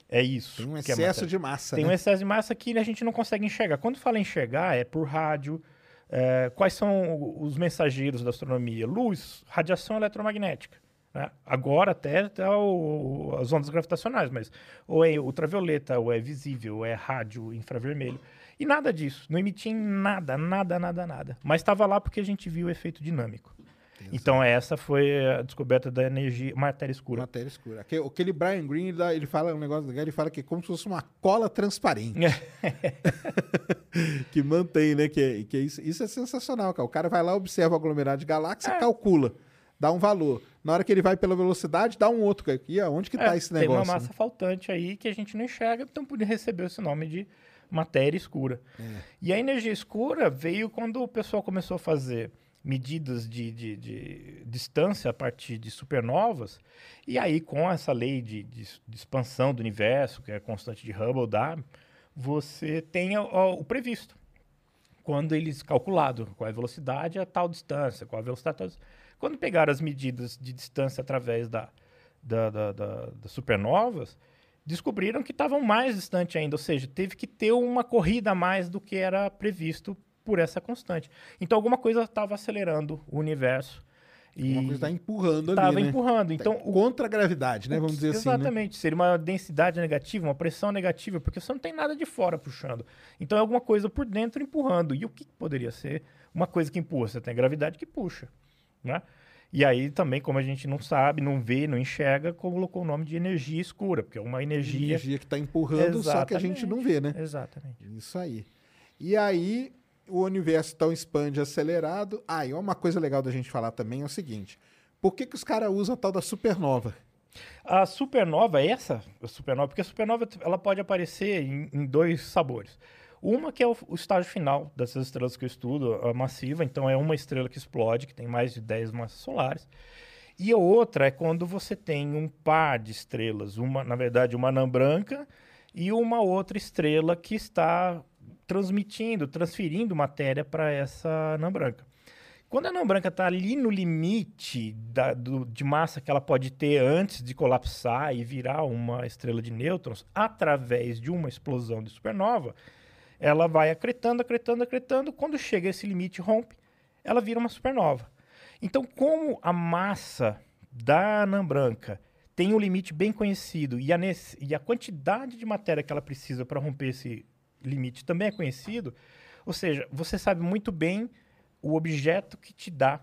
É isso. Tem um que é excesso matéria. de massa, Tem né? um excesso de massa que a gente não consegue enxergar. Quando fala enxergar, é por rádio. é, quais são os mensageiros da astronomia? Luz, radiação eletromagnética. Né? Agora até tá o- as ondas gravitacionais, mas ou é ultravioleta, ou é visível, ou é rádio infravermelho. E nada disso. Não emitia em nada, nada, nada, nada. Mas estava lá porque a gente viu o efeito dinâmico. Então essa foi a descoberta da energia, matéria escura. Matéria escura. Aquele, Brian Green, ele, dá- ele fala um negócio, ele fala que é como se fosse uma cola transparente. que mantém, né? Que, é- que é isso, isso é sensacional, cara. O cara vai lá, observa o aglomerado de galáxia, É. calcula, dá um valor. Na hora que ele vai pela velocidade, dá um outro. E aonde que tá É, esse tem negócio? uma massa né? faltante aí que a gente não enxerga, então podia receber esse nome de matéria escura. É. E a energia escura veio quando o pessoal começou a fazer medidas de, de, de, distância a partir de supernovas, e aí com essa lei de, de, de expansão do universo, que é a constante de Hubble, dá, você tem o, o previsto. Quando eles calculado qual é a velocidade a tal distância, qual a velocidade tal Quando pegaram as medidas de distância através da, da, da, da das supernovas, descobriram que estavam mais distante ainda, ou seja, teve que ter uma corrida a mais do que era previsto por essa constante. Então alguma coisa estava acelerando o universo. E uma coisa está empurrando ali, Estava né? empurrando. Tá então, contra a gravidade, né? Vamos dizer exatamente, assim. Exatamente. Né? Seria uma densidade negativa, uma pressão negativa, porque você não tem nada de fora puxando. Então é alguma coisa por dentro empurrando. E o que poderia ser uma coisa que empurra? Você tem a gravidade que puxa. Né? E aí também, como a gente não sabe, não vê, não enxerga, colocou o nome de energia escura, porque é uma energia. Energia que está empurrando, Exatamente. só que a gente não vê, né? Exatamente. Isso aí. E aí, o universo então expande acelerado. Ah, e uma coisa legal da gente falar também é o seguinte: por que, que os caras usam a tal da supernova? A supernova, essa a supernova, porque a supernova ela pode aparecer em, em dois sabores. Uma que é o, o, estágio final dessas estrelas que eu estudo, a massiva, então é uma estrela que explode, que tem mais de 10 massas solares. E a outra é quando você tem um par de estrelas, uma, na verdade, uma anã branca e uma outra estrela que está transmitindo, transferindo matéria para essa anã branca. Quando a anã branca está ali no limite da, do, de massa que ela pode ter antes de colapsar e virar uma estrela de nêutrons, através de uma explosão de supernova, ela vai acretando, acretando, acretando. Quando chega esse limite rompe, ela vira uma supernova. Então, como a massa da anã branca tem um limite bem conhecido e a, e a quantidade de matéria que ela precisa para romper esse limite também é conhecido, ou seja, você sabe muito bem o objeto que te dá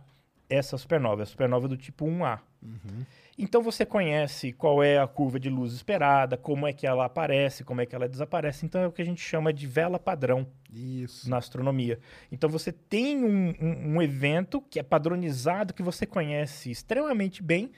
essa supernova, a supernova do tipo 1A. Uhum. Então você conhece qual é a curva de luz esperada, como é que ela aparece, como é que ela desaparece. Então é o que a gente chama de vela padrão Isso. na astronomia. Então você tem um, um, um evento que é padronizado, que você conhece extremamente bem,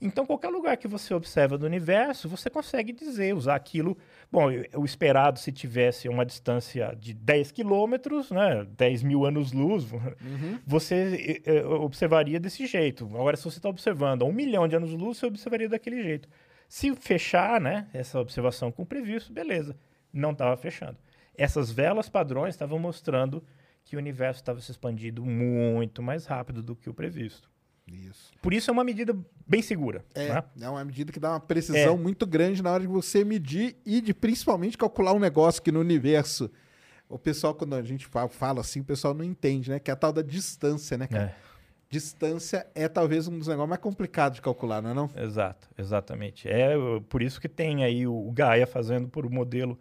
então, qualquer lugar que você observa do universo, você consegue dizer, usar aquilo. Bom, o esperado se tivesse uma distância de 10 quilômetros, né, 10 mil anos-luz, uhum. você eh, observaria desse jeito. Agora, se você está observando a um milhão de anos-luz, você observaria daquele jeito. Se fechar né, essa observação com o previsto, beleza. Não estava fechando. Essas velas padrões estavam mostrando que o universo estava se expandindo muito mais rápido do que o previsto. Isso. Por isso é uma medida bem segura. É, né? é uma medida que dá uma precisão é. muito grande na hora de você medir e de principalmente calcular um negócio que no universo. O pessoal, quando a gente fala, assim, o pessoal não entende, né? Que é a tal da distância, né, cara? É. Distância é talvez um dos negócios mais complicados de calcular, não é não? Exato, exatamente. É por isso que tem aí o Gaia fazendo por um modelo,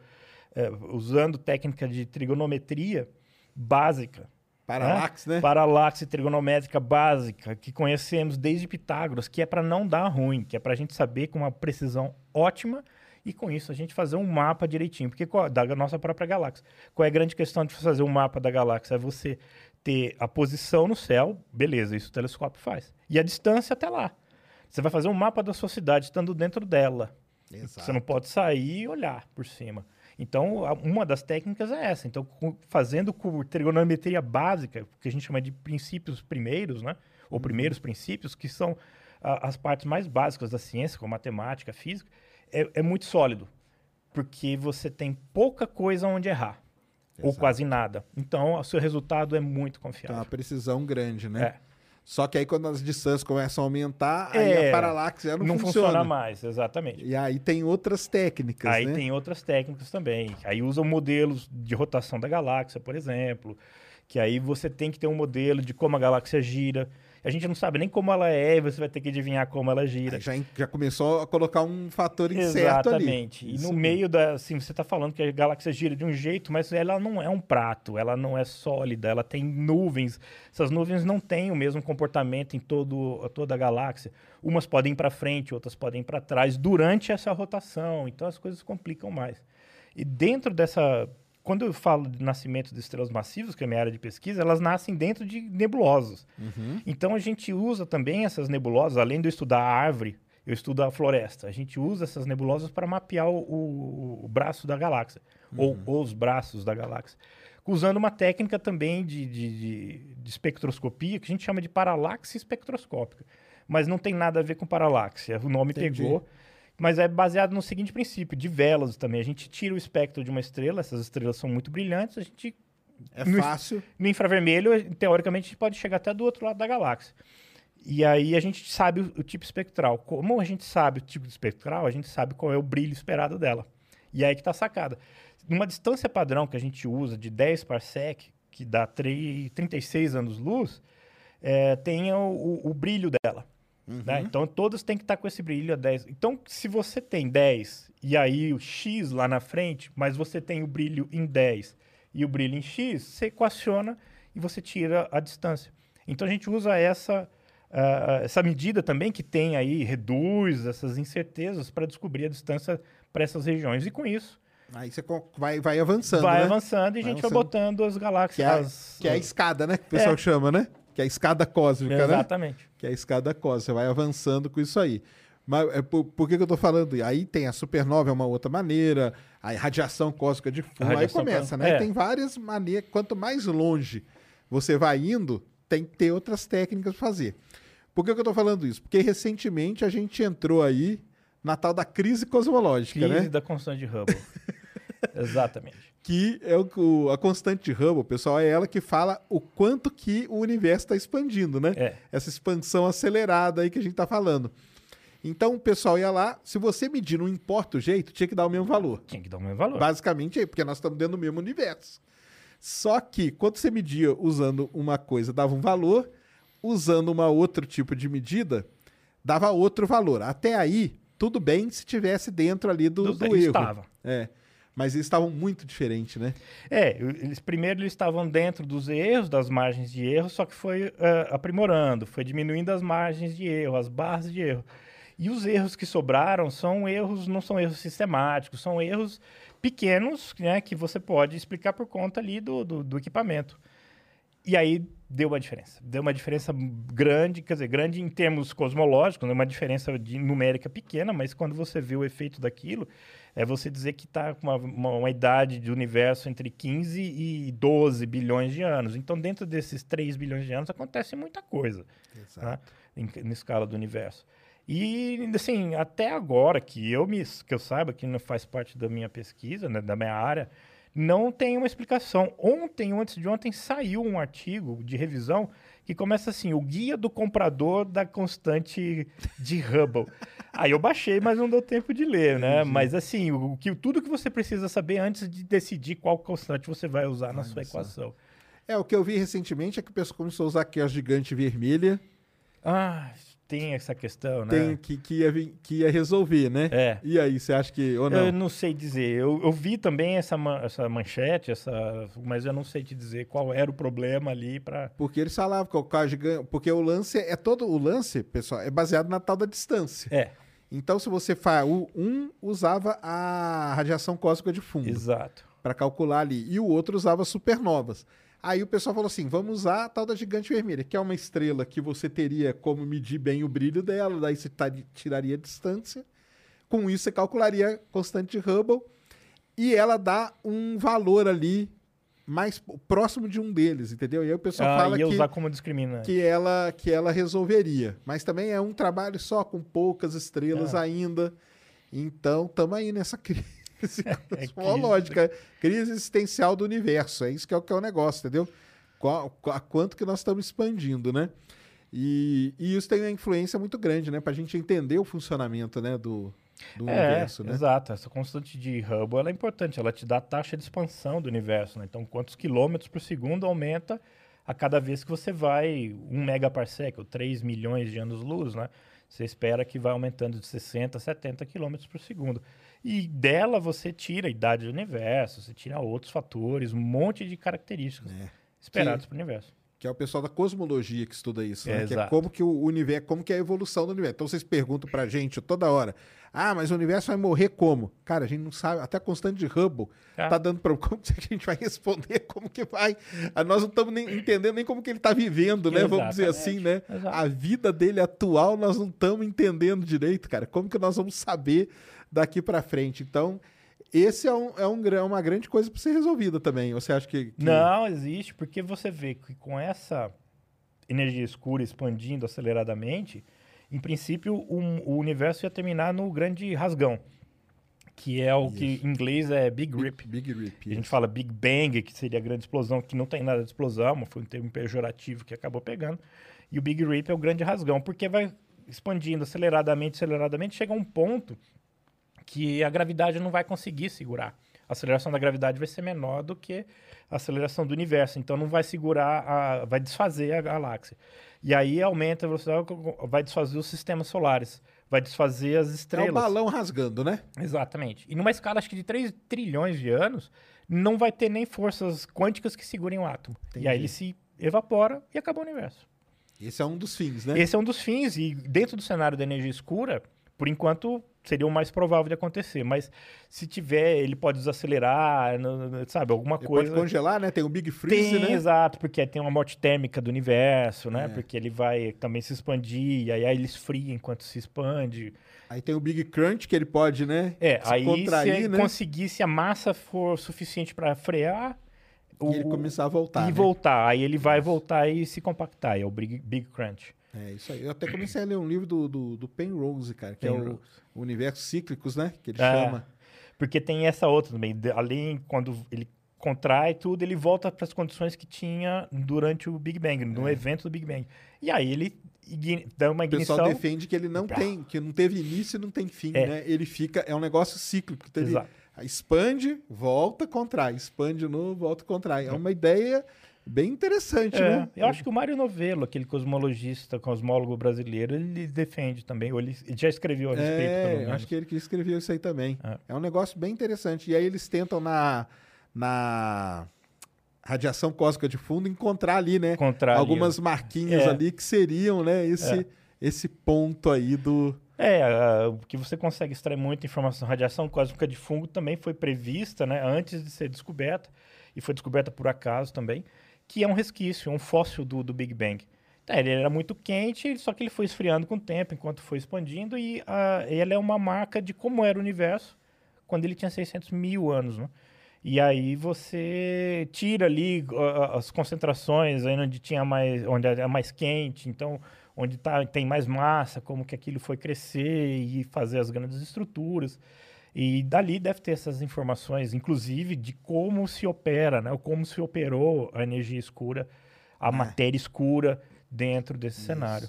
é, usando técnica de trigonometria básica, Paralaxe, né? Paralaxe trigonométrica básica, que conhecemos desde Pitágoras, que é para não dar ruim, que é para a gente saber com uma precisão ótima e com isso a gente fazer um mapa direitinho, porque da nossa própria galáxia. Qual é a grande questão de fazer um mapa da galáxia? É você ter a posição no céu, beleza, isso o telescópio faz. E a distância até lá. Você vai fazer um mapa da sua cidade estando dentro dela. Exato. Você não pode sair e olhar por cima. Então, uma das técnicas é essa. Então, fazendo com trigonometria básica, que a gente chama de princípios primeiros, né? Ou uhum. primeiros princípios, que são a, as partes mais básicas da ciência, como matemática, física, é, é muito sólido. Porque você tem pouca coisa onde errar. Exato. Ou quase nada. Então, o seu resultado é muito confiável. Então, uma precisão grande, né? É. Só que aí quando as distâncias começam a aumentar, é, aí a paralaxe já não, não funciona. funciona mais, exatamente. E aí tem outras técnicas, Aí né? tem outras técnicas também. Aí usam modelos de rotação da galáxia, por exemplo, que aí você tem que ter um modelo de como a galáxia gira a gente não sabe nem como ela é, e você vai ter que adivinhar como ela gira. Já, já começou a colocar um fator incerto Exatamente. ali. E no meio da, assim, você está falando que a galáxia gira de um jeito, mas ela não é um prato, ela não é sólida, ela tem nuvens. Essas nuvens não têm o mesmo comportamento em todo, toda a galáxia. Umas podem ir para frente, outras podem ir para trás durante essa rotação. Então as coisas complicam mais. E dentro dessa quando eu falo de nascimento de estrelas massivas, que é a minha área de pesquisa, elas nascem dentro de nebulosas. Uhum. Então a gente usa também essas nebulosas, além de eu estudar a árvore, eu estudo a floresta. A gente usa essas nebulosas para mapear o, o, o, braço da galáxia, uhum. ou os braços da galáxia. usando uma técnica também de, de, de, de espectroscopia que a gente chama de paralaxe espectroscópica. Mas não tem nada a ver com paralaxe. O nome Entendi. pegou. Mas é baseado no seguinte princípio, de velas também. A gente tira o espectro de uma estrela, essas estrelas são muito brilhantes, a gente É no- fácil. no infravermelho, teoricamente, a gente pode chegar até do outro lado da galáxia. E aí a gente sabe o, o tipo espectral. Como a gente sabe o tipo espectral, a gente sabe qual é o brilho esperado dela. E aí que está a sacada. Numa distância padrão que a gente usa de 10 parsec, que dá 3, 36 anos-luz, é, tem o, o- o brilho dela. Né? Então todas têm que estar com esse brilho a 10. Então, se você tem 10 e aí o X lá na frente, mas você tem o brilho em 10 e o brilho em X, você equaciona e você tira a distância. Então a gente usa essa, ah, essa medida também que tem aí, reduz essas incertezas para descobrir a distância para essas regiões. E com isso, Aí você vai, vai avançando, vai né? avançando e a Vai gente vai avançando. botando as Que galáxias. é, as- que é a escada, né? Que o pessoal É. chama, né? Que é a escada cósmica, né? Exatamente. Que é a escada cósmica. Você vai avançando com isso aí. Mas é por, por que, que eu tô falando? Aí tem a supernova, é uma outra maneira, a radiação cósmica de fundo. Aí começa, né? é. Tem várias maneiras. Quanto mais longe você vai indo, tem que ter outras técnicas pra fazer. Por que, que eu tô falando isso? Porque recentemente a gente entrou aí na tal da crise cosmológica, Crise né? da constante de Hubble. Exatamente. Que é o, a constante de Hubble, pessoal, é ela que fala o quanto que o universo está expandindo, né? É. Essa expansão acelerada aí que a gente está falando. Então o pessoal ia lá, se você medir, não importa o jeito, tinha que dar o mesmo valor. Tinha que dar o mesmo valor. Basicamente aí, porque nós estamos dentro do mesmo universo. Só que quando você media usando uma coisa, dava um valor, usando uma outro tipo de medida, dava outro valor. Até aí, tudo bem se tivesse dentro ali do, Do- do erro. estava. É. Mas eles estavam muito diferentes, né? É, eles primeiro eles estavam dentro dos erros, das margens de erro, só que foi eh, aprimorando, foi diminuindo as margens de erro, as barras de erro. E os erros que sobraram são erros, não são erros sistemáticos, são erros pequenos, né, que você pode explicar por conta ali do, do, do equipamento. E aí deu uma diferença. Deu uma diferença grande, quer dizer, grande em termos cosmológicos, né? uma diferença de numérica pequena, mas quando você vê o efeito daquilo, é você dizer que está com uma, uma, uma idade de universo entre 15 e 12 bilhões de anos. Então, dentro desses 3 bilhões de anos, acontece muita coisa né? em, na escala do universo. E, assim, até agora, que eu, me, que eu saiba, que não faz parte da minha pesquisa, né, da minha área, não tem uma explicação. Ontem, ou antes de ontem, saiu um artigo de revisão que começa assim: o guia do comprador da constante de Hubble. Aí eu baixei, mas não deu tempo de ler, né? Mas assim, o, que, tudo que você precisa saber antes de decidir qual constante você vai usar na sua equação. É, o que eu vi recentemente é que o pessoal começou a usar aqui a gigante vermelha, Ah, tem essa questão, né? tem, que, que, ia, que ia resolver, né? É. E aí, você acha que. Ou não? Eu não sei dizer. Eu, eu vi também essa, ma- essa manchete, essa, mas eu não sei te dizer qual era o problema ali para. Porque eles falavam que o carro gigante. Porque o lance é todo. O lance, pessoal, é baseado na tal da distância. É, Então, se você faz. O um usava a radiação cósmica de fundo. exato. para calcular ali. E o outro usava supernovas. Aí o pessoal falou assim: vamos usar a tal da gigante vermelha, que é uma estrela que você teria como medir bem o brilho dela, daí você tiraria a distância. Com isso, você calcularia a constante de Hubble e ela dá um valor ali mais próximo de um deles, entendeu? E aí o pessoal Ah, fala ia que, usar como discriminante. que, ela, que ela resolveria. Mas também é um trabalho só, com poucas estrelas É. ainda. Então, estamos aí nessa crise É cosmológica, crise existencial do universo. É isso que é o que é o negócio, entendeu? Qual, qual- a quanto que nós estamos expandindo, né? E, e isso tem uma influência muito grande, né? Para a gente entender o funcionamento né, do, do É, universo, né? exato. Essa constante de Hubble ela é importante. Ela te dá a taxa de expansão do universo. Né? Então, quantos quilômetros por segundo aumenta a cada vez que você vai um megaparsec, ou 3 milhões de anos-luz, né? Você espera que vai aumentando de 60 a 70 quilômetros por segundo. E dela você tira a idade do universo, você tira outros fatores, um monte de características esperadas Que- para o universo. Que é o pessoal da cosmologia que estuda isso, É, né? Que é como que o universo, como que é a evolução do universo. Então vocês perguntam pra gente toda hora: "Ah, mas o universo vai morrer como?" Cara, a gente não sabe, até a constante de Hubble Ah. tá dando para como que a gente vai responder como que vai. Ah, Nós não estamos nem entendendo nem como que ele tá vivendo, né? Vamos dizer assim, né? Exato. A vida dele atual nós não estamos entendendo direito, cara. Como que nós vamos saber daqui pra frente? Então, esse é, um, é um, gra- uma grande coisa para ser resolvida também. Você acha que. que- Não existe, porque você vê que com essa energia escura expandindo aceleradamente, em princípio o, o universo ia terminar no grande rasgão, que é o que em inglês é Big Rip. Big Rip. A gente fala Big Bang, que seria a grande explosão, que não tem nada de explosão, mas foi um termo pejorativo que acabou pegando. E o Big Rip é o grande rasgão, porque vai expandindo aceleradamente, aceleradamente, chega a um ponto que a gravidade não vai conseguir segurar. A aceleração da gravidade vai ser menor do que a aceleração do universo, então não vai segurar, a, vai desfazer a galáxia. E aí aumenta a velocidade, vai desfazer os sistemas solares, vai desfazer as É estrelas. o balão rasgando, né? Exatamente. E numa escala, acho que de 3 trilhões de anos, não vai ter nem forças quânticas que segurem o átomo. E aí ele se evapora e acabou o universo. Esse é um dos fins, né? Esse é um dos fins, e dentro do cenário da energia escura, por enquanto, seria o mais provável de acontecer. Mas se tiver, ele pode desacelerar, sabe, alguma Ele coisa. pode congelar, né? Tem o Big Freeze, Tem, né? exato, porque tem uma morte térmica do universo, né? É. Porque ele vai também se expandir, e aí, aí ele esfria enquanto se expande. Aí tem o Big Crunch, que ele pode, né? É, se aí contrair, se né? conseguir, se a massa for suficiente para frear... E ele começar a voltar. E né? voltar. Aí ele vai voltar e se compactar. É o Big, Big Crunch. É isso aí. Eu até comecei a ler um livro do, do, do Penrose, cara, que é Penrose. o Universo Cíclicos, né? Que ele É, chama. Porque tem essa outra também. Além, quando ele contrai tudo, ele volta para as condições que tinha durante o Big Bang, no evento do Big Bang. E aí ele dá uma É. O pessoal ignição... defende que ele não tem, que não teve início e não tem fim, É. né? Ele fica, é um negócio cíclico. Exato. expande, volta, contrai. Expande de novo, volta, contrai. É uma ideia bem interessante, É, né? eu acho que o Mário Novelo, aquele cosmologista, cosmólogo brasileiro, ele defende também, ou ele ele já escreveu a respeito, pelo É, menos. acho que ele que escreveu isso aí também. É. É. um negócio bem interessante. E aí eles tentam na, na radiação cósmica de fundo encontrar ali, né? Encontrar ali, algumas ó. marquinhas É. ali que seriam, né? Esse, É. esse ponto aí do. É, o que você consegue extrair muita informação. Radiação cósmica de fungo também foi prevista, né, antes de ser descoberta, e foi descoberta por acaso também, que é um resquício, um fóssil do, do Big Bang. Tá, ele era muito quente, só que ele foi esfriando com o tempo, enquanto foi expandindo, e ah, ele é uma marca de como era o universo quando ele tinha 600 mil anos, né? E aí você tira ali ah, as concentrações aí onde tinha mais, onde é mais quente, então onde tá, tem mais massa, como que aquilo foi crescer e fazer as grandes estruturas. E dali deve ter essas informações, inclusive de como se opera, né? Ou Como se operou a energia escura, a matéria escura dentro desse cenário.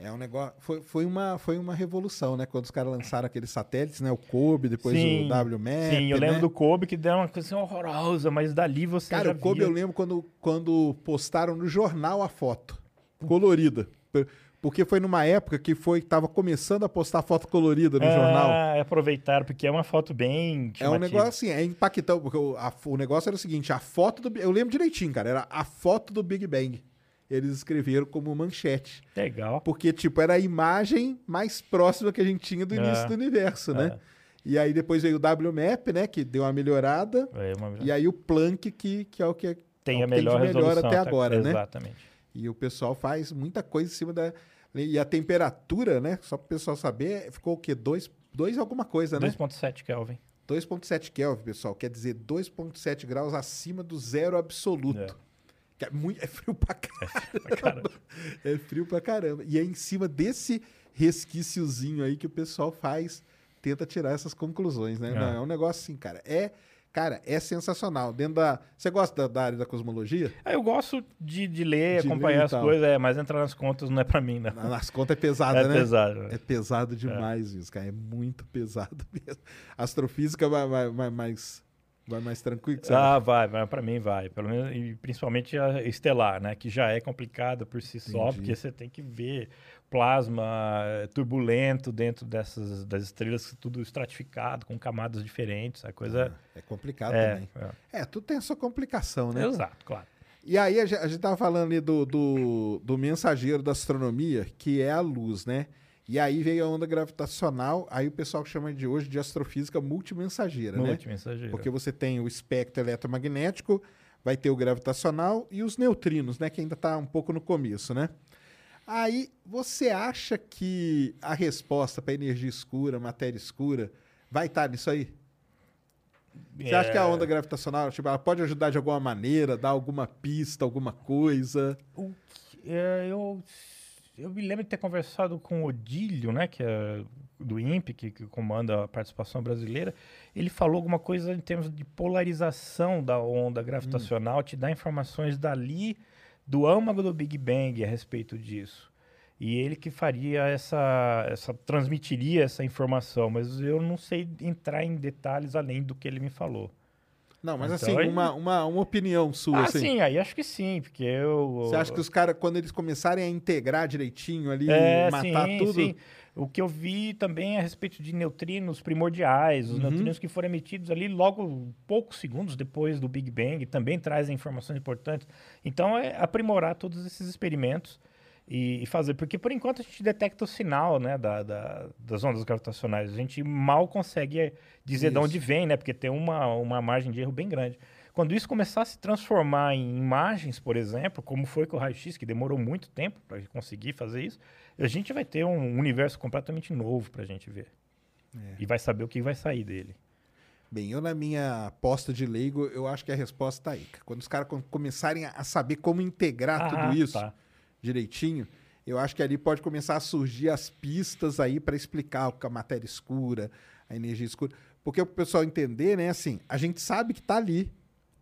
É um negócio. Foi, foi, uma, foi uma revolução, né? Quando os caras lançaram aqueles satélites, né? O COBE, depois Sim, o WMAP. Sim, eu lembro né? do Kobe que deu uma coisa assim horrorosa, mas dali você Cara, o Kobe via... eu lembro quando, quando postaram no jornal a foto, colorida. Porque foi numa época que foi tava começando a postar foto colorida no Ah, jornal. aproveitaram, porque é uma foto bem É um negócio assim, é impactante, porque o, a- o negócio era o seguinte, a foto do... Eu lembro direitinho, cara, era a foto do Big Bang. Eles escreveram como manchete. Legal. Porque, tipo, era a imagem mais próxima que a gente tinha do É. início do universo, né? É. E aí depois veio o WMAP, né? Que deu uma melhorada. É uma- E aí o Planck, que, que é o que tem é a o que melhor de melhor resolução até agora, né? Exatamente. E o pessoal faz muita coisa em cima da. E a temperatura, né? Só para o pessoal saber, ficou o quê? 2 dois alguma coisa, né? 2.7 Kelvin. 2,7 Kelvin, pessoal. Quer dizer 2,7 graus acima do zero absoluto. Que é, muito, é frio pra caramba. É frio pra caramba. E é em cima desse resquíciozinho aí que o pessoal faz, tenta tirar essas conclusões, né? É. Não, é um negócio assim, cara. É, cara, é sensacional. Dentro da. Você gosta da, da área da cosmologia? Ah, eu gosto de, de ler, De ler acompanhar e as coisas, é, mas entrar nas contas não é pra mim, não. Nas contas é pesada, É né? pesado, né? É pesado demais isso, cara. É muito pesado mesmo. Astrofísica vai, vai, vai mais, vai mais tranquilo. Ah, vai, vai, pra mim vai. Pelo menos, e principalmente a estelar, né? Que já é complicada por si só, Entendi. porque você tem que ver plasma eh, turbulento dentro dessas das estrelas, tudo estratificado, com camadas diferentes. A coisa. É complicado É, também. é. É, tudo tem a sua complicação, né? Exato, claro. E aí a gente, a gente tava falando ali do, do, do mensageiro da astronomia, que é a luz, né? E aí veio a onda gravitacional, aí o pessoal chama de hoje de astrofísica multimensageira, né? Multimensageira. Porque você tem o espectro eletromagnético, vai ter o gravitacional e os neutrinos, né? Que ainda está um pouco no começo, né? Aí, você acha que a resposta para energia escura, matéria escura, vai estar nisso aí? Você acha que a onda gravitacional tipo, ela pode ajudar de alguma maneira, dar alguma pista, alguma coisa? O que- é, eu, eu me lembro de ter conversado com o Odílio, né, que é do INPE, que, que comanda a participação brasileira. Ele falou alguma coisa em termos de polarização da onda gravitacional, te dá informações dali do âmago do Big Bang a respeito disso. E ele que faria essa, essa transmitiria essa informação, mas eu não sei entrar em detalhes além do que ele me falou. Não, mas Então, assim, aí- uma, uma, uma opinião sua, Ah, assim. sim, aí acho que sim, porque eu... Você acha que os caras, quando eles começarem a integrar direitinho ali, É, matar sim, tudo... sim. O que eu vi também é a respeito de neutrinos primordiais, os Uhum. neutrinos que foram emitidos ali logo poucos segundos depois do Big Bang, também trazem informações importantes. Então é aprimorar todos esses experimentos e, e fazer, porque por enquanto a gente detecta o sinal né, da, da- das ondas gravitacionais. A gente mal consegue dizer de Isso. onde vem, né? Porque tem uma, uma margem de erro bem grande. Quando isso começar a se transformar em imagens, por exemplo, como foi com o raio-x, que demorou muito tempo para conseguir fazer isso, a gente vai ter um universo completamente novo para a gente ver. É. E vai saber o que vai sair dele. Bem, eu na minha aposta de leigo, eu acho que a resposta tá aí. Quando os caras com- começarem a saber como integrar Ah, tudo isso tá. Direitinho, eu acho que ali pode começar a surgir as pistas aí para explicar o que é a matéria escura, a energia escura. Porque o pessoal entender, né, assim, a gente sabe que tá ali,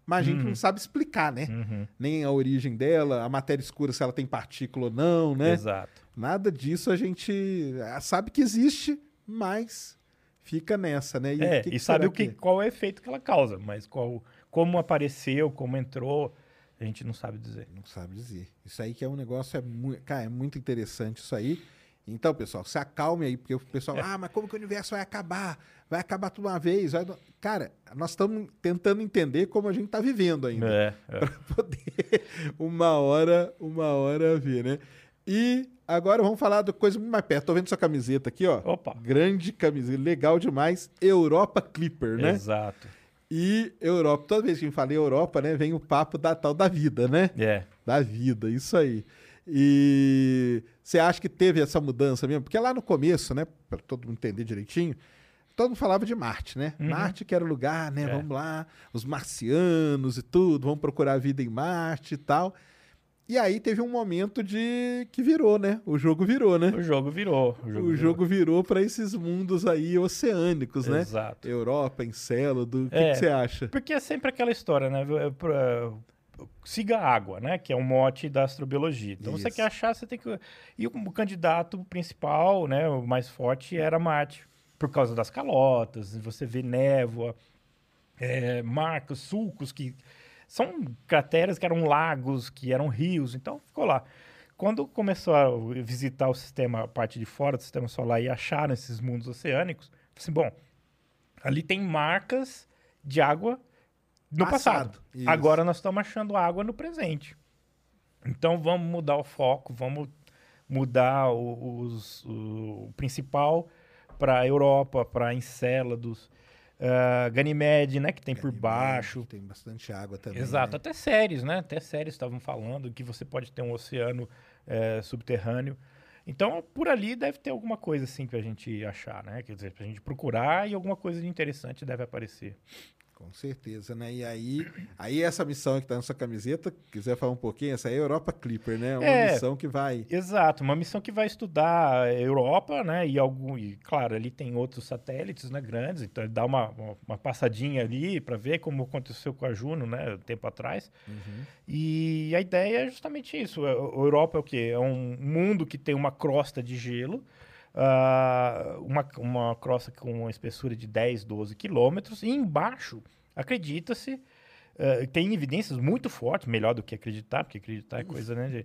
mas a gente Uhum. não sabe explicar, né? Nem a origem dela, a matéria escura, se ela tem partícula ou não, né? Exato. Nada disso a gente ah, sabe que existe, mas fica nessa, né? é, que e que sabe o que, qual é o efeito que ela causa, mas qual, como apareceu, como entrou, a gente não sabe dizer. Não sabe dizer. Isso aí que é um negócio, é muito, cara, é muito interessante isso aí. Então, pessoal, se acalme aí, porque o pessoal, ah, mas como que o universo vai acabar? Vai acabar tudo uma vez? Vai... Cara, nós estamos tentando entender como a gente está vivendo ainda. É, é. Para poder uma hora, uma hora ver, né? E agora vamos falar de coisa muito mais perto. Tô vendo sua camiseta aqui, ó. Opa. Grande camiseta, legal demais. Europa Clipper, né? Exato. E Europa, toda vez que a fala em Europa, né, vem o papo da tal da vida, né? É. Da vida, isso aí. E você acha que teve essa mudança mesmo? Porque lá no começo, né, para todo mundo entender direitinho, todo mundo falava de Marte, né? Uhum. Marte que era o lugar, né? É. Vamos lá, os marcianos e tudo, vamos procurar vida em Marte e tal. E aí teve um momento de que virou, né? O jogo virou, né? O jogo virou. O O jogo, jogo, virou para esses mundos aí oceânicos, né? Exato. Europa, Encélado, o que É. que você acha? Porque é sempre aquela história, né? Siga a água, né? Que é um mote da astrobiologia. Então você Isso. quer achar, você tem que. E o candidato principal, né? O mais forte era Marte. Por causa das calotas, você vê névoa, é, marcos, sulcos, que são crateras que eram lagos, que eram rios. Então ficou lá. Quando começou a visitar o sistema, a parte de fora do sistema solar e acharam esses mundos oceânicos, assim, bom, ali tem marcas de água no Passado, passado. Agora nós estamos achando água no presente. Então vamos mudar o foco, vamos mudar o, os- o principal para a Europa, para Encélados, ah, Ganymede, né, que tem por baixo. Tem bastante água também. Exato, né? até séries, né? Até séries estavam falando que você pode ter um oceano eh, subterrâneo. Então, por ali deve ter alguma coisa assim pra gente achar, né? Quer dizer, pra gente procurar e alguma coisa de interessante deve aparecer. Com certeza, né? E aí, aí essa missão que tá na sua camiseta, quiser falar um pouquinho, essa é a Europa Clipper, né? Uma É. missão que vai. Exato, uma missão que vai estudar a Europa, né? E algum, e, claro, ali tem outros satélites, né, grandes, então ele dá uma, uma, uma passadinha ali para ver como aconteceu com a Juno, né, tempo atrás. E a ideia é justamente isso. A a Europa é o quê? É um mundo que tem uma crosta de gelo, ah, uma, uma crosta com uma espessura de 10, 12 quilômetros, e embaixo, acredita-se, ah, tem evidências muito fortes, melhor do que acreditar, porque acreditar é coisa, né, de,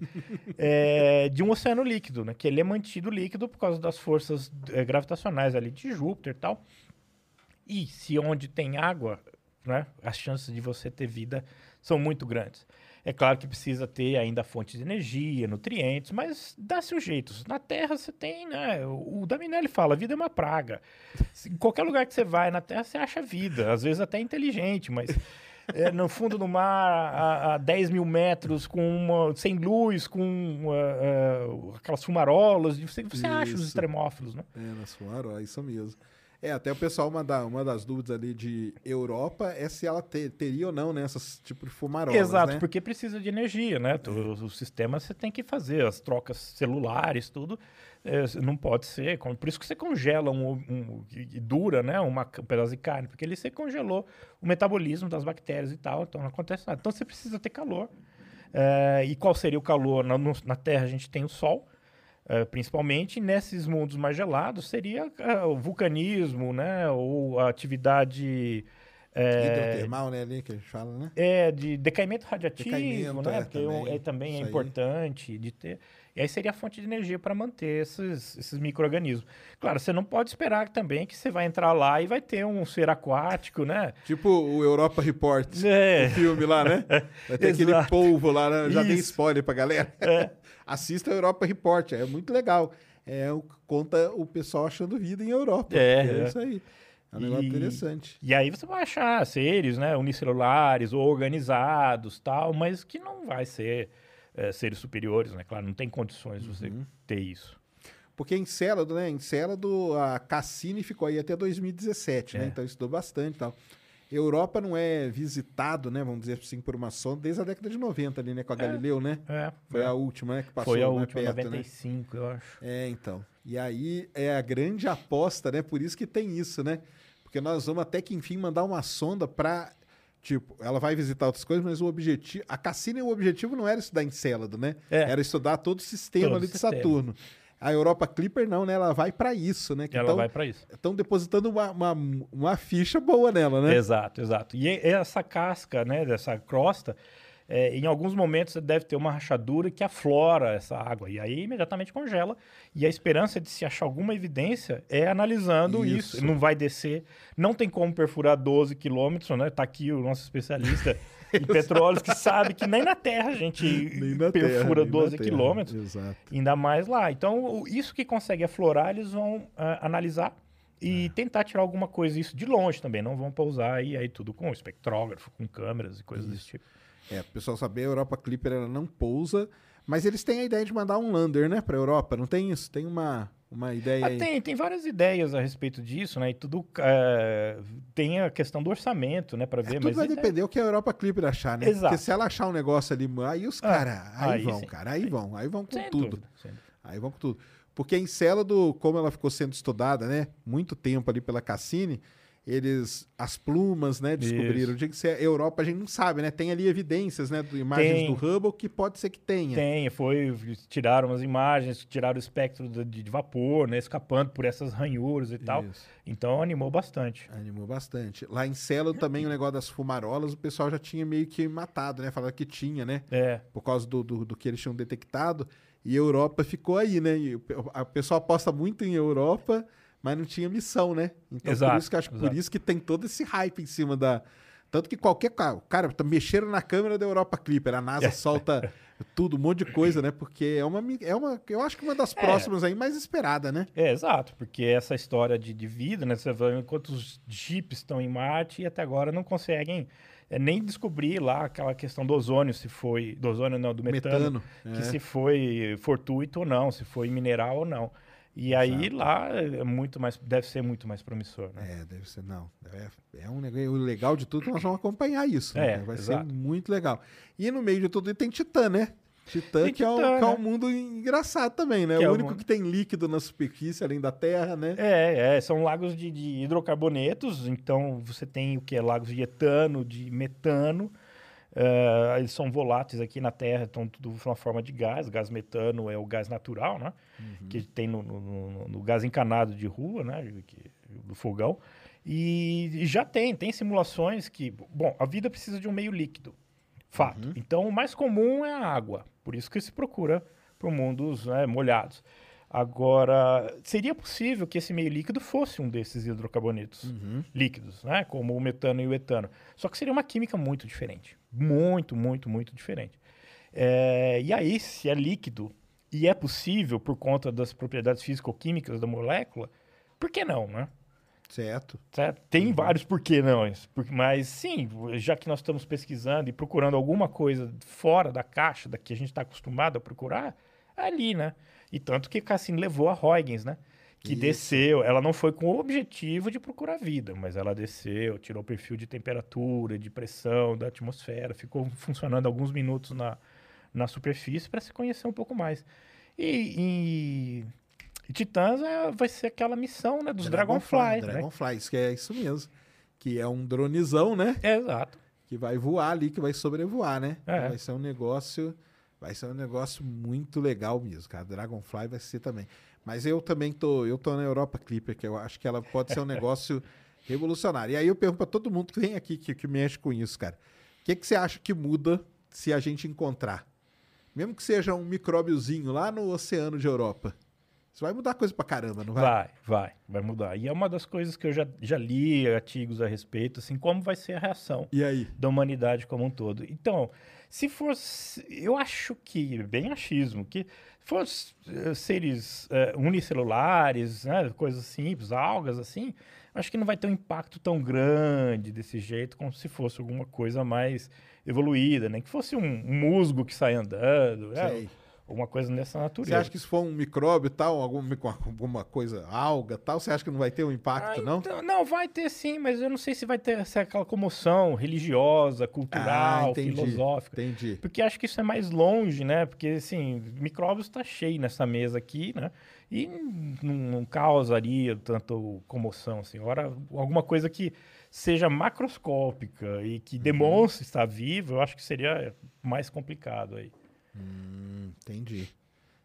é, de um oceano líquido, né? Que ele é mantido líquido por causa das forças eh, gravitacionais ali de Júpiter e tal. E se onde tem água, né, as chances de você ter vida são muito grandes. É claro que precisa ter ainda fontes de energia, nutrientes, mas dá-se um jeito. Na Terra você tem, né? O o Daminelli fala, a vida é uma praga. Em qualquer lugar que você vai na Terra, você acha vida. Às vezes até inteligente, mas é, no fundo do mar, a, a 10 mil metros, com uma, sem luz, com ah, ah, aquelas fumarolas, você, você acha os extremófilos, né? É, nas Fumaró, isso mesmo. É, até o pessoal, uma, da, uma das dúvidas ali de Europa é se ela te, teria ou não, né, essas tipo de fumarolas, Exato, né? porque precisa de energia, né? O, o sistema você tem que fazer, as trocas celulares, tudo. é, não pode ser. Por isso que você congela um, um- e dura, né? Uma, um pedaço de carne, porque ali você congelou o metabolismo das bactérias e tal, então não acontece nada. Então você precisa ter calor. É, e qual seria o calor? Na, no- na Terra a gente tem o Sol. É, principalmente nesses mundos mais gelados seria é, o vulcanismo, né? Ou a atividade é, Hidrotermal, né, ali que a gente fala, né? é, de decaimento radiativo, Decaimento, né? é, Porque também, é, também é importante de ter. E aí seria a fonte de energia para manter esses, esses micro-organismos. Claro, você não pode esperar também que você vai entrar lá e vai ter um ser aquático, né? Tipo o Europa Report, É. o filme lá, né? Vai ter aquele polvo lá, né? já dei Isso. spoiler pra galera. É. Assista o Europa Report, é muito legal. É conta o pessoal achando vida em Europa. É, é é. isso aí. É um negócio E- interessante. E aí você vai achar seres, né, unicelulares ou organizados, tal, mas que não vai ser é, seres superiores, né? Claro, não tem condições de você Uhum. ter isso. Porque Encélado, né? Encélado, a Cassini ficou aí até 2017, né? É. Então estudou bastante e tal. Europa não é visitado, né? Vamos dizer assim, por uma sonda desde a década de 90 ali, né? Com a Galileu, né? É, Foi é. a última, né? Que passou Foi a última, perto, né? 95, eu acho. É, então. E aí é a grande aposta, né? Por isso que tem isso, né? Porque nós vamos até que enfim mandar uma sonda para Tipo, ela vai visitar outras coisas, mas o objetivo. A Cassini, o objetivo não era estudar Encélado, né? É. Era estudar todo o sistema Todo ali de sistema. Saturno. A Europa Clipper não, né? Ela vai para isso, né? Ela vai pra isso. Estão depositando uma, uma, uma ficha boa nela, né? Exato, exato. E e- essa casca, né, dessa crosta, é, em alguns momentos deve ter uma rachadura que aflora essa água. E aí imediatamente congela. E a esperança de se achar alguma evidência é analisando isso. Isso. Não vai descer. Não tem como perfurar 12 quilômetros, né? Tá aqui o nosso especialista em petróleos que sabe que nem na Terra a gente perfura Terra, nem na 12 Terra. quilômetros. Exato. Ainda mais lá. Então, isso que consegue aflorar, eles vão ah, analisar e tentar tirar alguma coisa isso de longe também. Não vão pousar e aí tudo com espectrógrafo, com câmeras e coisas desse tipo. É, o pessoal saber, a Europa Clipper ela não pousa, mas eles têm a ideia de mandar um lander, né, pra Europa, não tem isso? Tem uma, uma ideia Ah, aí. tem, tem várias ideias a respeito disso, né? E tudo eh, tem a questão do orçamento, né? Para ver, É, Tudo mas vai é- depender o que a Europa Clipper achar, né? Exato. Porque se ela achar um negócio ali, aí os Ah, caras, aí, aí vão, sim. cara, aí vão, aí vão com sem tudo. dúvida. Aí vão com tudo. Porque em Encélado, como ela ficou sendo estudada, né, muito tempo ali pela Cassini, eles, as plumas, né, descobriram. De que se é Europa a gente não sabe, né? Tem ali evidências, né, de imagens Tem. do Hubble que pode ser que tenha. Tem, foi, tiraram umas imagens, tiraram o espectro de, de vapor, né? Escapando por essas ranhuras e tal. Isso. Então animou bastante. Animou bastante. Lá em Célado também o negócio das fumarolas, o pessoal já tinha meio que matado, né? Falando que tinha, né? É, Por causa do, do, do que eles tinham detectado. E Europa ficou aí, né? E o pe- a pessoa aposta muito em Europa, mas não tinha missão, né? Então por Exato, isso que acho que por exato. isso que tem todo esse hype em cima da. Tanto que qualquer cara, cara, tá mexeram na câmera da Europa Clipper, a NASA solta tudo, um monte de coisa, né? Porque é uma, é uma, eu acho que uma das próximas aí mais esperada, né? É, exato, porque essa história de, de vida, né? Você vê quantos jeeps estão em Marte e até agora não conseguem é, nem descobrir lá aquela questão do ozônio, se foi. Do ozônio não, do metano, Metano, que é. se foi fortuito ou não, se foi mineral ou não. E aí lá é muito mais, deve ser muito mais promissor, né? É, deve ser, não. É, é um negócio, o legal de tudo, nós vamos acompanhar isso. né? É, Vai exato. ser muito legal. E no meio de tudo tem Titã, né? Titã, Tem que, é um, Titã, que é um né? mundo engraçado também, né? Que o é único um- que tem líquido na superfície, além da Terra, né? É, é, são lagos de, de hidrocarbonetos, então você tem o que? Lagos de etano, de metano. Eh, eles são voláteis aqui na Terra, estão tudo uma forma de gás. Gás metano é o gás natural, né? Que tem no, no- no- gás encanado de rua, né? que- do fogão. E, e já tem, tem simulações que... Bom, a vida precisa de um meio líquido, fato. Então, o mais comum é a água. Por isso que se procura por mundos né, molhados. Agora, seria possível que esse meio líquido fosse um desses hidrocarbonetos líquidos, né? Como o metano e o etano. Só que seria uma química muito diferente. Muito, muito, muito diferente. É, e aí, se é líquido e é possível por conta das propriedades físico-químicas da molécula, por que não, né? Certo. Certo? Tem vários porquê não, porque, mas sim, já que nós estamos pesquisando e procurando alguma coisa fora da caixa, da que a gente está acostumado a procurar, é ali, né? E tanto que Cassini levou a Huygens, né? que Isso. desceu. Ela não foi com o objetivo de procurar vida, mas ela desceu, tirou o perfil de temperatura, de pressão da atmosfera, ficou funcionando alguns minutos na, na superfície para se conhecer um pouco mais. E, e, e Titãs é- vai ser aquela missão né, dos Dragonflies. né? Dragonflies, que é isso mesmo. Que é um dronezão, né? É, exato. Que vai voar ali, que vai sobrevoar, né? É. Vai ser um negócio. Vai ser um negócio muito legal mesmo, cara. Dragonfly vai ser também. Mas eu também tô, eu tô na Europa Clipper, que eu acho que ela pode ser um negócio revolucionário. E aí eu pergunto pra todo mundo que vem aqui que, que mexe com isso, cara. O que, que você acha que muda se a gente encontrar? Mesmo que seja um micróbiozinho lá no oceano de Europa. Isso vai mudar coisa pra caramba, não vai? Vai, vai, vai mudar. E é uma das coisas que eu já, já li artigos a respeito, assim, como vai ser a reação E aí? da humanidade como um todo. Então, se fosse, eu acho que, bem achismo, que fosse eh, seres eh, unicelulares, né, coisas simples, algas assim, acho que não vai ter um impacto tão grande desse jeito, como se fosse alguma coisa mais evoluída, né? Que fosse um, um musgo que sai andando, né? Alguma coisa nessa Você natureza. acha que se for um micróbio tal, algum, micro- alguma coisa, alga tal, você acha que não vai ter um impacto, Ah, não? então- não, vai ter sim, mas eu não sei se vai ter essa, aquela comoção religiosa, cultural, Ah, entendi, filosófica. entendi. Porque acho que isso é mais longe, né? Porque, assim, micróbios está cheio nessa mesa aqui, né? E não, não causaria tanto comoção, assim. Agora, alguma coisa que seja macroscópica e Uhum. que demonstre estar vivo, eu acho que seria mais complicado aí. Hum, entendi.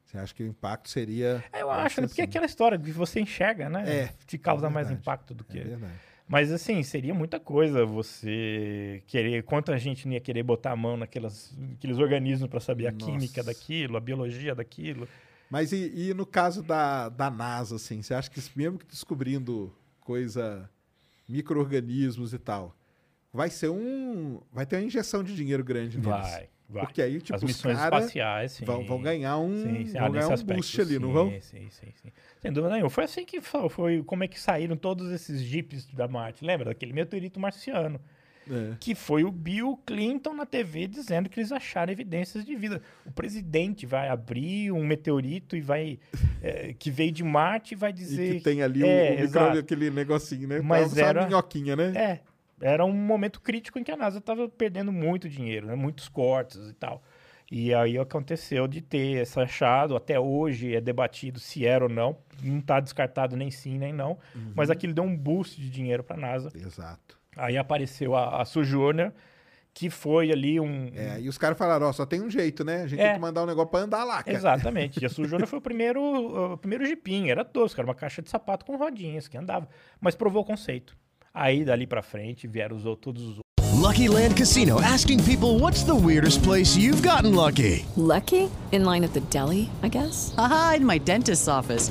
Você acha que o impacto seria. É, Eu acho, né? Porque é assim. aquela história que você enxerga, né? É, Te causa é mais impacto do que. É verdade. Mas assim, seria muita coisa você querer. Quanta gente não ia querer botar a mão naquelas, naqueles organismos para saber a Nossa. química daquilo, a biologia daquilo. Mas e, e no caso da, da NASA, assim, você acha que mesmo que descobrindo coisa, micro-organismos e tal, vai ser um. Vai ter uma injeção de dinheiro grande neles? Vai, vai. Porque aí, tipo, As os missões espaciais, sim. vão, vão ganhar um, Sim, sim. vão Ah, ganhar um aspecto, boost ali, não sim, vão? Sim, sim, sim. Sem dúvida nenhuma. Foi assim que foi, foi como é que saíram todos esses jipes da Marte. Lembra daquele meteorito marciano? É. que foi o Bill Clinton na TV dizendo que eles acharam evidências de vida. O presidente vai abrir um meteorito e vai é, que veio de Marte e vai E dizer que tem ali É, o, micróbio, exato. aquele negocinho, né? Mas uma era- minhoquinha, né? É, era um momento crítico em que a NASA estava perdendo muito dinheiro, né? muitos cortes e tal. E aí aconteceu de ter esse achado, até hoje é debatido se era ou não, não está descartado nem sim nem não, Uhum. mas aquilo deu um boost de dinheiro para a NASA. Exato. Aí apareceu a, a Sojourner, que foi ali um, É, e os caras falaram, ó, só tem um jeito, né? A gente É. tem que mandar um negócio pra andar lá, cara. Exatamente. E a Sujona foi o primeiro, o primeiro jipinho. Era tosco, era uma caixa de sapato com rodinhas que andava. Mas provou o conceito. Aí, dali pra frente, vieram os, outros- os Lucky Land Casino asking people what's the weirdest place you've gotten lucky? Lucky? In line at the deli, I guess? Aha, in my dentist's office.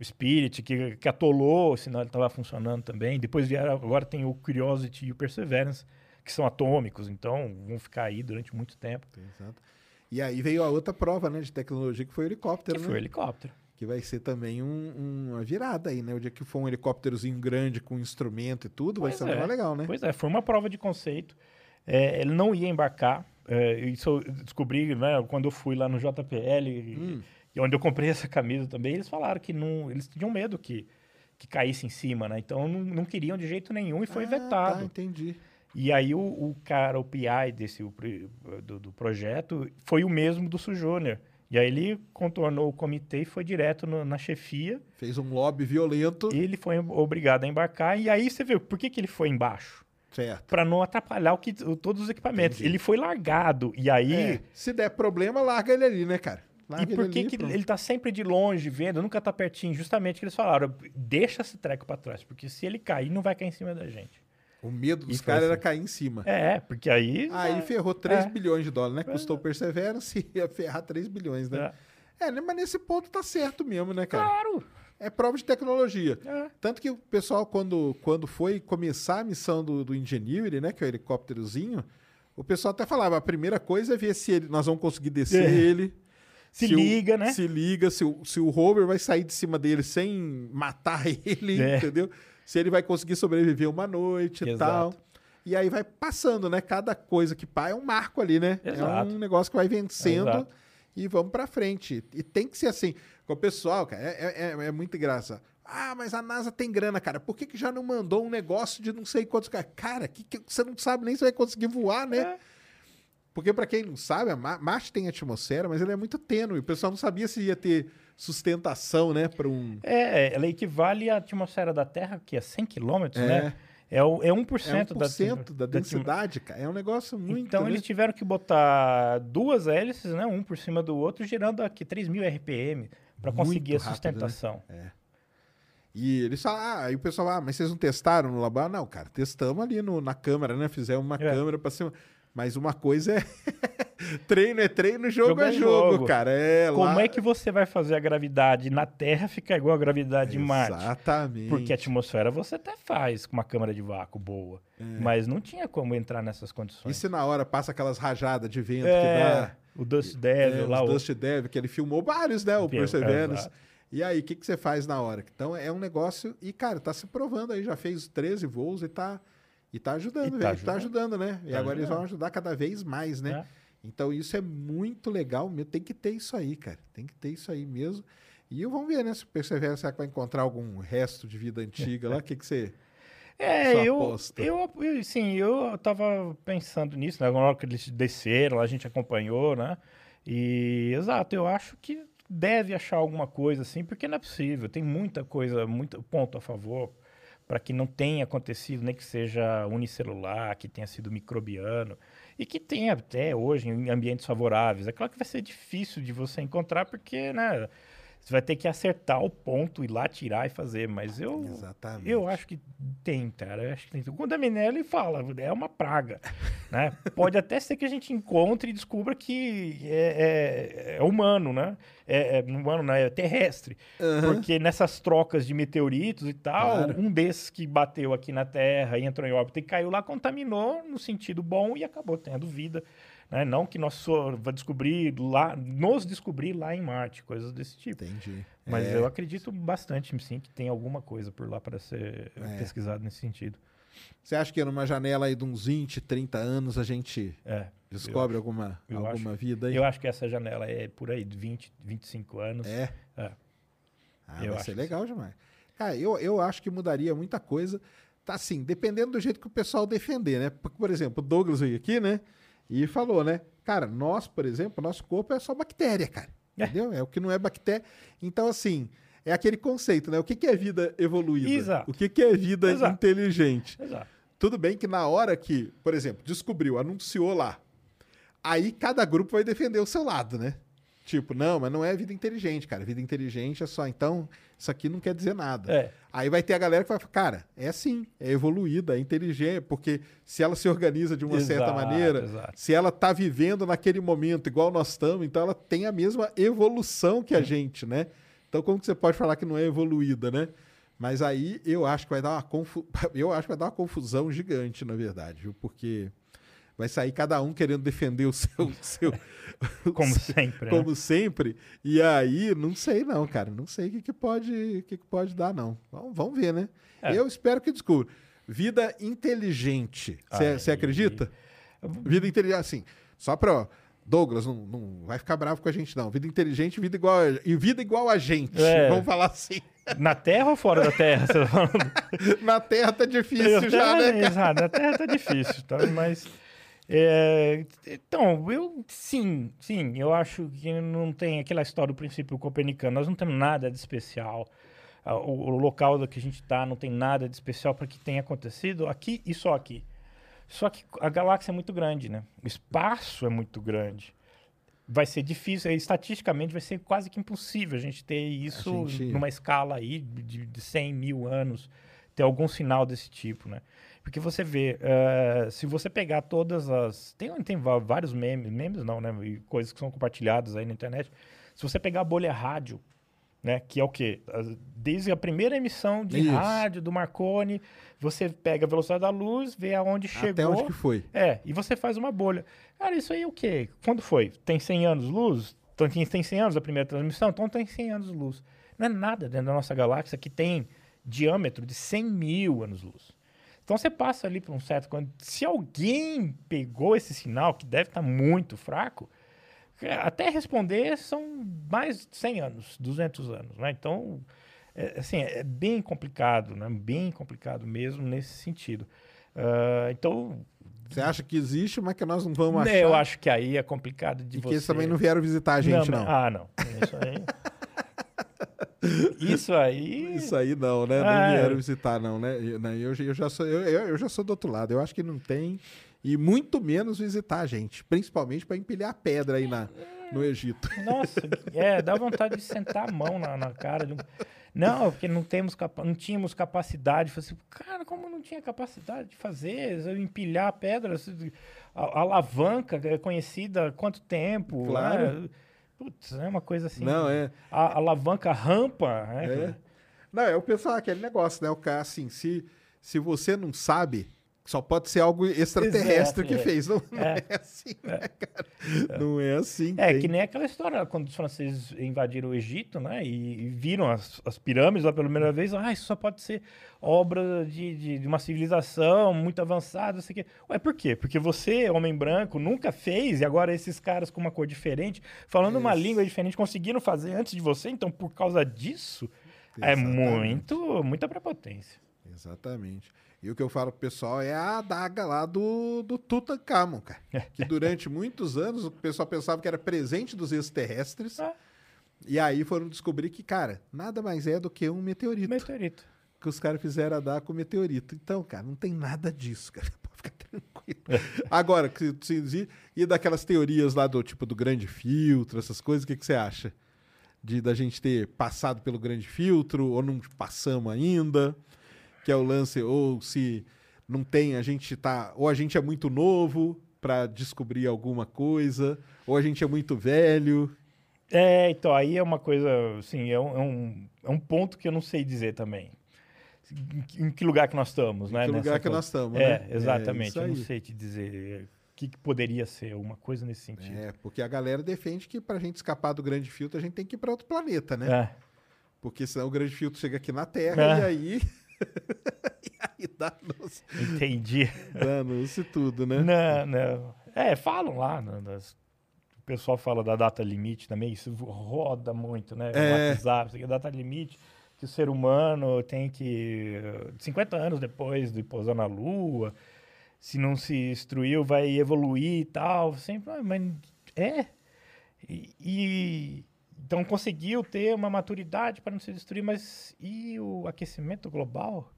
o Spirit, que, que atolou, senão ele estava funcionando também. Depois vieram, agora tem o Curiosity e o Perseverance, que são atômicos. Então, vão ficar aí durante muito tempo. Exato. E aí veio a outra prova, né, de tecnologia, que foi o helicóptero, Que né? foi o helicóptero. Que vai ser também um- uma virada aí, né? O dia que for um helicópterozinho grande com instrumento e tudo, vai Pois ser um é. legal, né? Pois é, foi uma prova de conceito. É, ele não ia embarcar. é, isso eu descobri né, quando eu fui lá no JPL, Hum. e onde eu comprei essa camisa também. Eles falaram que não, eles tinham medo que, que caísse em cima, né? Então não, não queriam de jeito nenhum e foi Ah, vetado. Tá, entendi. E aí o, o cara, o PI desse o do, do projeto, foi o mesmo do Sujúnior. E aí ele contornou o comitê e foi direto no- na chefia. Fez um lobby violento. E ele foi obrigado a embarcar. E aí você vê, por que, que ele foi embaixo? Certo. Para não atrapalhar o que, o- todos os equipamentos. Entendi. Ele foi largado. E aí... É, se der problema, larga ele ali, né, cara? E por ele que, ali, que ele tá sempre de longe vendo, nunca tá pertinho? Justamente que eles falaram, deixa esse treco para trás, porque se ele cair, não vai cair em cima da gente. O medo dos caras era assim. cair em cima. É, porque aí... Aí é, ferrou 3 é. bilhões de dólares, né? Custou Perseverance e ia ferrar 3 bilhões, né? É, né? mas nesse ponto tá certo mesmo, né, cara? Claro, é prova de tecnologia. Tanto que o pessoal, quando, quando foi começar a missão do, do Ingenuity, né, que é o helicópterozinho, o pessoal até falava, a primeira coisa é ver se ele, nós vamos conseguir descer É. ele. Se o- liga, né? Se liga, se o, se o rover vai sair de cima dele sem matar ele, É. entendeu? Se ele vai conseguir sobreviver uma noite e tal. E aí vai passando, né? Cada coisa que pá é um marco ali, né? Exato. É um negócio que vai vencendo Exato. e vamos pra frente. E tem que ser assim. Com o pessoal, cara, é, é, é- é muito engraçado. Ah, mas a NASA tem grana, cara. Por que, que já não mandou um negócio de não sei quantos... Cara, cara que, que você não sabe nem se vai conseguir voar, né? É. Porque, pra quem não sabe, a Ma- Marte tem atmosfera, mas ele é muito tênue. O pessoal não sabia se ia ter sustentação, né? Para um. É, ela equivale à atmosfera da Terra, que é 100 quilômetros, É. né? É, o, é 1%, É 1% da, da, da densidade, cara. É um negócio muito. Então né? eles tiveram que botar duas hélices, né, um por cima do outro, gerando aqui 3 mil RPM para conseguir Muito a rápido, né? sustentação. E eles falam, ah, aí o pessoal, ah, mas vocês não testaram no laboratório? Não, cara, testamos ali no, na câmera, né? Fizemos uma É. câmera para cima. Mas uma coisa é. treino é treino, jogo, Jogo é é jogo, jogo. cara. É Como lá... é que você vai fazer a gravidade na Terra ficar igual a gravidade de Marte? Exatamente. Porque a atmosfera você até faz com uma câmera de vácuo boa, mas não tinha como entrar nessas E condições. se na hora passa aquelas rajadas de vento que é, dá. o Dust É, Devil lá, os o- Dust Devil, que ele filmou vários, né? O Perseverance. E aí, o que, que você faz na hora? Então, é um negócio... E, cara, tá se provando aí. Já fez 13 voos e tá, e tá ajudando, E tá velho. Tá ajudando, né? e Tá agora eles vão ajudando. ajudar cada vez mais, né? É. Então, isso é muito legal. mesmo. Tem que ter isso aí, cara. Tem que ter isso aí mesmo. E vamos ver, né? Se o Perseverance será que vai encontrar algum resto de vida antiga lá. O que, que você... É, eu, eu, eu, sim, eu tava pensando nisso, né? Na hora que eles desceram, a gente acompanhou, né? E, exato, eu acho que deve achar alguma coisa assim, porque não é possível. Tem muita coisa, muito ponto a favor para que não tenha acontecido, nem que seja unicelular, que tenha sido microbiano e que tenha até hoje em ambientes favoráveis. É claro que vai ser difícil de você encontrar, porque, né? Você vai ter que acertar o ponto, ir lá tirar e fazer, mas eu Exatamente. eu acho que tem, cara. Eu acho que tem. Quando a Minelli fala, é uma praga. né? Pode até ser que a gente encontre e descubra que é, é- é humano, né? É, é humano, né? É terrestre. Porque nessas trocas de meteoritos e tal, Claro. um desses que bateu aqui na Terra e entrou em órbita e caiu lá, contaminou no sentido bom e acabou tendo vida. Né? Não que nós vai descobrir lá, nos descobrir lá em Marte, coisas desse tipo. Entendi. Mas É. eu acredito bastante, sim, que tem alguma coisa por lá para ser É. pesquisado nesse sentido. Você acha que numa janela aí de uns 20, 30 anos a gente É. descobre eu alguma, eu alguma acho- vida aí? Eu acho que essa janela é por aí, de 20, 25 anos. É? É. Ah, Eu vai ser legal demais. Cara, eu, eu acho que mudaria muita coisa. Tá assim, dependendo do jeito que o pessoal defender, né? Por, por exemplo, o Douglas veio aqui, né? E falou, né? Cara, nós, por exemplo, nosso corpo é só bactéria, cara. É. Entendeu? É o que não é bactéria. Então, assim, é aquele conceito, né? O que, que é vida evoluída? Exato. O que, que é vida Exato. inteligente? Exato. Tudo bem que na hora que, por exemplo, descobriu, anunciou lá, aí cada grupo vai defender o seu lado, né? Tipo, não, mas não é vida inteligente, cara. Vida inteligente é só, então, isso aqui não quer dizer nada. É. Aí vai ter a galera que vai falar, cara, é assim, é evoluída, é inteligente, porque se ela se organiza de uma certa Exato, maneira, exato. se ela tá vivendo naquele momento igual nós estamos, então ela tem a mesma evolução que a gente, né? Então como que você pode falar que não é evoluída, né? Mas aí eu acho que vai dar uma confu... eu acho que vai dar uma confusão gigante, na verdade, viu? Porque vai sair cada um querendo defender o seu, seu Como sempre, né? como sempre. E aí, não sei não, cara, não sei o que, que pode, o que, que pode dar não. Vamos, vamos ver, né? É. Eu espero que descubra. Vida inteligente. Você acredita? Vida inteligente, assim, só pra. Douglas, não, não vai ficar bravo com a gente, não. Vida inteligente, vida igual a, e vida igual a gente. É. Vamos falar assim. Na Terra ou fora da Terra? Você tá falando? Na Terra tá difícil já, né? cara? Exato, na Terra tá difícil, tá? Mas. É, então, eu sim, sim, eu acho que não tem aquela história do princípio copernicano. Nós não temos nada de especial. Ah, O, o local do que a gente está não tem nada de especial para que tenha acontecido aqui e só aqui. Só que a galáxia é muito grande, né? O espaço é muito grande. Vai ser difícil, eh, estatisticamente vai ser quase que impossível a gente ter isso gente- numa escala aí de, de 100 mil anos, ter algum sinal desse tipo, né? Porque você vê, eh, se você pegar todas as... Tem, tem vários memes, memes não, né? E coisas que são compartilhadas aí na internet. Se você pegar a bolha rádio, né? Que é o quê? Desde a primeira emissão de Isso. rádio do Marconi, você pega a velocidade da luz, vê aonde chegou. Até onde que foi. É, e você faz uma bolha. Cara, isso aí é o quê? Quando foi? Tem 100 anos luz? Então tem tem 100 anos a primeira transmissão? Então tem 100 anos luz. Não é nada dentro da nossa galáxia que tem diâmetro de 100 mil anos luz. Então você passa ali por um certo... quando- Se alguém pegou esse sinal, que deve estar muito fraco, até responder são mais de 100 anos, 200 anos, né? Então, é, assim, é bem complicado, né? Bem complicado mesmo nesse sentido. Ah, então, Você acha que existe, mas que nós não vamos achar? eu acho que aí é complicado de E que você... eles também não vieram visitar a gente, não. mas- Ah, não. Isso aí... Isso aí... Isso aí não, né? Não Ah, vieram é. visitar, não, né? Eu, né, eu, eu já sou, eu, eu já sou do outro lado. Eu acho que não tem. E muito menos visitar a gente. Principalmente para empilhar pedra aí na, no Egito. Nossa, é, dá vontade de sentar a mão na, na cara. de um- Não, porque não, temos capa- não tínhamos capacidade. Falei assim, cara, como não tinha capacidade de fazer? Eu Empilhar pedras, a, a alavanca é conhecida há quanto tempo? Claro. né? Putz, é uma coisa assim. Não, é. A, a alavanca rampa. né? É. Não, é o pessoal, aquele negócio, né? O cara, assim, se, se você não sabe, só pode ser algo extraterrestre Exato, que é. fez. Não, é. É. assim, né, cara? Não é assim. É, tem- que nem aquela história quando os franceses invadiram o Egito, né? E, e viram as, as pirâmides lá pela primeira vez. Ah, isso só pode ser obra de, de, de uma civilização muito avançada, não sei o quê. Ué, por quê? Porque você, homem branco, nunca fez, e agora esses caras com uma cor diferente, falando uma língua diferente, conseguiram fazer antes de você, então por causa disso, é muito, muita prepotência. Exatamente. E o que eu falo pro pessoal é a adaga lá do, do Tutankhamon, cara. Que durante muitos anos o pessoal pensava que era presente dos extraterrestres. Ah. E aí foram descobrir que, cara, nada mais é do que um meteorito. Meteorito. Que os caras fizeram a dar com meteorito. Então, cara, não tem nada disso, cara. Pode ficar tranquilo. Agora, que se- se- e daquelas teorias lá do tipo do grande filtro, essas coisas, o que, que você acha? De da gente ter passado pelo grande filtro, ou não passamos ainda, que é o lance, ou se não tem, a gente tá. Ou a gente é muito novo para descobrir alguma coisa, ou a gente é muito velho. É, então, aí é uma coisa, assim, é um, é um, é um ponto que eu não sei dizer também. Em que- Em que lugar que nós estamos, né? que lugar que coisa. nós estamos, É, né? exatamente. É eu não sei te dizer o que, que poderia ser, uma coisa nesse sentido. É, porque a galera defende que pra gente escapar do grande filtro, a gente tem que ir para outro planeta, né? É. Porque senão o grande filtro chega aqui na Terra É. e aí. e aí dá-nos Entendi. dá-nos tudo, né? Não, não. É, falam lá. né, das- o pessoal fala da data limite também, isso roda muito, né? É. WhatsApp, isso data limite, que o ser humano tem que. eh, 50 anos depois de pousar na Lua, se não se instruiu, vai evoluir e tal. Sempre, ah, mas é. E, e- então conseguiu ter uma maturidade para não se destruir, mas e o aquecimento global?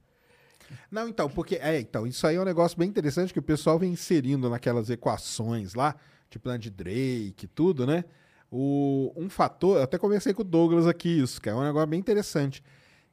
Não, então, porque. É, então, isso aí é um negócio bem interessante que o pessoal vem inserindo naquelas equações lá, tipo na de Drake tudo, né? O, um fator, eu até conversei com o Douglas aqui, isso, que é um negócio bem interessante.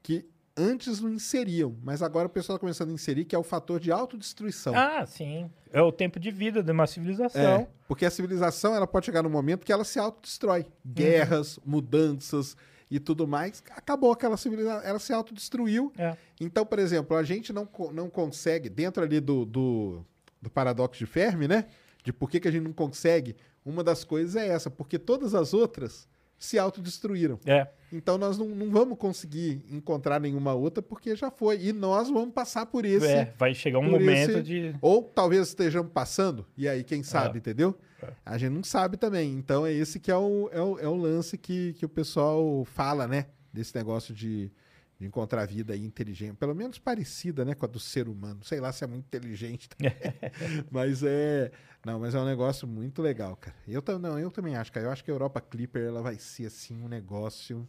Que antes não inseriam, mas agora o pessoal está começando a inserir, que é o fator de autodestruição. Ah, sim. É o tempo de vida de uma civilização. É, porque a civilização ela pode chegar num momento que ela se autodestrói. Guerras, mudanças e tudo mais. Acabou aquela civilização, ela se autodestruiu. É. Então, por exemplo, a gente não, não consegue, dentro ali do, do, do paradoxo de Fermi, né? De por que, que a gente não consegue, uma das coisas é essa, porque todas as outras se autodestruíram. É. Então nós não, não vamos conseguir encontrar nenhuma outra porque já foi. E nós vamos passar por esse. É, vai chegar um momento esse- de. Ou talvez estejamos passando, e aí quem sabe, É. entendeu? A gente não sabe também. Então é esse que é o, é o, é o lance que, que o pessoal fala, né? Desse negócio de, de encontrar vida inteligente. Pelo menos parecida, né? Com a do ser humano. Sei lá se é muito inteligente. também. mas é. Não, mas é um negócio muito legal, cara. Eu, não, eu também acho, cara. Eu acho que a Europa Clipper ela vai ser assim um negócio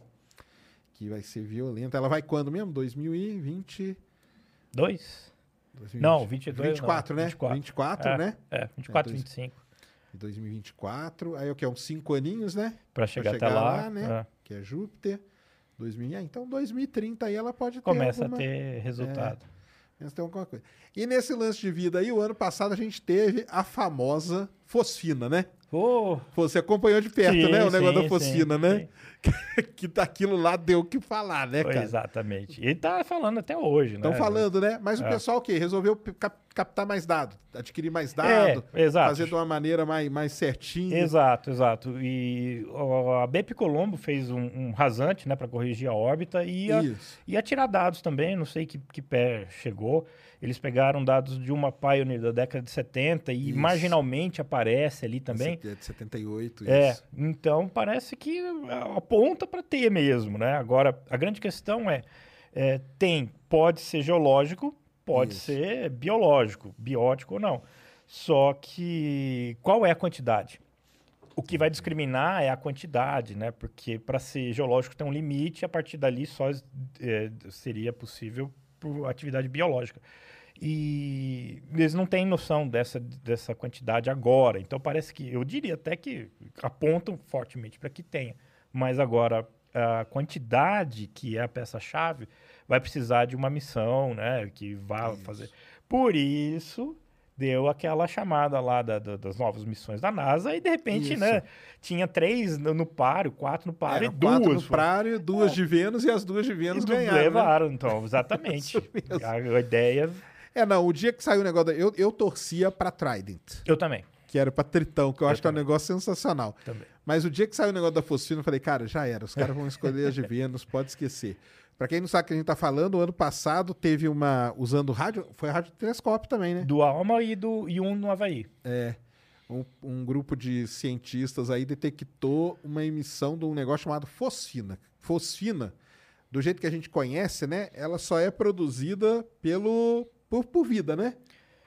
que vai ser violento. Ela vai quando mesmo? 2020. Dois? 2020. Não, 22. 24, não, né? 24, é, né? É, 24, É, dois- 25. de 2024. Aí o que? Uns cinco aninhos, né? Pra chegar até lá, né? é. Que é Júpiter. 2000, ah, então 2030 aí ela pode ter Começa alguma- a ter resultado. A ter alguma coisa. E nesse lance de vida aí, o ano passado a gente teve a famosa fosfina, né? Oh. Você acompanhou de perto, Sim, né? O negócio sim, da focina, sim, né? que daquilo lá deu o que falar, né, cara? Exatamente. E tá falando até hoje, né? Estão falando, né? Mas o É. pessoal o quê? Resolveu cap- captar mais dados, adquirir mais dados, É, exato. fazer de uma maneira mais, mais certinha. Exato, exato. E a BP Colombo fez um, um rasante, né, para corrigir a órbita e ia, ia tirar dados também, não sei que, que pé chegou. Eles pegaram dados de uma Pioneer da década de 70 e Isso. marginalmente aparece ali também. É de 78, É, isso. então parece que aponta para ter mesmo, né? Agora, a grande questão é, é, tem, pode ser geológico, pode Isso. ser biológico, biótico ou não. Só que qual é a quantidade? O que vai discriminar é a quantidade, né? Porque para ser geológico tem um limite, a partir dali só é, seria possível por atividade biológica. E eles não têm noção dessa, dessa quantidade agora. Então parece que, eu diria até que apontam fortemente para que tenha. Mas agora, a quantidade que é a peça-chave vai precisar de uma missão, né? Que vá fazer. Por isso, deu aquela chamada lá da- da- das novas missões da NASA e de repente, Isso. né? Tinha três no, no páreo, quatro no páreo Era e quatro duas. no prário, duas de Vênus e as duas de Vênus E ganharam. né? levaram, então, exatamente. Isso a, a ideia. É, não, o dia que saiu o negócio. da- Eu, eu torcia pra Trident, Eu também. Que era pra Tritão, que eu, acho que é um negócio sensacional. Também. Mas o dia que saiu o negócio da fosfina, eu falei, cara, já era. Os caras vão escolher as de Vênus, pode esquecer. Pra quem não sabe o que a gente tá falando, o ano passado teve uma. Usando rádio. Foi rádio telescópio também, né? Do Alma e, do, e um no Havaí. É. Um, um grupo de cientistas aí detectou uma emissão de um negócio chamado fosfina. Fosfina, do jeito que a gente conhece, né? Ela só é produzida pelo por, por vida, né?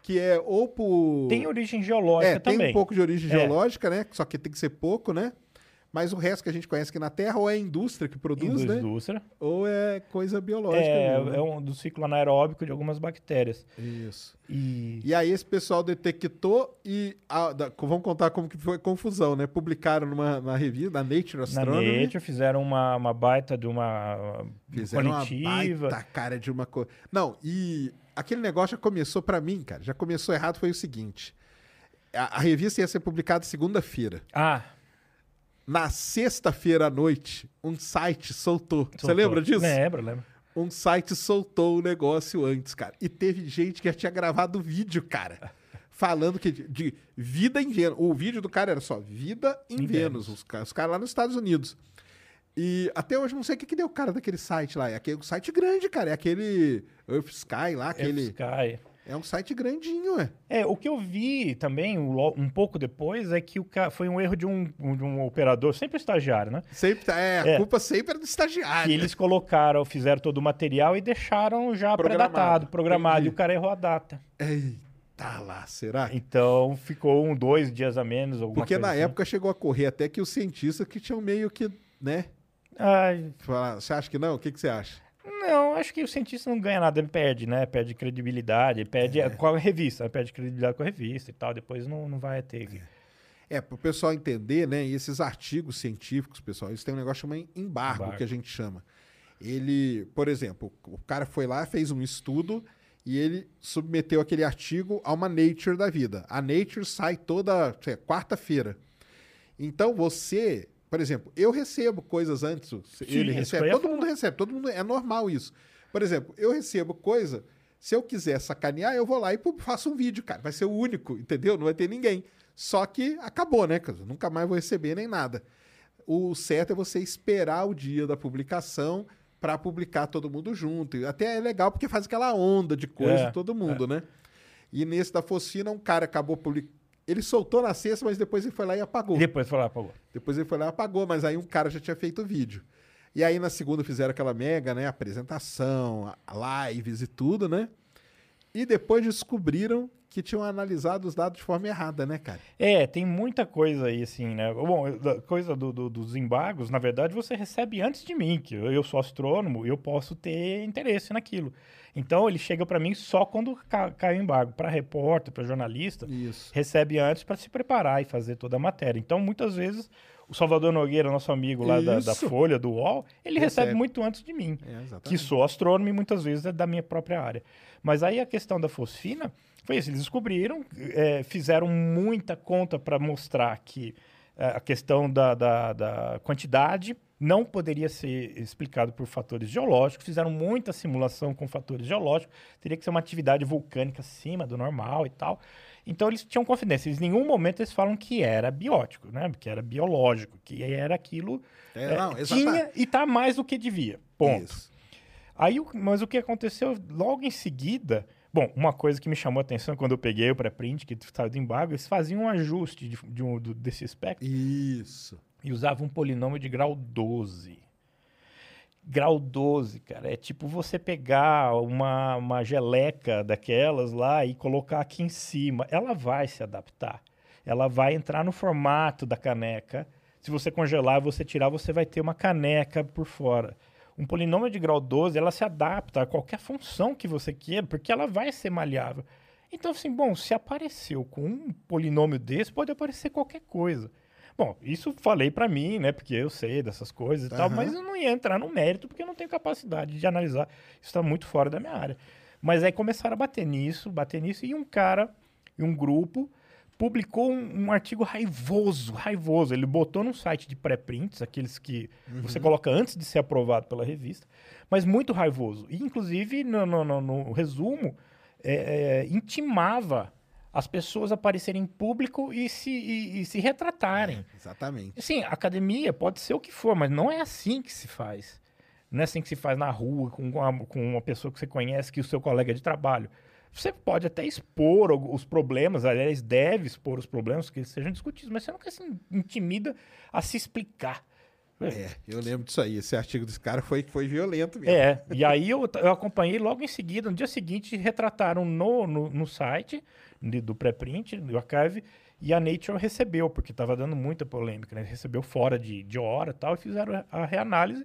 Que é ou por. Tem origem geológica é, tem também. um pouco de origem É. geológica, né? Só que tem que ser pouco, né? Mas o resto que a gente conhece aqui na Terra, ou é a indústria que produz, né? Indústria. Ou é coisa biológica. É, mesmo, né? é um do ciclo anaeróbico de algumas bactérias. Isso. E E aí esse pessoal detectou e a- da- vamos contar como que foi a confusão, né? Publicaram numa, na revista, na Nature na Astronomy. Nature fizeram uma, uma baita de uma Fizeram coletiva. uma baita cara de uma coisa. Não, e aquele negócio já começou pra mim, cara. Já começou errado, foi o seguinte. A, a revista ia ser publicada segunda-feira. Ah, Na sexta-feira à noite, um site soltou. Você soltou. lembra disso? Lembro, lembro. Um site soltou o negócio antes, cara. E teve gente que já tinha gravado vídeo, cara. Falando que de, de vida em Vênus. O vídeo do cara era só vida em, Em Vênus. Vênus. Os, os caras lá nos Estados Unidos. E até hoje não sei o que, que deu o cara daquele site lá. É aquele site grande, cara. É aquele Earth Sky lá, aquele. Sky. É um site grandinho, ué. É, o que eu vi também um pouco depois é que o ca- foi um erro de um, de um operador, sempre estagiário, né? Sempre, tá- é, a É. culpa sempre é do estagiário. Que eles colocaram, fizeram todo o material e deixaram já Programado. pré-datado, programado, Entendi. e o cara errou a data. Eita lá, será? Então ficou um, dois dias a menos, alguma Porque coisa na assim. época chegou a correr até que os cientistas que tinham meio que, né? Ai, Você acha que não? O que, que você acha? não, acho que o cientista não ganha nada, ele perde, né? Perde credibilidade, perde com a revista, perde credibilidade com a revista e tal, depois não, não vai ter. É, para o pessoal entender, né? E esses artigos científicos, pessoal, eles têm um negócio chamado embargo, Embargo. que a gente chama. Ele, por exemplo, o cara foi lá, fez um estudo e ele submeteu aquele artigo a uma Nature da vida. A Nature sai toda quarta-feira. Então você, por exemplo, eu recebo coisas antes, ele recebe, todo mundo recebe, todo mundo é normal isso. Por exemplo, eu recebo coisa, se eu quiser sacanear, eu vou lá e faço um vídeo, cara. Vai ser o único, entendeu? Não vai ter ninguém. Só que acabou, né? Eu nunca mais vou receber nem nada. O certo é você esperar o dia da publicação para publicar todo mundo junto. E Até é legal porque faz aquela onda de coisa É, todo mundo, né? E nesse da Focina, um cara acabou publicando. Ele soltou na sexta, mas depois ele foi lá e apagou. E depois foi lá, apagou. Depois ele foi lá e apagou, mas aí um cara já tinha feito o vídeo. E aí na segunda fizeram aquela mega, né, apresentação, lives e tudo, né? E depois descobriram que tinham analisado os dados de forma errada, né, cara? É, tem muita coisa aí, assim, né? Bom, coisa do, do- dos embargos, na verdade, você recebe antes de mim, que eu, eu sou astrônomo e eu posso ter interesse naquilo. Então, ele chega para mim só quando ca- cai o embargo. Para repórter, para jornalista, Isso. recebe antes para se preparar e fazer toda a matéria. Então, muitas vezes, o Salvador Nogueira, nosso amigo lá da, da. Folha, do UOL, ele recebe. Recebe. muito antes de mim É, que sou astrônomo e muitas vezes é da minha própria área. Mas aí a questão da fosfina Foi isso, eles descobriram, é, fizeram muita conta para mostrar que é, a questão da, da, da, quantidade não poderia ser explicado por fatores geológicos, fizeram muita simulação com fatores geológicos, teria que ser uma atividade vulcânica acima do normal e tal. Então eles tinham confidência, eles, em nenhum momento eles falam que era biótico, né? que era biológico, que era aquilo, é, não, tinha e está mais do que devia, ponto. Isso. Aí, mas o que aconteceu logo em seguida Bom, uma coisa que me chamou a atenção quando eu peguei o pré-print, que estava do embargo, eles faziam um ajuste de, de um, do, desse espectro. Isso. E usavam um polinômio de grau 12. Grau 12, cara, é tipo você pegar uma, uma geleca daquelas lá e colocar aqui em cima. Ela vai se adaptar. Ela vai entrar no formato da caneca. Se você congelar e você tirar, você vai ter uma caneca por fora um polinômio de grau 12, ela se adapta a qualquer função que você queira, porque ela vai ser maleável. Então, assim, bom, se apareceu com um polinômio desse, pode aparecer qualquer coisa. Bom, isso falei para mim, né? Porque eu sei dessas coisas e uhum. tal, mas eu não ia entrar no mérito porque eu não tenho capacidade de analisar. Isso está muito fora da minha área. Mas aí começaram a bater nisso, bater nisso, e um cara e um grupo publicou um, um, artigo raivoso, raivoso. Ele botou num site de pré-prints, aqueles que uhum. você coloca antes de ser aprovado pela revista, mas muito raivoso. E, inclusive, no, no, no, no resumo, é, é, intimava as pessoas aparecerem em público e se, e, e se retratarem. É, exatamente. Sim, academia pode ser o que for, mas não é assim que se faz. Não é assim que se faz na rua, com uma, com uma pessoa que você conhece, que o seu colega é de trabalho. Você pode até expor os problemas, aliás, deve expor os problemas que sejam discutidos, mas você nunca se intimida a se explicar. É, eu lembro disso aí. Esse artigo desse cara foi, foi violento mesmo. É, e aí eu, eu acompanhei logo em seguida, no dia seguinte, retrataram no, no, no site do pré-print, do archive, e a Nature recebeu, porque estava dando muita polêmica, né? Recebeu fora de, de hora e tal, e fizeram a reanálise.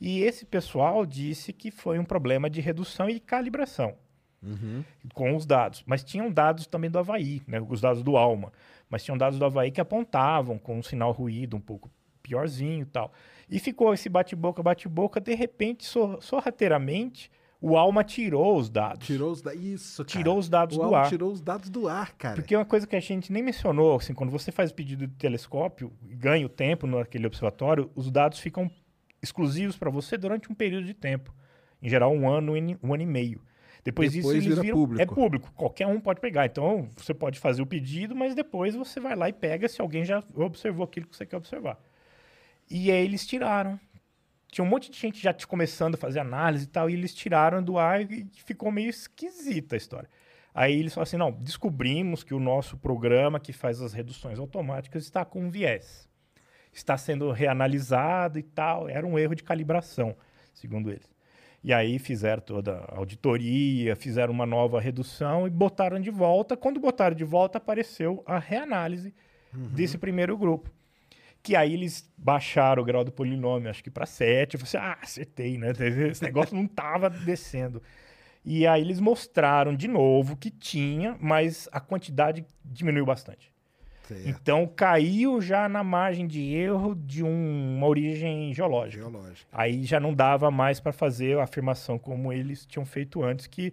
E esse pessoal disse que foi um problema de redução e calibração uhum. com os dados. Mas tinham dados também do Havaí, né, os dados do Alma. Mas tinham dados do Havaí que apontavam com um sinal ruído um pouco piorzinho e tal. E ficou esse bate-boca, bate-boca. De repente, sorrateiramente, o Alma tirou os dados. Tirou os dados. Isso, cara. Tirou os dados o do Alma ar. tirou os dados do ar, cara. Porque é uma coisa que a gente nem mencionou, assim, quando você faz o pedido de telescópio e ganha o tempo naquele observatório, os dados ficam exclusivos para você durante um período de tempo. Em geral, um ano, um ano e meio. Depois, depois disso, eles viram, público. é público. Qualquer um pode pegar. Então, você pode fazer o pedido, mas depois você vai lá e pega se alguém já observou aquilo que você quer observar. E aí eles tiraram. Tinha um monte de gente já começando a fazer análise e tal, e eles tiraram do ar e ficou meio esquisita a história. Aí eles falaram assim: não, descobrimos que o nosso programa que faz as reduções automáticas está com um viés. Está sendo reanalisado e tal. Era um erro de calibração, segundo eles. E aí fizeram toda a auditoria, fizeram uma nova redução e botaram de volta. Quando botaram de volta, apareceu a reanálise uhum. desse primeiro grupo. Que aí eles baixaram o grau do polinômio, acho que para 7. Eu falei assim, ah, acertei, né? Esse negócio não estava descendo. E aí eles mostraram de novo que tinha, mas a quantidade diminuiu bastante. Certo. Então caiu já na margem de erro de um, uma origem geológica. geológica. Aí já não dava mais para fazer a afirmação como eles tinham feito antes, que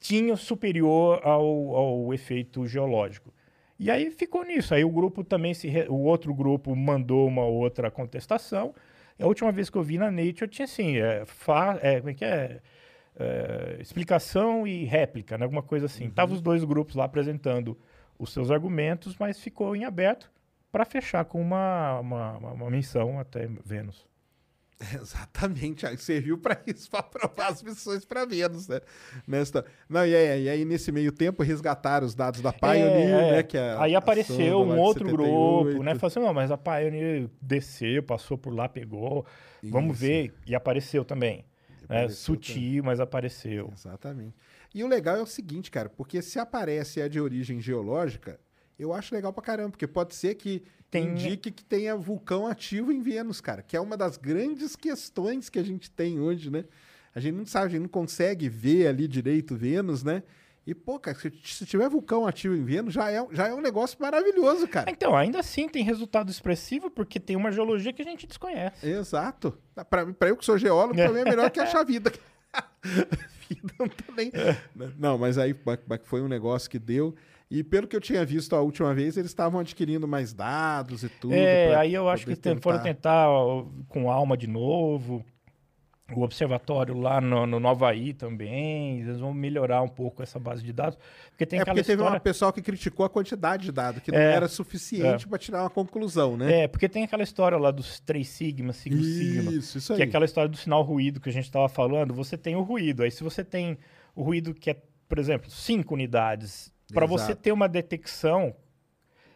tinha superior ao, ao efeito geológico. E aí ficou nisso. Aí o grupo também se. Re... O outro grupo mandou uma outra contestação. A última vez que eu vi na Nature tinha assim: é, fa... é, como é que é? é? explicação e réplica, né? alguma coisa assim. Uhum. Tava os dois grupos lá apresentando os seus argumentos, mas ficou em aberto para fechar com uma, uma, uma, missão até Vênus. Exatamente, aí serviu para isso, para aprovar as missões para Vênus, né? Nesta... Não, e aí, e aí, nesse meio tempo, resgataram os dados da Pioneer, é, né? Que é aí apareceu um outro grupo, né? Falou assim, não, mas a Pioneer desceu, passou por lá, pegou, isso. vamos ver, e apareceu também. Né? Sutil, também. mas apareceu. Exatamente. E o legal é o seguinte, cara, porque se aparece a de origem geológica, eu acho legal pra caramba, porque pode ser que Tem... indique que tenha vulcão ativo em Vênus, cara, que é uma das grandes questões que a gente tem hoje, né? A gente não sabe, a gente não consegue ver ali direito Vênus, né? E, pô, cara, se, se, tiver vulcão ativo em Vênus, já é, já é um negócio maravilhoso, cara. Então, ainda assim tem resultado expressivo, porque tem uma geologia que a gente desconhece. Exato. Pra, pra eu que sou geólogo, pra mim é melhor que achar vida. vida não tá nem... Não, mas aí foi um negócio que deu. E pelo que eu tinha visto a última vez, eles estavam adquirindo mais dados e tudo. É, aí eu acho que tentar... foram tentar com alma de novo o observatório lá no, no Nova Havaí também, eles vão melhorar um pouco essa base de dados. Porque tem é porque teve história... um pessoal que criticou a quantidade de dados, que não é, era suficiente é. para tirar uma conclusão, né? É, porque tem aquela história lá dos três sigmas, sigma, isso, sigma. Isso aí. Que é aquela história do sinal ruído que a gente estava falando. Você tem o ruído. Aí se você tem o ruído que é, por exemplo, cinco unidades, para você ter uma detecção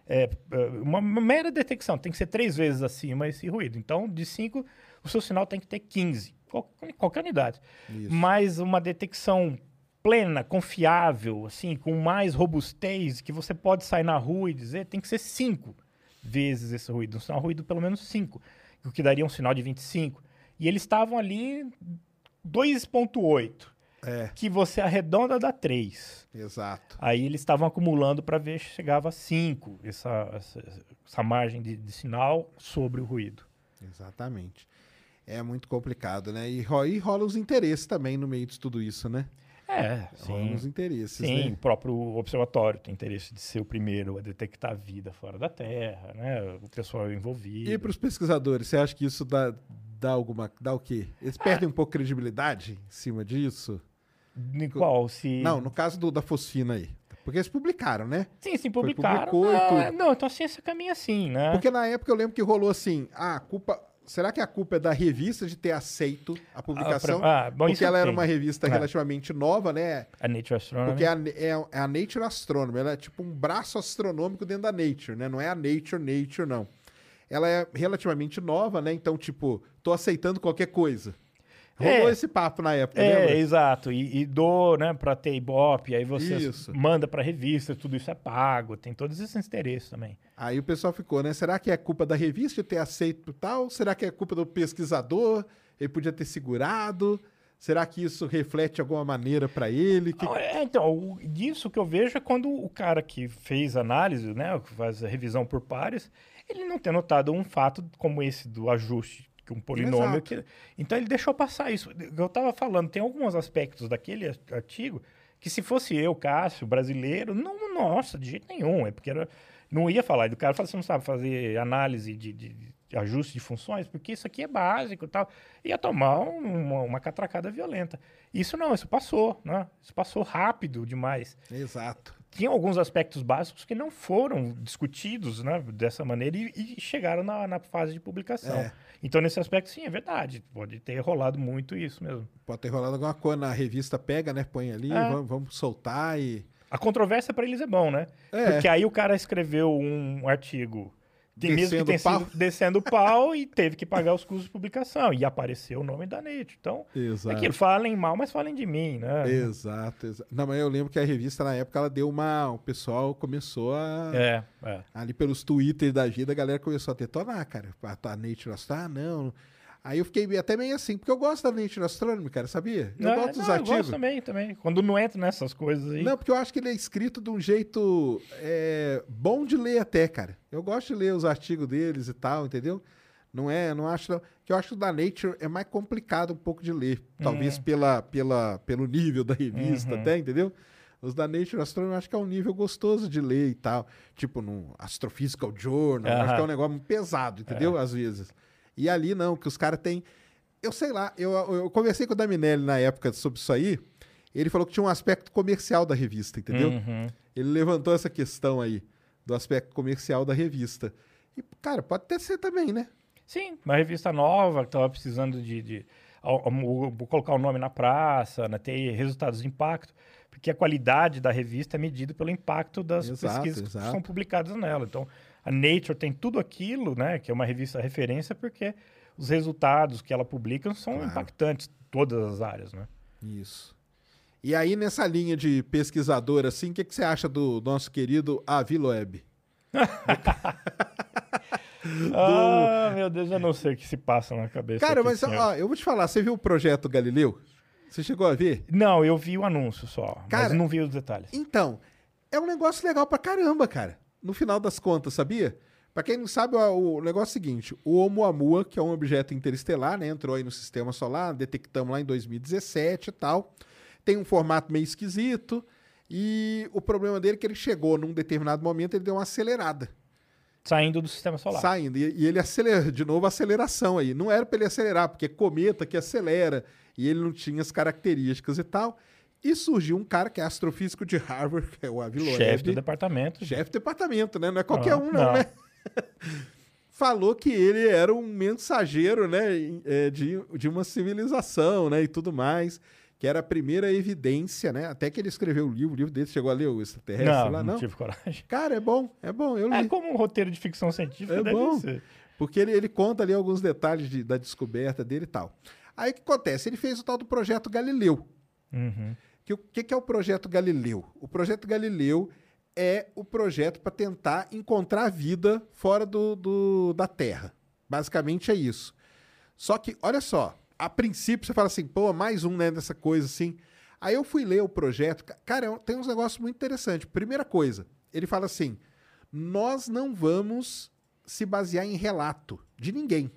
é, é uma mera detecção, tem que ser três vezes acima esse ruído. Então, de 5, o seu sinal tem que ter 15 qualquer unidade. Isso. Mas uma detecção plena, confiável, assim, com mais robustez, que você pode sair na rua e dizer, tem que ser cinco vezes esse ruído. Um sinal ruído pelo menos cinco, o que daria um sinal de 25. E eles estavam ali 2.8. É. Que você arredonda dá 3. Exato. Aí eles estavam acumulando para ver se chegava a 5, essa, essa, essa margem de, de sinal sobre o ruído. Exatamente. É muito complicado, né? E, e rola os interesses também no meio de tudo isso, né? É, sim. os interesses, Sim, né? o próprio observatório tem interesse de ser o primeiro a detectar a vida fora da Terra, né? O pessoal envolvido. E para os pesquisadores, você acha que isso dá, dá alguma... dá o quê? Eles perdem ah. um pouco de credibilidade em cima disso? Em qual? Se... Não, no caso do, da fosfina aí. Porque eles publicaram, né? Sim, sim, publicaram. Foi, não, é, não, então a ciência caminha assim, né? Porque na época eu lembro que rolou assim, ah, a culpa Será que a culpa é da revista de ter aceito a publicação? Ah, bom, porque ela era uma revista é. relativamente nova, né? A Nature Astronomy. Porque é a, é, é a Nature Astronomy. Ela é tipo um braço astronômico dentro da Nature, né? Não é a Nature Nature, não. Ela é relativamente nova, né? Então, tipo, tô aceitando qualquer coisa. Rolou é, esse papo na época, é, lembra? exato. E, e dou, né, pra ter Ibope, aí você isso. manda pra revista, tudo isso é pago, tem todos esses interesses também. Aí o pessoal ficou, né? Será que é culpa da revista ter aceito tal? Será que é culpa do pesquisador? Ele podia ter segurado? Será que isso reflete alguma maneira para ele? Que... É, então, disso que eu vejo é quando o cara que fez análise, né, que faz a revisão por pares, ele não ter notado um fato como esse do ajuste um polinômio. Que... Então ele deixou passar isso. Eu estava falando, tem alguns aspectos daquele artigo que se fosse eu, Cássio, brasileiro, não, nossa, de jeito nenhum. É porque era, não ia falar. E o cara fala, você não sabe fazer análise de, de, de, ajuste de funções, porque isso aqui é básico e tal. Ia tomar uma, uma catracada violenta. Isso não, isso passou, né? Isso passou rápido demais. Exato tinha alguns aspectos básicos que não foram discutidos né, dessa maneira e, e chegaram na, na, fase de publicação. É. Então, nesse aspecto, sim, é verdade. Pode ter rolado muito isso mesmo. Pode ter rolado alguma coisa na revista, pega, né? Põe ali, é. vamos, vamos, soltar e. A controvérsia para eles é bom, né? É. Porque aí o cara escreveu um artigo tem mesmo que tem pau. sido descendo o pau e teve que pagar os custos de publicação. E apareceu o nome da NET. Então, exato. é que falem mal, mas falem de mim, né? Exato, exato. Não, mas eu lembro que a revista, na época, ela deu uma... O pessoal começou a... É, é. Ali pelos Twitter da vida, a galera começou a detonar, cara. A Nature, ah, não... Aí eu fiquei até meio assim, porque eu gosto da Nature Astronomy, cara, sabia? Eu não, gosto dos artigos. Eu gosto também, também. Quando não entra nessas coisas aí. Não, porque eu acho que ele é escrito de um jeito é, bom de ler até, cara. Eu gosto de ler os artigos deles e tal, entendeu? Não é, não acho. Não, que eu acho que o da Nature é mais complicado um pouco de ler. Talvez uhum. pela, pela, pelo nível da revista, uhum. até, entendeu? Os da Nature Astronomy eu acho que é um nível gostoso de ler e tal. Tipo no Astrophysical Journal, uhum. acho que é um negócio pesado, entendeu? É. Às vezes. E ali não, que os caras têm. Eu sei lá, eu, eu conversei com o Daminelli na época sobre isso aí. Ele falou que tinha um aspecto comercial da revista, entendeu? Uhum. Ele levantou essa questão aí, do aspecto comercial da revista. E, cara, pode até ser também, né? Sim, uma revista nova que estava precisando de, de, colocar o nome na praça, né, ter resultados de impacto, porque a qualidade da revista é medida pelo impacto das exato, pesquisas exato. que são publicadas nela. Então, a Nature tem tudo aquilo, né, que é uma revista referência, porque os resultados que ela publica são claro. impactantes em todas as áreas, né? Isso. E aí, nessa linha de pesquisador, assim, o que, que você acha do nosso querido Avi Loeb? do... Ah, meu Deus, eu não sei o que se passa na cabeça. Cara, mas ó, eu vou te falar, você viu o projeto Galileu? Você chegou a ver? Não, eu vi o anúncio só, cara, mas não vi os detalhes. Então, é um negócio legal pra caramba, cara no final das contas, sabia? Pra quem não sabe, o, o negócio é o seguinte: o Oumuamua, que é um objeto interestelar, né? Entrou aí no sistema solar, detectamos lá em 2017 e tal. Tem um formato meio esquisito. E o problema dele é que ele chegou num determinado momento, ele deu uma acelerada. Saindo do sistema solar. Saindo. E, e ele acelera, de novo, a aceleração aí. Não era para ele acelerar, porque é cometa que acelera. E ele não tinha as características e tal. E surgiu um cara que é astrofísico de Harvard, que é o Avi Loeb. Chefe do departamento. Chefe do departamento, né? Não é qualquer Ah, um, não, não. né? Falou que ele era um mensageiro, né? é, De, de uma civilização, né? E tudo mais. Que era a primeira evidência, né? Até que ele escreveu o livro, o livro dele chegou a ler o extraterrestre Não, lá, não não? tive coragem. Cara, é bom, é bom. Eu li. É como um roteiro de ficção científica É bom. ser. Porque ele, ele conta ali alguns detalhes de- da descoberta dele e tal. Aí o que acontece? Ele fez o tal do projeto Galileu. Uhum. Que o que, que é o projeto Galileu? O projeto Galileu é o projeto para tentar encontrar vida fora do, do- da Terra. Basicamente é isso. Só que, olha só, a princípio você fala assim, pô, mais um, né, dessa coisa assim. Aí eu fui ler o projeto. ca- Cara, é tem uns negócios muito interessantes. Primeira coisa, ele fala assim: nós não vamos se basear em relato de ninguém.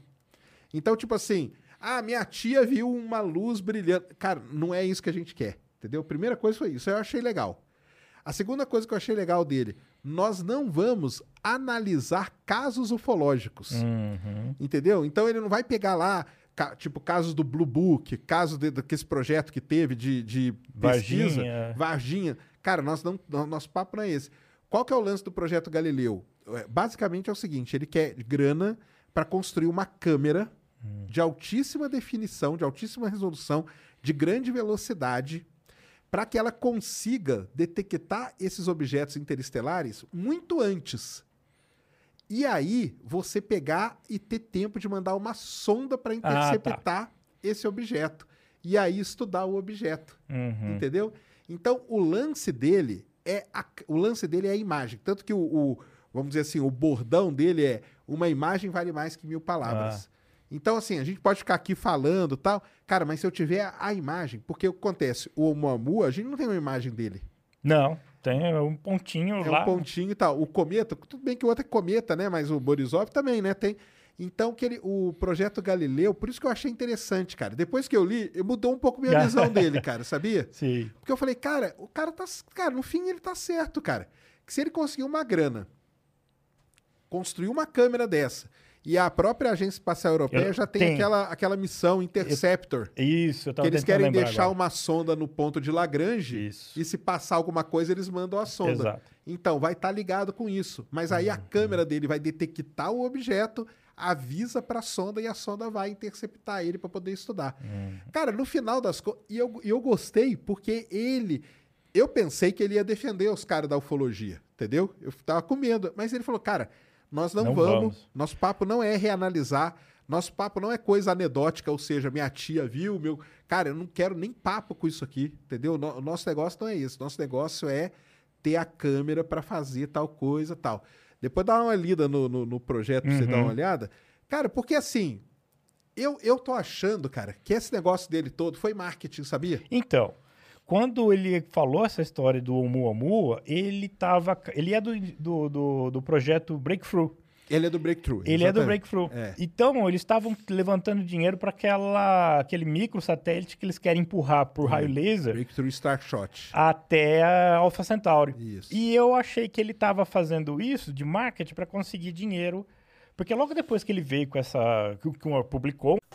Então, tipo assim, ah, minha tia viu uma luz brilhando. Cara, não é isso que a gente quer, entendeu? Primeira coisa foi isso, eu achei legal. A segunda coisa que eu achei legal dele, nós não vamos analisar casos ufológicos, Uhum. entendeu? Então ele não vai pegar lá, ca- tipo, casos do Blue Book, caso de, daquele projeto que teve de, de pesquisa, Varginha. Varginha. Cara, nós não, no- nosso papo não é esse. Qual que é o lance do projeto Galileu? É, Basicamente é o seguinte, ele quer grana para construir uma câmera de altíssima definição, de altíssima resolução, de grande velocidade, para que ela consiga detectar esses objetos interestelares muito antes. E aí, você pegar e ter tempo de mandar uma sonda para interceptar esse objeto. E aí estudar o objeto. Uhum. Entendeu? Então, o lance dele é a, o lance dele é a imagem. Tanto que o, o- vamos dizer assim, o bordão dele é uma imagem vale mais que mil palavras. Então, assim, a gente pode ficar aqui falando tal. Cara, mas se eu tiver a, imagem, porque o que acontece? O Oumuamua, a gente não tem uma imagem dele. Não, tem um pontinho É lá. um pontinho e tal. O cometa, tudo bem que o outro é cometa, né? Mas o Borisov também, né? Tem. Então, que ele, o projeto Galileu, por isso que eu achei interessante, cara. Depois que eu li, mudou um pouco minha visão dele, cara, sabia? Sim. Porque eu falei, cara, o cara tá. Cara, no fim ele tá certo, cara. Que se ele conseguir uma grana, construir uma câmera dessa, e a própria Agência Espacial Europeia Eu- já tem, tem. Aquela, aquela missão Interceptor. Isso, eu Que tava eles tentando querem deixar agora. uma sonda no ponto de Lagrange Isso. e se passar alguma coisa, eles mandam a sonda. Exato. Então, vai estar ligado com isso. Mas aí Uhum. a câmera dele vai detectar o objeto, avisa para a sonda e a sonda vai interceptar ele para poder estudar. Uhum. Cara, no final das coisas. E eu, eu gostei porque ele. Eu pensei que ele ia defender os caras da ufologia, entendeu? Eu tava com medo. Mas ele falou, cara, nós não, Não vamos, vamos. Nosso papo não é reanalisar. Nosso papo não é coisa anedótica, ou seja, minha tia viu, meu. Cara, eu não quero nem papo com isso aqui, entendeu? O nosso negócio não é isso. Nosso negócio é ter a câmera para fazer tal coisa tal. Depois dá uma lida no, no, no projeto pra você dar Uhum. uma olhada. Cara, porque assim, eu, eu tô achando, cara, que esse negócio dele todo foi marketing, sabia? Então, quando ele falou essa história do Oumuamua, ele tava. Ele é do, do, do, do projeto Breakthrough. Ele é do Breakthrough. Ele é do exatamente. Breakthrough. É. Então, eles estavam levantando dinheiro para aquela aquele micro satélite que eles querem empurrar por raio laser Breakthrough Starshot. até a Alpha Centauri. Isso. E eu achei que ele estava fazendo isso de marketing para conseguir dinheiro, porque logo depois que ele veio com essa que, que publicou,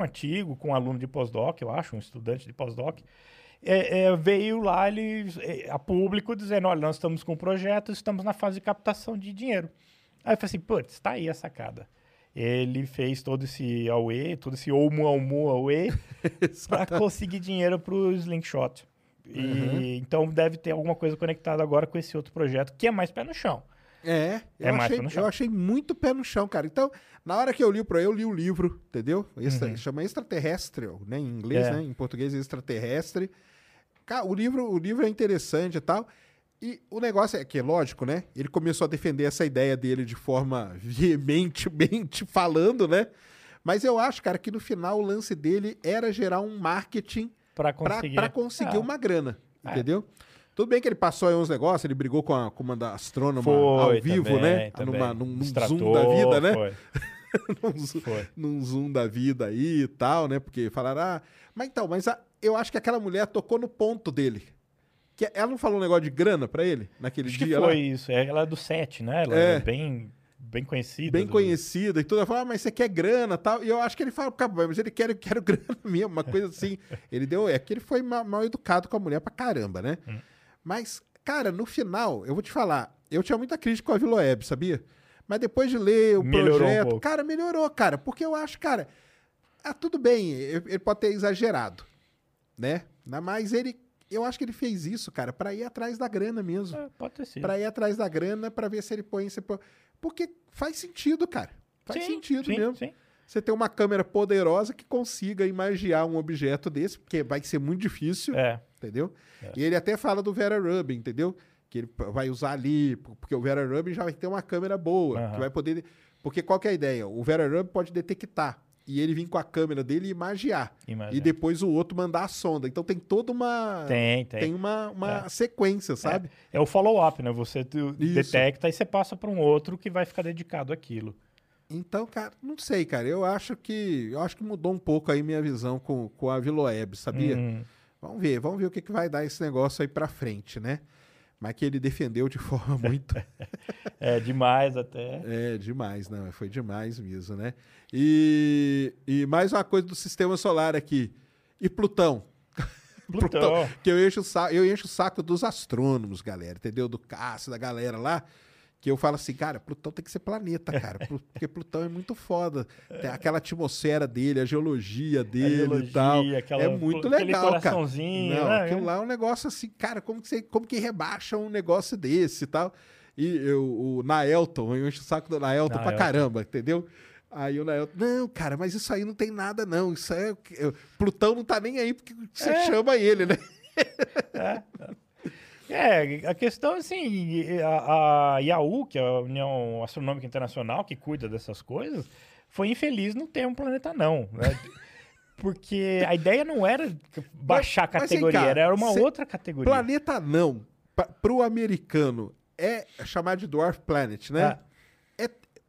Antigo, com um aluno de pós-doc, eu acho, um estudante de pós-doc, é, é, veio lá ele, é, a público dizendo, olha, nós estamos com um projeto, estamos na fase de captação de dinheiro. Aí eu falei assim, putz, tá aí a sacada. Ele fez todo esse Aue, todo esse Omu Almu Aue, para conseguir dinheiro para o Slingshot. E, Uhum. Então deve ter alguma coisa conectada agora com esse outro projeto, que é mais pé no chão. É, eu, É achei, eu achei muito pé no chão, cara. Então, na hora que eu li para eu li o livro, entendeu? Extra, Uhum. Chama Extraterrestre, né? Em inglês, É. né? Em português é Extraterrestre. Cara, o livro, o livro é interessante e tal. E o negócio é que, lógico, né? Ele começou a defender essa ideia dele de forma veementemente falando, né? Mas eu acho, cara, que no final o lance dele era gerar um marketing Pra pra conseguir. pra conseguir Ah. uma grana, É. Tudo bem que ele passou aí uns negócios, ele brigou com, a, com uma da astrônoma Foi, ao vivo, também, né? também. Numa, num, num zoom da vida, né? Foi. num, zoom, num zoom da vida aí e tal, né? Porque falaram, ah... Mas então, mas a- eu acho que aquela mulher tocou no ponto dele. Que ela não falou um negócio de grana pra ele naquele Acho que dia foi lá? isso. É, Ela é do set, né? Ela É. é, bem, bem conhecida. Bem do- conhecida e tudo. Ela falou, ah, mas você quer grana e tal. E eu acho que ele fala, "Cara, mas ele quer, quero grana mesmo, uma coisa assim. ele deu. É que ele foi ma- mal, educado com a mulher pra caramba, né? Hum. Mas, cara, no final, eu vou te falar, eu tinha muita crítica com a Vila Web, sabia? Mas depois de ler o Melhorou um projeto, pouco. cara, melhorou, cara. Porque eu acho, cara, ah, tudo bem, ele pode ter exagerado, né? Mas ele. Eu acho que ele fez isso, cara, pra ir atrás da grana mesmo. É, pode ter sido. Pra ir atrás da grana, pra ver se ele põe. Se põe... Porque faz sentido, cara. Faz Sim, sentido sim, mesmo. sim. Você tem uma câmera poderosa que consiga imagiar um objeto desse, porque vai ser muito difícil, É. entendeu? E ele até fala do Vera Rubin, entendeu? Que ele vai usar ali, porque o Vera Rubin já vai ter uma câmera boa, que Aham. vai poder. Porque qual que é a ideia? O Vera Rubin pode detectar. E ele vir com a câmera dele e. Imagiar. E depois o outro mandar a sonda. Então tem toda uma. Tem, tem. uma, uma É. sequência, sabe? É o follow-up, né? Você detecta e você passa para um outro que vai ficar dedicado àquilo. Então, cara, não sei, cara. Eu acho que. Eu acho que mudou um pouco aí minha visão com, com a Viloeb, sabia? Hum. Vamos ver, vamos ver o que, que vai dar esse negócio aí pra frente, né? Mas que ele defendeu de forma muito. É demais até. é, demais, não. Foi demais mesmo, né? E, e mais uma coisa do sistema solar aqui. E Plutão? Plutão. que eu encho, eu encho o saco dos astrônomos, galera, entendeu? Do Cássio, da galera lá. Que eu falo assim, cara, Plutão tem que ser planeta, cara. Porque Plutão é muito foda. Tem aquela atmosfera dele, a geologia dele geologia, e tal. aquela- é muito legal, cara. Não, né? aquilo lá é um negócio assim, cara, como que, você, como que rebaixa um negócio desse e tal? E eu, o Naelton, eu encho o saco do Naelton pra Naelton. caramba, entendeu? Aí o Naelton, não, cara, mas isso aí não tem nada, não. Isso é. Plutão não tá nem aí porque você É. chama ele, né? É, a questão assim, a, a IAU, que é a União Astronômica Internacional, que cuida dessas coisas, foi infeliz não ter um planeta não. né? Porque a ideia não era baixar a categoria, cá, era uma outra categoria. Planeta não, pra, pro americano, é chamado de Dwarf Planet, né? Ah.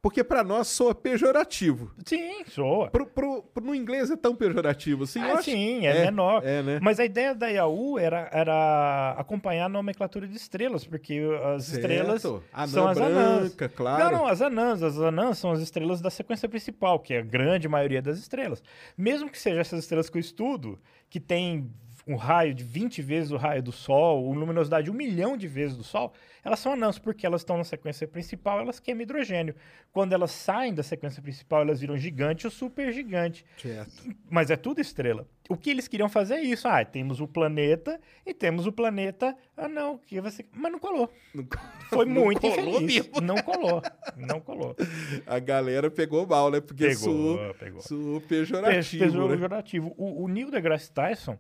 É, porque pra nós soa pejorativo. Sim, soa. Pro, pro, pro- no inglês é tão pejorativo assim? Ah, sim, é, menor. É, né? Mas a ideia da IAU era, era acompanhar a nomenclatura de estrelas, porque as Certo. estrelas Anã são as anãs. branca, claro. Não, não, as anãs. As anãs são as estrelas da sequência principal, que é a grande maioria das estrelas. Mesmo que sejam essas estrelas que eu estudo, que tem um raio de 20 vezes o raio do Sol, uma luminosidade de um milhão de vezes do Sol, elas são anãs, porque elas estão na sequência principal, elas queimam hidrogênio. Quando elas saem da sequência principal, elas viram gigante ou supergigante. Certo. Mas é tudo estrela. O que eles queriam fazer é isso. Ah, temos o planeta e temos o planeta. Ah, não, que você. Mas não colou. Foi Não muito colou infeliz. mesmo. Não colou. Não colou. A galera pegou mal, né? Porque Pegou, soou, pegou. soou pejorativo, né? pejorativo. O, o Neil deGrasse Tyson,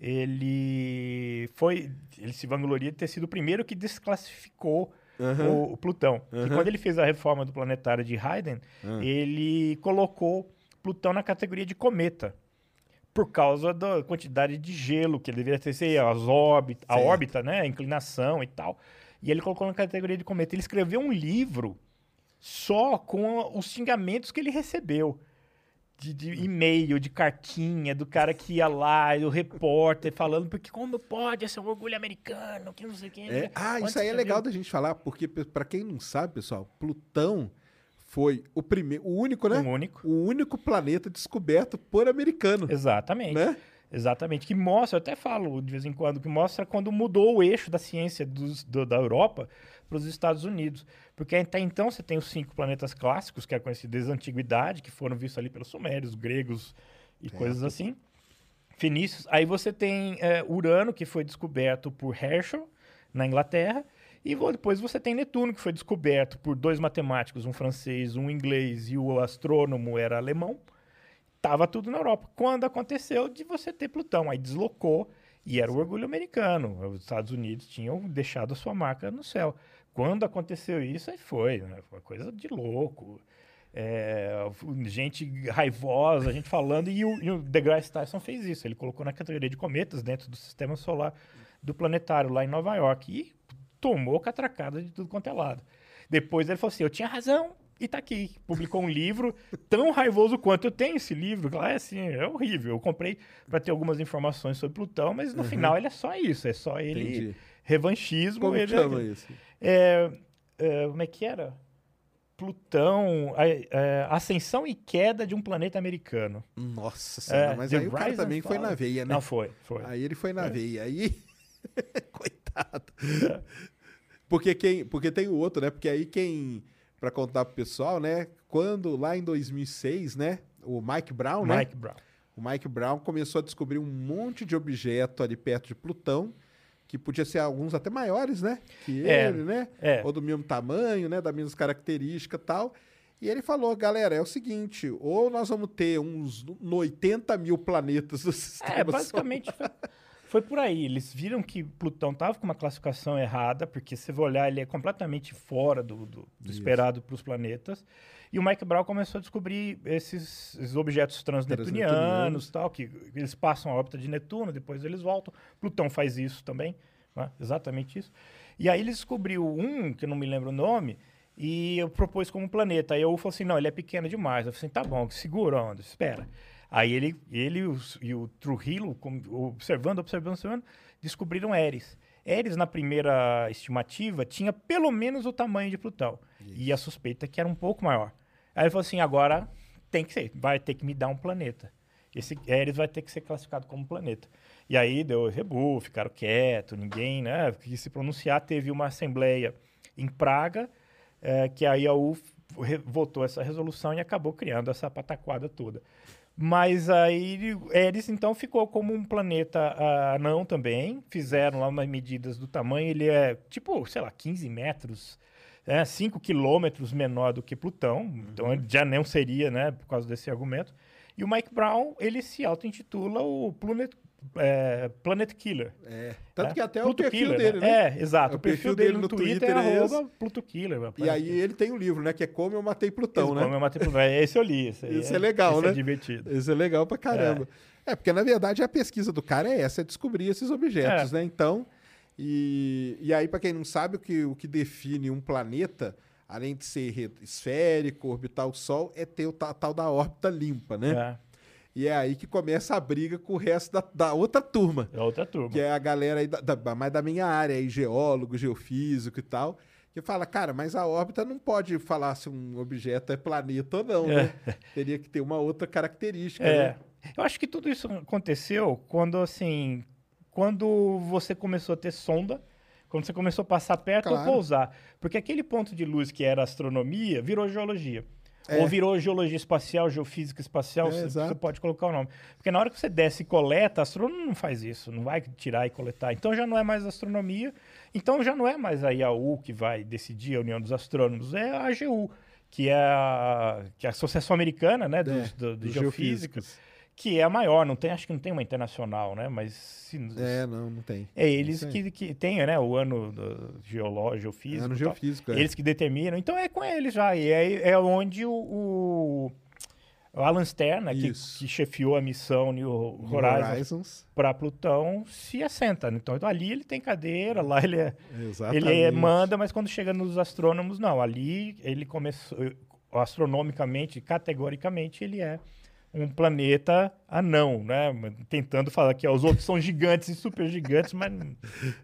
ele foi. Ele se vangloria de ter sido o primeiro que desclassificou Aham. o, o Plutão. E Aham. quando ele fez a reforma do planetário de Hayden, Ah. ele colocou Plutão na categoria de cometa. Por causa da quantidade de gelo que ele deveria ter, sei, as órbita, a órbita, né? A inclinação e tal. E ele colocou na categoria de cometa. Ele escreveu um livro só com os xingamentos que ele recebeu. De, de e-mail, de cartinha, do cara que ia lá, e o repórter falando, porque como pode, esse é um orgulho americano, que não sei quem. É, Ah, Onde isso aí é legal viu? da gente falar, porque pra quem não sabe, pessoal, Plutão foi o primeiro, o único, né? O único. O único planeta descoberto por americano. Exatamente. Né? Exatamente. Que mostra, eu até falo de vez em quando, que mostra quando mudou o eixo da ciência dos- do- da Europa para os Estados Unidos. Porque até então você tem os cinco planetas clássicos, que é conhecido desde a antiguidade, que foram vistos ali pelos sumérios, gregos e coisas assim. Fenícios. Aí você tem é, Urano, que foi descoberto por Herschel, na Inglaterra. E depois você tem Netuno, que foi descoberto por dois matemáticos, um francês, um inglês, e o astrônomo era alemão. Tava tudo na Europa. Quando aconteceu de você ter Plutão, aí deslocou e era o orgulho americano. Os Estados Unidos tinham deixado a sua marca no céu. Quando aconteceu isso, aí foi, né? Foi uma coisa de louco. É, gente raivosa, gente falando, e o, e o deGrasse Tyson fez isso. Ele colocou na categoria de cometas dentro do sistema solar do planetário lá em Nova York e tomou catracada de tudo quanto é lado. Depois ele falou assim: Eu tinha razão, e tá aqui. Publicou um livro tão raivoso quanto eu tenho esse livro. Lá é assim, é horrível. Eu comprei para ter algumas informações sobre Plutão, mas no Uhum. final ele é só isso, é só ele Entendi. revanchismo. Como ele chama isso? É, é, como é que era? Plutão, a, é, ascensão e queda de um planeta americano. Nossa senhora, É, mas The aí o cara também foi na veia, né? Não, foi, foi. Aí ele foi na É. veia. Aí. Coitado. Porque, quem, porque tem o outro, né? Porque aí quem. Pra contar pro pessoal, né? Quando lá em 2006, né? O Mike Brown, né? Mike Brown. O Mike Brown começou a descobrir um monte de objeto ali perto de Plutão, que podia ser alguns até maiores, né? Que É, ele, né? é. Ou do mesmo tamanho, né? Da mesma característica e tal. E ele falou, galera, é o seguinte, ou nós vamos ter uns 80 mil planetas do sistema É, basicamente foi, foi por aí. Eles viram que Plutão estava com uma classificação errada, porque se você olhar, ele é completamente fora do, do- do esperado para os planetas. E o Mike Brown começou a descobrir esses, esses objetos transneptunianos, Transneptunianos. tal, que eles passam a órbita de Netuno, depois eles voltam. Plutão faz isso também, né? exatamente isso. E aí ele descobriu um, que eu não me lembro o nome, e eu propus como planeta. Aí eu falei assim, não, ele é pequeno demais. Eu falei assim, tá bom, segura onda, espera. Aí ele, ele e os- e o Trujillo, observando, observando, observando, descobriram Eris. Eris, na primeira estimativa, tinha pelo menos o tamanho de Plutão. E a suspeita é que era um pouco maior. Aí ele falou assim, agora tem que ser, vai ter que me dar um planeta. Esse Eris vai ter que ser classificado como planeta. E aí deu rebu, ficaram quietos, ninguém né, quis se pronunciar. Teve uma assembleia em Praga, eh, que a IAU re- votou essa resolução e acabou criando essa pataquada toda. Mas aí Eris então ficou como um planeta ah, anão também. Fizeram lá umas medidas do tamanho. Ele é tipo, sei lá, 15 metros, é, 5 quilômetros menor do que Plutão. Então ele já não seria, né, por causa desse argumento. E o Mike Brown, ele se auto-intitula o Planet, é, Planet Killer. É. Tanto É, que até Pluto o perfil Killer, dele, né? né? É, exato. É, O perfil dele no Twitter é é esse. Pluto Killer. E aí ele tem o livro, né? Que é Como Eu Matei Plutão, Esse né? Como Eu Matei Plutão. É, Esse eu li. Esse, Isso é legal, esse né? é divertido. Isso é legal pra caramba. É. porque na verdade a pesquisa do cara é essa, é descobrir esses objetos, né? Então, e, e aí pra quem não sabe, o que, o que define um planeta, além de ser esférico, orbitar o Sol, é ter o ta- tal da órbita limpa, né? É. E é aí que começa a briga com o resto da, da outra turma. É outra turma. Que é a galera aí da, da- mais da minha área, aí, geólogo, geofísico e tal, que fala, cara, mas a órbita não pode falar se um objeto é planeta ou não, né? Teria que ter uma outra característica, É. né? Eu acho que tudo isso aconteceu quando, assim, quando você começou a ter sonda, quando você começou a passar perto Claro. ou pousar. Porque aquele ponto de luz que era astronomia virou geologia. É. Ou virou geologia espacial, geofísica espacial, É, você, você pode colocar o nome. Porque na hora que você desce e coleta, astrônomo não faz isso, não vai tirar e coletar. Então já não é mais astronomia, então já não é mais a IAU que vai decidir, a União dos Astrônomos, é a AGU, que é a, que é a Associação Americana né, dos, É, do- dos de Geofísica, geofísicos. Que é a maior, não tem, acho que não tem uma internacional, né? Mas se, É, não, não tem. é eles que, que têm, né? O ano geológico, geofísico. Ano geofísico, é. Eles que determinam. Então é com eles já. E é, é onde o, o, Alan Stern, né, que, que chefiou a missão New Horizons, Horizons. para Plutão, se assenta. Então ali ele tem cadeira, lá ele é. Ele é- manda, mas quando chega nos astrônomos, não. Ali ele começou, astronomicamente, categoricamente, ele é um planeta anão, né? Tentando falar que ó, os outros são gigantes e super gigantes, mas não,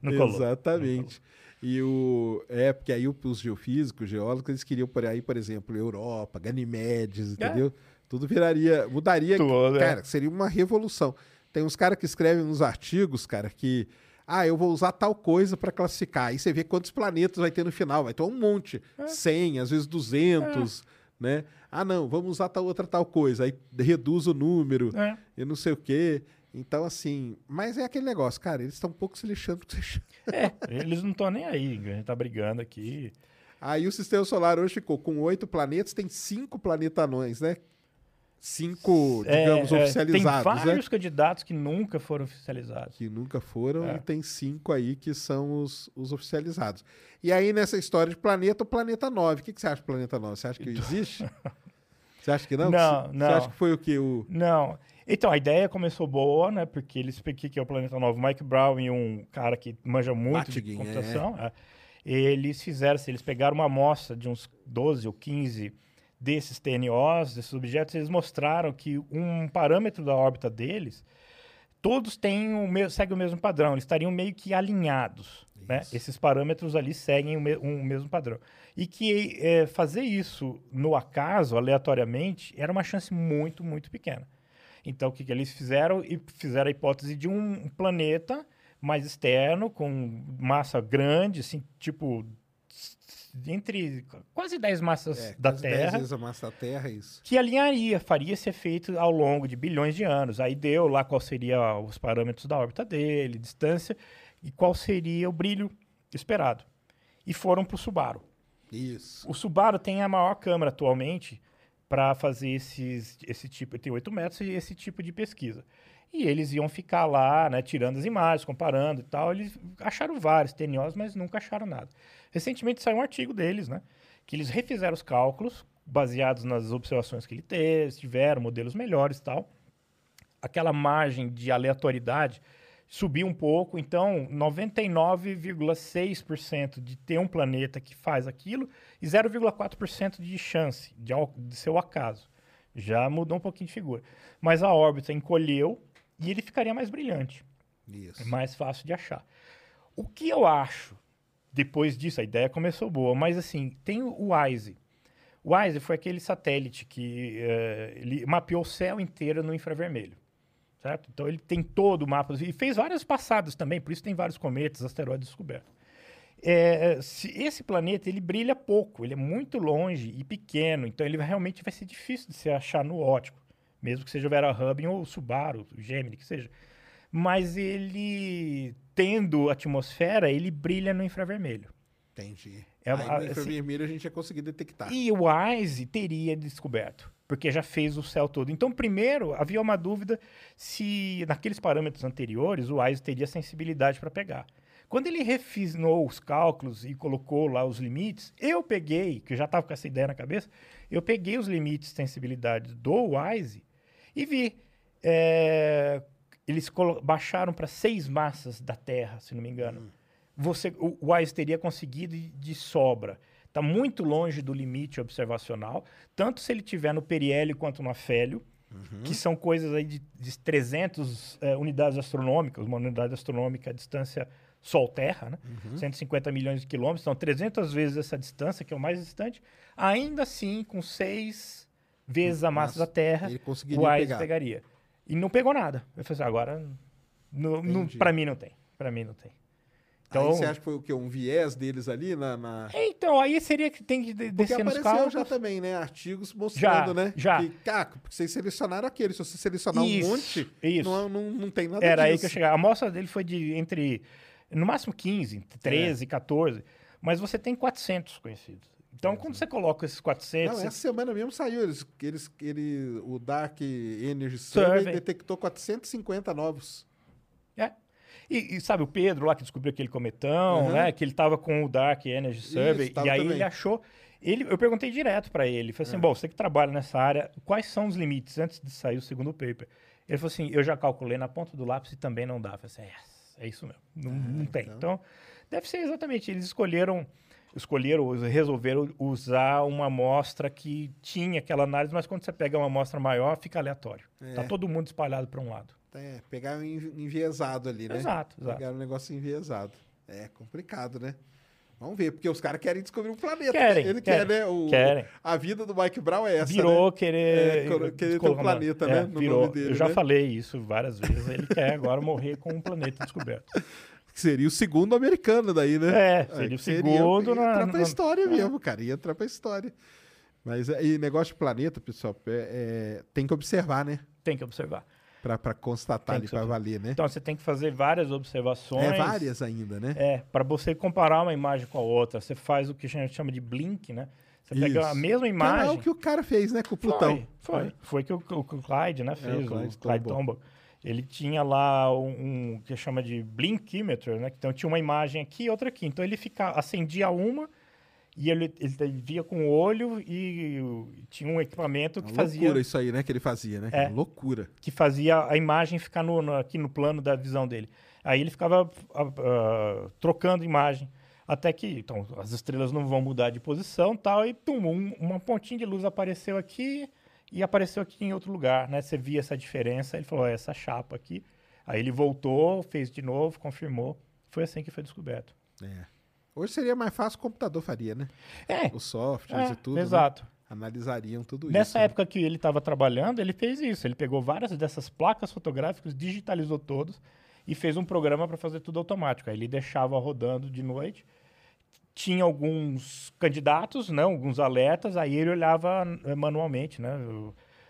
não colou. Exatamente. E o. É, porque aí os geofísicos, geólogos, eles queriam por aí, por exemplo, Europa, Ganimedes, entendeu? Tudo viraria. Mudaria. Tudo, é. cara, seria uma revolução. Tem uns caras que escrevem uns artigos, cara, que. Ah, eu vou usar tal coisa para classificar. Aí você vê quantos planetas vai ter no final. Vai ter um monte. 100, às vezes 200, né? Ah, não, vamos usar tal outra tal coisa. Aí reduz o número É. e não sei o quê. Então, assim, mas é aquele negócio, cara, eles estão um pouco se lixando. É, eles não estão nem aí, a gente tá brigando aqui. Aí o sistema solar hoje ficou com oito planetas, tem cinco planetanões, né? Cinco, digamos, É, é, oficializados, Tem né? vários candidatos que nunca foram oficializados. Que nunca foram, É. e tem cinco aí que são os, os oficializados. E aí, nessa história de planeta, o planeta 9. O que, que você acha do planeta 9? Você acha que existe? Você acha que não? Não, Você- não. Você acha que foi o quê? O... Não. Então, a ideia começou boa, né? Porque eles que que é o Planeta Novo, Mike Brown e um cara que manja muito de Batiguin, computação. é. Eles fizeram, assim, eles pegaram uma amostra de uns 12 ou 15 desses TNOs, desses objetos, eles mostraram que um parâmetro da órbita deles, todos têm o mesmo, seguem o mesmo padrão, eles estariam meio que alinhados. Né? Esses parâmetros ali seguem o me- um mesmo padrão. E que eh, fazer isso no acaso, aleatoriamente, era uma chance muito, muito pequena. Então, o que, que eles fizeram? E fizeram a hipótese de um planeta mais externo, com massa grande, assim, tipo, entre quase 10 massas É, da Terra vezes a massa da Terra, isso. que alinharia, faria esse efeito ao longo de bilhões de anos. Aí deu lá qual seria os parâmetros da órbita dele, distância e qual seria o brilho esperado. E foram para o Subaru. Isso. O Subaru tem a maior câmera atualmente para fazer esses, esse tipo, tem 8 metros e esse tipo de pesquisa. E eles iam ficar lá, né, tirando as imagens, comparando e tal. Eles acharam vários TNOs, mas nunca acharam nada. Recentemente saiu um artigo deles, né, que eles refizeram os cálculos baseados nas observações que ele teve, tiveram modelos melhores e tal. Aquela margem de aleatoriedade subiu um pouco, então 99,6% de ter um planeta que faz aquilo e 0,4% de chance de, de ser o acaso. Já mudou um pouquinho de figura. Mas a órbita encolheu e ele ficaria mais brilhante. Isso. É mais fácil de achar. O que eu acho, depois disso, a ideia começou boa, mas assim, tem o WISE. O WISE foi aquele satélite que eh, ele mapeou o céu inteiro no infravermelho. Certo? Então ele tem todo o mapa e fez várias passadas também, por isso tem vários cometas, asteroides descobertos. É, se- esse planeta ele brilha pouco, ele é muito longe e pequeno, então ele realmente vai ser difícil de se achar no ótico, mesmo que seja o Vera Rubin ou o Subaru, o Gemini, que seja. Mas ele, tendo atmosfera, ele brilha no infravermelho. Entendi. É, Aí a- no assim- infravermelho a gente ia conseguir detectar. E o WISE teria descoberto, porque já fez o céu todo. Então, primeiro, havia uma dúvida se, naqueles parâmetros anteriores, o WISE teria sensibilidade para pegar. Quando ele refinou os cálculos e colocou lá os limites, eu peguei, que eu já estava com essa ideia na cabeça, eu peguei os limites de sensibilidade do WISE e vi. é, eles baixaram para seis massas da Terra, se não me engano. Você, o o WISE teria conseguido de, sobra. Está muito longe do limite observacional, tanto se ele tiver no periélio quanto no afélio, que são coisas aí de, de 300 eh, unidades astronômicas, uma unidade astronômica à distância Sol-Terra, né? 150 milhões de quilômetros, então 300 vezes essa distância, que é o mais distante, ainda assim, com seis vezes a massa da Terra, ele o conseguiria WISE pegar. pegaria. E não pegou nada. Eu falei assim, agora, no, no, para mim não tem. Para mim não tem. Aí Então, você acha que foi o quê? Um viés deles ali na... na... então, aí seria que tem que de- Porque descer nos cálculos. já também, né? Artigos mostrando, Já, né? já. Que, cara, porque vocês selecionaram aquele. Se você selecionar Isso, um monte, isso. Não, não, não tem nada Era disso. aí que eu chegava. A amostra dele foi de entre, no máximo 15, 13, É. 14. Mas você tem 400 conhecidos. Então, quando você coloca esses 400... Não, essa semana mesmo saiu. Eles, eles, ele, o Dark Energy Survey, Survey. detectou 450 novos. É. E, e sabe o Pedro lá que descobriu aquele cometão, Uhum. né? Que ele tava com o Dark Energy Survey. tava e aí também. ele achou... Ele, eu perguntei direto para ele. Falei É. assim, bom, você que trabalha nessa área, quais são os limites antes de sair o segundo paper? Ele falou assim, eu já calculei na ponta do lápis e também não dá. Eu falei assim, yes, é isso mesmo. Não, não tem. Então, deve ser exatamente. Eles escolheram... Escolheram, resolveram usar uma amostra que tinha aquela análise, mas quando você pega uma amostra maior, fica aleatório. É. Tá todo mundo espalhado para um lado. É, pegaram envi- enviesado ali, né? Exato, exato. Pegaram um negócio enviesado. É complicado, né? Vamos ver, porque os caras querem descobrir um planeta. Querem, Ele querem, quer, né? O, querem. A vida do Mike Brown é essa, virou né? querer, É, querer ter um planeta, é, né? No virou. dele, Eu já né? falei isso várias vezes. Ele quer agora morrer com um planeta descoberto. Que seria o segundo americano daí, né? É, seria o segundo Ia na- entrar pra na- história é. mesmo, cara. Ia entrar pra história. Mas é, e negócio de planeta, pessoal, é- é, tem que observar, né? Tem que observar. Pra constatar ali, fazer. valer, né? Então você tem que fazer várias observações. É várias ainda, né? É, para você comparar uma imagem com a outra. Você faz o que a gente chama de blink, né? Você pega Isso. a mesma Que é imagem. o que o cara fez, né, com o Plutão. Foi, foi. Foi que o, o Clyde, né, É, o fez, o Clyde Clyde, Tombaugh. Tombaugh. Ele tinha lá um, um que chama de blinkimeter, né? Então tinha uma imagem aqui e outra aqui. Então ele fica, acendia uma e ele, ele, ele via com o olho e, tinha um equipamento que Uma fazia loucura isso aí, né, que ele fazia, né? É. Loucura. que fazia a imagem ficar no, no- aqui no plano da visão dele. Aí ele ficava ah, trocando imagem. Até que, então, as estrelas não vão mudar de posição tal, e pum, um- uma pontinha de luz apareceu aqui e apareceu aqui em outro lugar, né? Você via essa diferença, ele falou, "Ó, essa chapa aqui. Aí ele voltou, fez de novo, confirmou. Foi assim que foi descoberto. É. Hoje seria mais fácil o computador faria, né? É, Os softwares É, e tudo. né? exato. Analisariam tudo Nessa isso. né? época que ele estava trabalhando, ele fez isso. Ele pegou várias dessas placas fotográficas, digitalizou todos e fez um programa para fazer tudo automático. Aí ele deixava rodando de noite. Tinha alguns candidatos, né, alguns alertas, aí ele olhava eh, manualmente, né,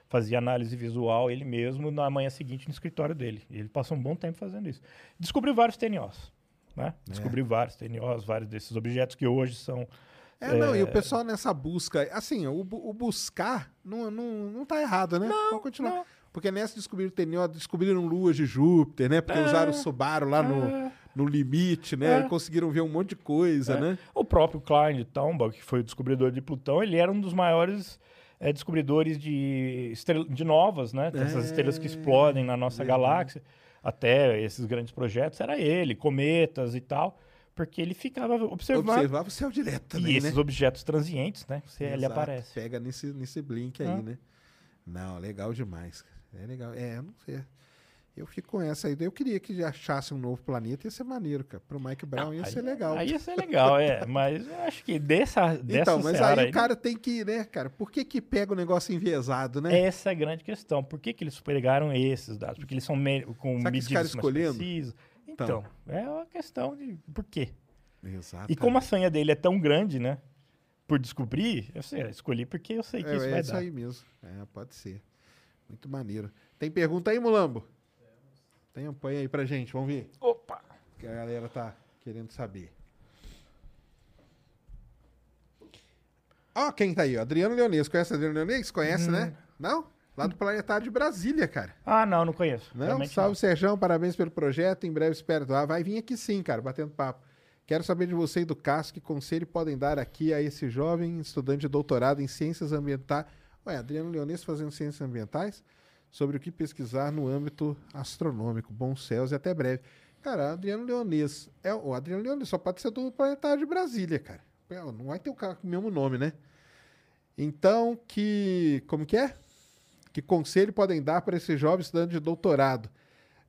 fazia análise visual ele mesmo na manhã seguinte no escritório dele. Ele passou um bom tempo fazendo isso. Descobriu vários TNOs, né? É. Descobriu vários TNOs, vários desses objetos que hoje são É, não, e o pessoal nessa busca, assim, o, o buscar não, não, não tá errado, né? Vamos continuar. não. Porque nessa descobriram TNO, descobriram luas de Júpiter, né? Porque usaram o Subaru lá no, no limite, né? É. Conseguiram ver um monte de coisa, É. né? O próprio Klein de Tombaugh, que foi o descobridor de Plutão, ele era um dos maiores eh, descobridores de, estrel- de novas, né? Essas estrelas que explodem na nossa galáxia. Até esses grandes projetos, era ele, cometas e tal. Porque ele ficava observando. Observava o céu direto também, e esses né? objetos transientes, né? Se ele aparece. Pega nesse, nesse blink aí, Ah. né? Não, legal demais. É legal. É, não sei. Eu fico com essa aí. Eu queria que achasse um novo planeta, ia ser maneiro, cara. Pro Mike Brown ia Aí- ser legal. Aí ia ser legal, é. Mas eu acho que dessa, dessa então, mas seara aí o cara tem que, né, cara? Por que que pega o negócio enviesado, né? Essa é a grande questão. Por que, que eles pegaram esses dados? Porque eles são me- com Será que medidas mais escolhendo? precisas. Então. Então, é uma questão de por quê. Exato. E como a sanha dele é tão grande, né? Por descobrir, eu sei, eu escolhi porque eu sei que é, isso é vai isso dar. aí mesmo. É, pode ser. Muito maneiro. Tem pergunta aí, Mulambo? Tem, põe aí pra gente, vamos ver. Opa! Que a galera tá querendo saber. Ó, quem tá aí? Adriano Leonês. Conhece Adriano Leonês? Conhece, né? Não? Lá do Planetário de Brasília, cara. Ah, não, não conheço. Não, Realmente salve Serjão, parabéns pelo projeto. Em breve espero. Ah, vai vir aqui sim, cara, batendo papo. Quero saber de você e do Cássio que conselho podem dar aqui a esse jovem estudante de doutorado em ciências ambientais. Ué, Adriano Leonês fazendo ciências ambientais? Sobre o que pesquisar no âmbito astronômico. Bons céus e até breve. Cara, Adriano Leonês. É, o Adriano Leonês só pode ser do Planetário de Brasília, cara. É, Não vai ter o cara com o mesmo nome, né? Então, que. Como que é? Que conselho podem dar para esse jovem estudante de doutorado?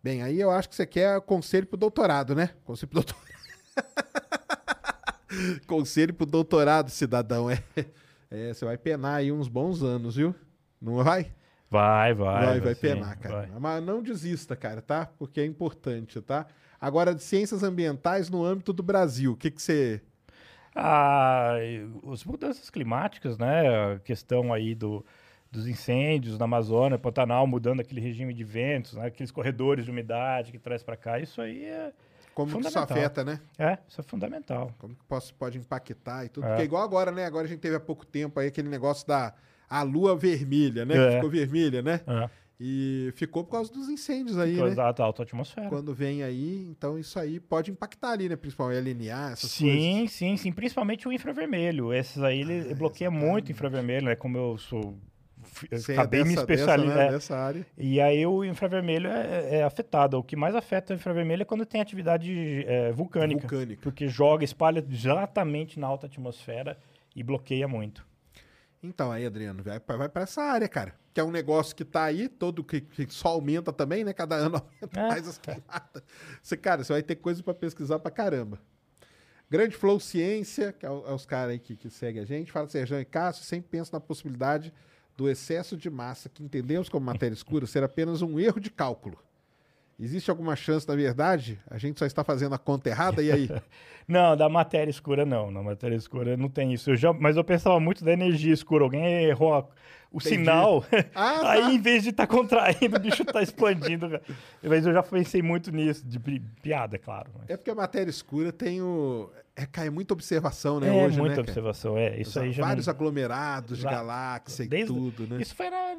Bem, aí eu acho que você quer conselho pro doutorado, né? Conselho pro doutorado. conselho pro doutorado, cidadão. É, é, você vai penar aí uns bons anos, viu? Não vai? Vai, vai. Vai, vai sim, penar, cara. vai. Mas não desista, cara, tá? Porque é importante, tá? Agora, de ciências ambientais no âmbito do Brasil, o que que você... Ah, as mudanças climáticas, né? A questão aí do, dos incêndios na Amazônia, Pantanal mudando aquele regime de ventos, né? aqueles corredores de umidade que traz para cá, isso aí é Como que isso afeta, né? É, isso é fundamental. Como que pode impactar e tudo. É. Porque igual agora, né? Agora a gente teve há pouco tempo aí aquele negócio da a lua vermelha, né? É. Ficou vermelha, né? É. E ficou por causa dos incêndios aí, Por né? da alta atmosfera. Quando vem aí, então isso aí pode impactar ali, né? Principalmente LNA, essas Sim, coisas. sim, sim. Principalmente o infravermelho. Esses aí, ele Ah, bloqueia exatamente. muito o infravermelho, né? Como eu sou... Você é acabei me dessa- dessa, especializando. né? é. Dessa área. E aí o infravermelho é, é afetado. O que mais afeta o infravermelho é quando tem atividade é, vulcânica. Vulcânica. Porque joga, espalha exatamente na alta atmosfera e bloqueia muito. Então, aí, Adriano, vai, vai pra essa área, cara. Que é um negócio que tá aí, todo que, que só aumenta também, né? Cada ano aumenta É. mais as queimadas. Você, cara, você vai ter coisa pra pesquisar pra caramba. Grande Flow Ciência, que é, é os caras aí que, que seguem a gente. Fala, Sérgio e Cássio, sempre penso na possibilidade do excesso de massa, que entendemos como matéria escura ser apenas um erro de cálculo. Existe alguma chance, na verdade? A gente só está fazendo a conta errada, e aí? não, da matéria escura não. Na matéria escura não tem isso. Eu já, mas eu pensava muito da energia escura. Alguém errou a, o Entendi. sinal. Ah, tá. Aí, em vez de estar tá contraindo, o bicho está expandindo. Mas eu já pensei muito nisso, de piada, claro. Mas... É porque a matéria escura tem o. É, cai muita observação, né? É, hoje, muita né, observação, é. Isso aí já Vários não... aglomerados de galáxia Desde... e tudo, né? Isso foi na.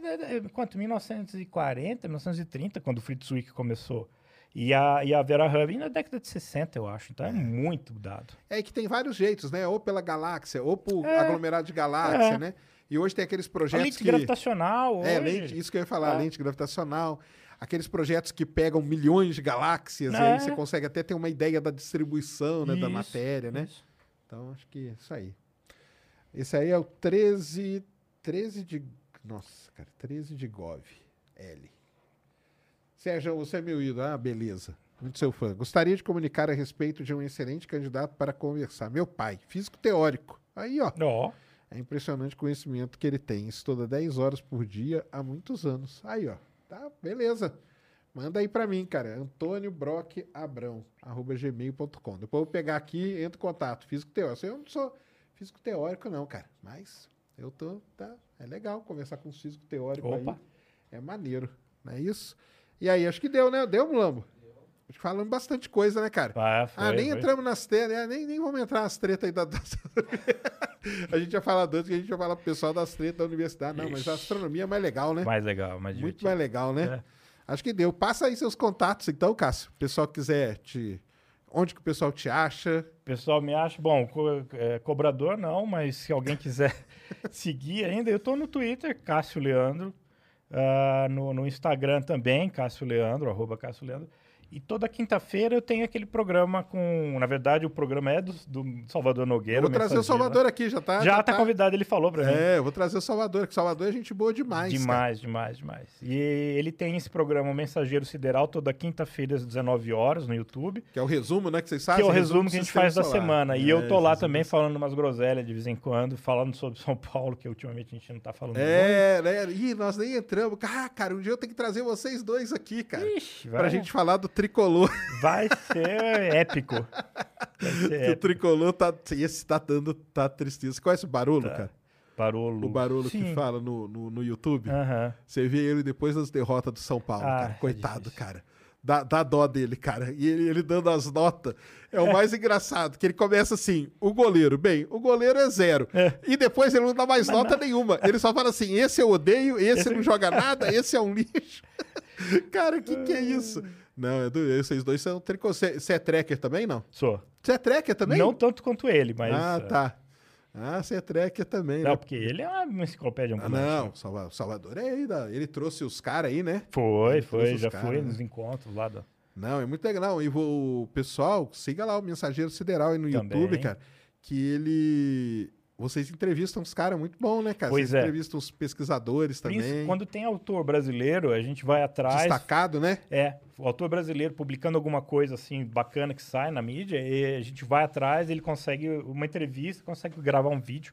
Quanto? 1940, 1930, quando o Fritz Wick começou. E a, e a Vera Hub na década de 60, eu acho. Então é, é, muito dado. É que tem vários jeitos, né? Ou pela galáxia, ou por é, aglomerado de galáxia, é. né? E hoje tem aqueles projetos. A lente que... gravitacional. É, hoje. lente, isso que eu ia falar, é. lente gravitacional. Aqueles projetos que pegam milhões de galáxias, é. e aí você consegue até ter uma ideia da distribuição né, da matéria, né? Isso. Então, acho que é isso aí. Esse aí é o 13. 13 de. Nossa, cara, 13 de Gov. L. Sérgio, você é meu ídolo. Ah, beleza. Muito seu fã. Gostaria de comunicar a respeito de um excelente candidato para conversar. Meu pai, físico teórico. Aí, ó. Oh. É impressionante o conhecimento que ele tem. Estuda 10 horas por dia há muitos anos. Aí, ó. Tá, beleza. Manda aí para mim, cara. Antônio Brock Abrão, arroba gmail.com. Depois eu vou pegar aqui e entro em contato. Físico teórico. Eu não sou físico teórico, não, cara. Mas eu tô. Tá, é legal conversar com um físico teórico Opa. aí. É maneiro. Não é isso? E aí, acho que deu, né? Deu, Mulambo? Falamos bastante coisa, né, cara? Ah, foi, ah nem foi. entramos nas tretas, né? nem, nem vamos entrar nas tretas aí da. a gente já fala antes que a gente já fala pro pessoal das tretas da universidade. Não, mas a astronomia é mais legal, né? Mais legal, mais Muito mais legal, né? É. Acho que deu. Passa aí seus contatos, então, Cássio. O pessoal quiser te. Onde que o pessoal te acha? O pessoal me acha, bom, co é, cobrador não, mas se alguém quiser seguir ainda, eu tô no Twitter, Cássio Leandro. Uh, no, no, Instagram também, Cássio Leandro, arroba Cássio Leandro. E toda quinta-feira eu tenho aquele programa com. Na verdade, o programa é do, do Salvador Nogueira. Eu vou trazer o Salvador aqui, já tá. Já, já tá, tá, convidado, ele falou pra mim. É, eu vou trazer o Salvador, que Salvador é gente boa demais. Demais, cara. demais, demais. E ele tem esse programa, o Mensageiro Sideral, toda quinta-feira às 19 horas no YouTube. Que é o resumo, né? Que vocês sabem. Que é o resumo, resumo que a gente faz da semana. É, e eu tô lá também falando umas groselhas de vez em quando, falando sobre São Paulo, que ultimamente a gente não tá falando É, né? Ih, nós nem entramos. Ah, cara, um dia eu tenho que trazer vocês dois aqui, cara. Ixi, vai. Pra gente falar do tricolor. Vai ser épico. Vai ser épico. O tricolor tá. Esse tá dando. Tá tristeza. Você conhece o Barolo, tá. cara? Barolo. O Barolo Sim. que fala no, no, no YouTube. Você vê ele depois das derrotas do São Paulo, ah, cara. É Coitado, é cara. Dá, dá dó dele, cara. E ele, ele dando as notas. É o mais engraçado, que ele começa assim, o goleiro, bem, o goleiro é zero. É. E depois ele não dá mais Mas nota não. nenhuma. Ele só fala assim, esse eu odeio, esse, esse... não joga nada, esse é um lixo. cara, o que, que é isso? Não, é do, esses dois são tricô. Você é tracker também, não? Sou. Você é tracker também? Não tanto quanto ele, mas. Ah, tá. Ah, você é tracker também, não, né? porque ele é uma enciclopédia ah, Não, o Salvador é aí, ele trouxe os caras aí, né? Foi, ele foi, já cara, foi né? nos encontros lá da... Não, é muito legal. E o pessoal, siga lá o Mensageiro Sideral aí no também. YouTube, cara, que ele vocês entrevistam uns caras muito bons, né, cara? Pois Vocês é. entrevistam os pesquisadores também. Isso, quando tem autor brasileiro, a gente vai atrás. Destacado, né? É, o autor brasileiro publicando alguma coisa assim bacana que sai na mídia, e a gente vai atrás, ele consegue uma entrevista, consegue gravar um vídeo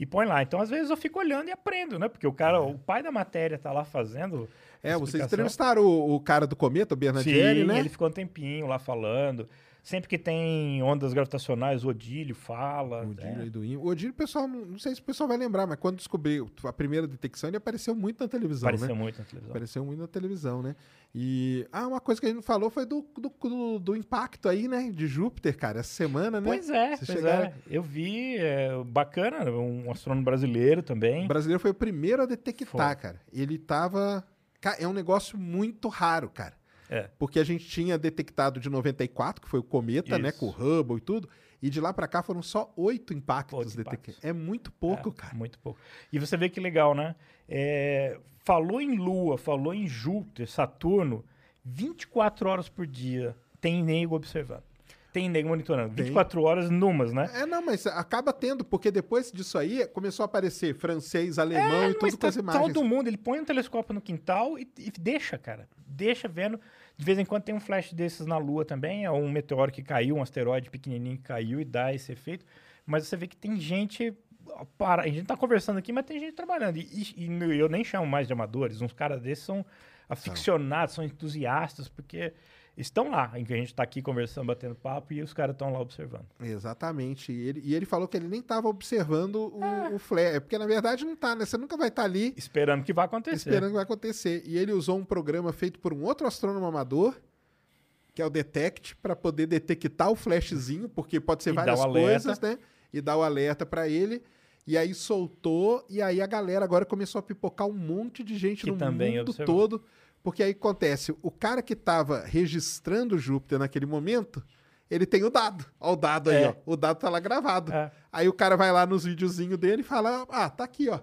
e põe lá. Então, às vezes, eu fico olhando e aprendo, né? Porque o cara, é. o pai da matéria tá lá fazendo. É, vocês entrevistaram o, o, cara do cometa, o Bernardieri, Sim, né? Ele ficou um tempinho lá falando. Sempre que tem ondas gravitacionais, o Odílio fala. O Odílio é. do INO. O Odílio, pessoal, não sei se o pessoal vai lembrar, mas quando descobriu a primeira detecção, ele apareceu muito na televisão, apareceu né? muito na televisão. Apareceu muito na televisão, né? E, ah, uma coisa que a gente não falou foi do, do, do, do impacto aí, né? De Júpiter, cara, essa semana, né? Pois é, Vocês pois chegaram... é. Eu vi, é, bacana, um astrônomo brasileiro também. O brasileiro foi o primeiro a detectar, foi. cara. Ele tava... É um negócio muito raro, cara. É. Porque a gente tinha detectado de 94, que foi o cometa, né, Isso. né? Com o Hubble e tudo. E de lá para cá foram só oito impactos detectados. É muito pouco, é, cara. Muito pouco. E você vê que legal, né? É, falou em Lua, falou em Júpiter, Saturno, 24 horas por dia tem nego observando tem nego monitorando. Tem. 24 horas numas, né? É, não, mas acaba tendo, porque depois disso aí começou a aparecer francês, alemão é, e tudo com as tá imagens. Todo mundo, ele põe um telescópio no quintal e, e, deixa, cara. Deixa vendo. De vez em quando tem um flash desses na Lua também, é um meteoro que caiu, um asteroide pequenininho que caiu e dá esse efeito. Mas você vê que tem gente para, a gente tá conversando aqui, mas tem gente trabalhando. E, e, e, eu nem chamo mais de amadores. Uns caras desses são aficionados, são entusiastas, porque estão lá, em que a gente está aqui conversando, batendo papo, e os caras estão lá observando. Exatamente. E ele, e ele falou que ele nem estava observando o, o flare, porque na verdade não tá, né? Você nunca vai estar ali Esperando que vai acontecer. esperando que vai acontecer. E ele usou um programa feito por um outro astrônomo amador, que é o Detect, para poder detectar o flashzinho, porque pode ser E várias coisas, né? E dar o alerta para ele. E aí soltou, e aí a galera agora começou a pipocar um monte de gente Que no também mundo observou. todo. Porque aí acontece, o cara que estava registrando Júpiter naquele momento, ele tem o dado. Ó, o dado aí, É. ó. O dado tá lá gravado. É. Aí o cara vai lá nos videozinhos dele e fala: Ah, tá aqui, ó.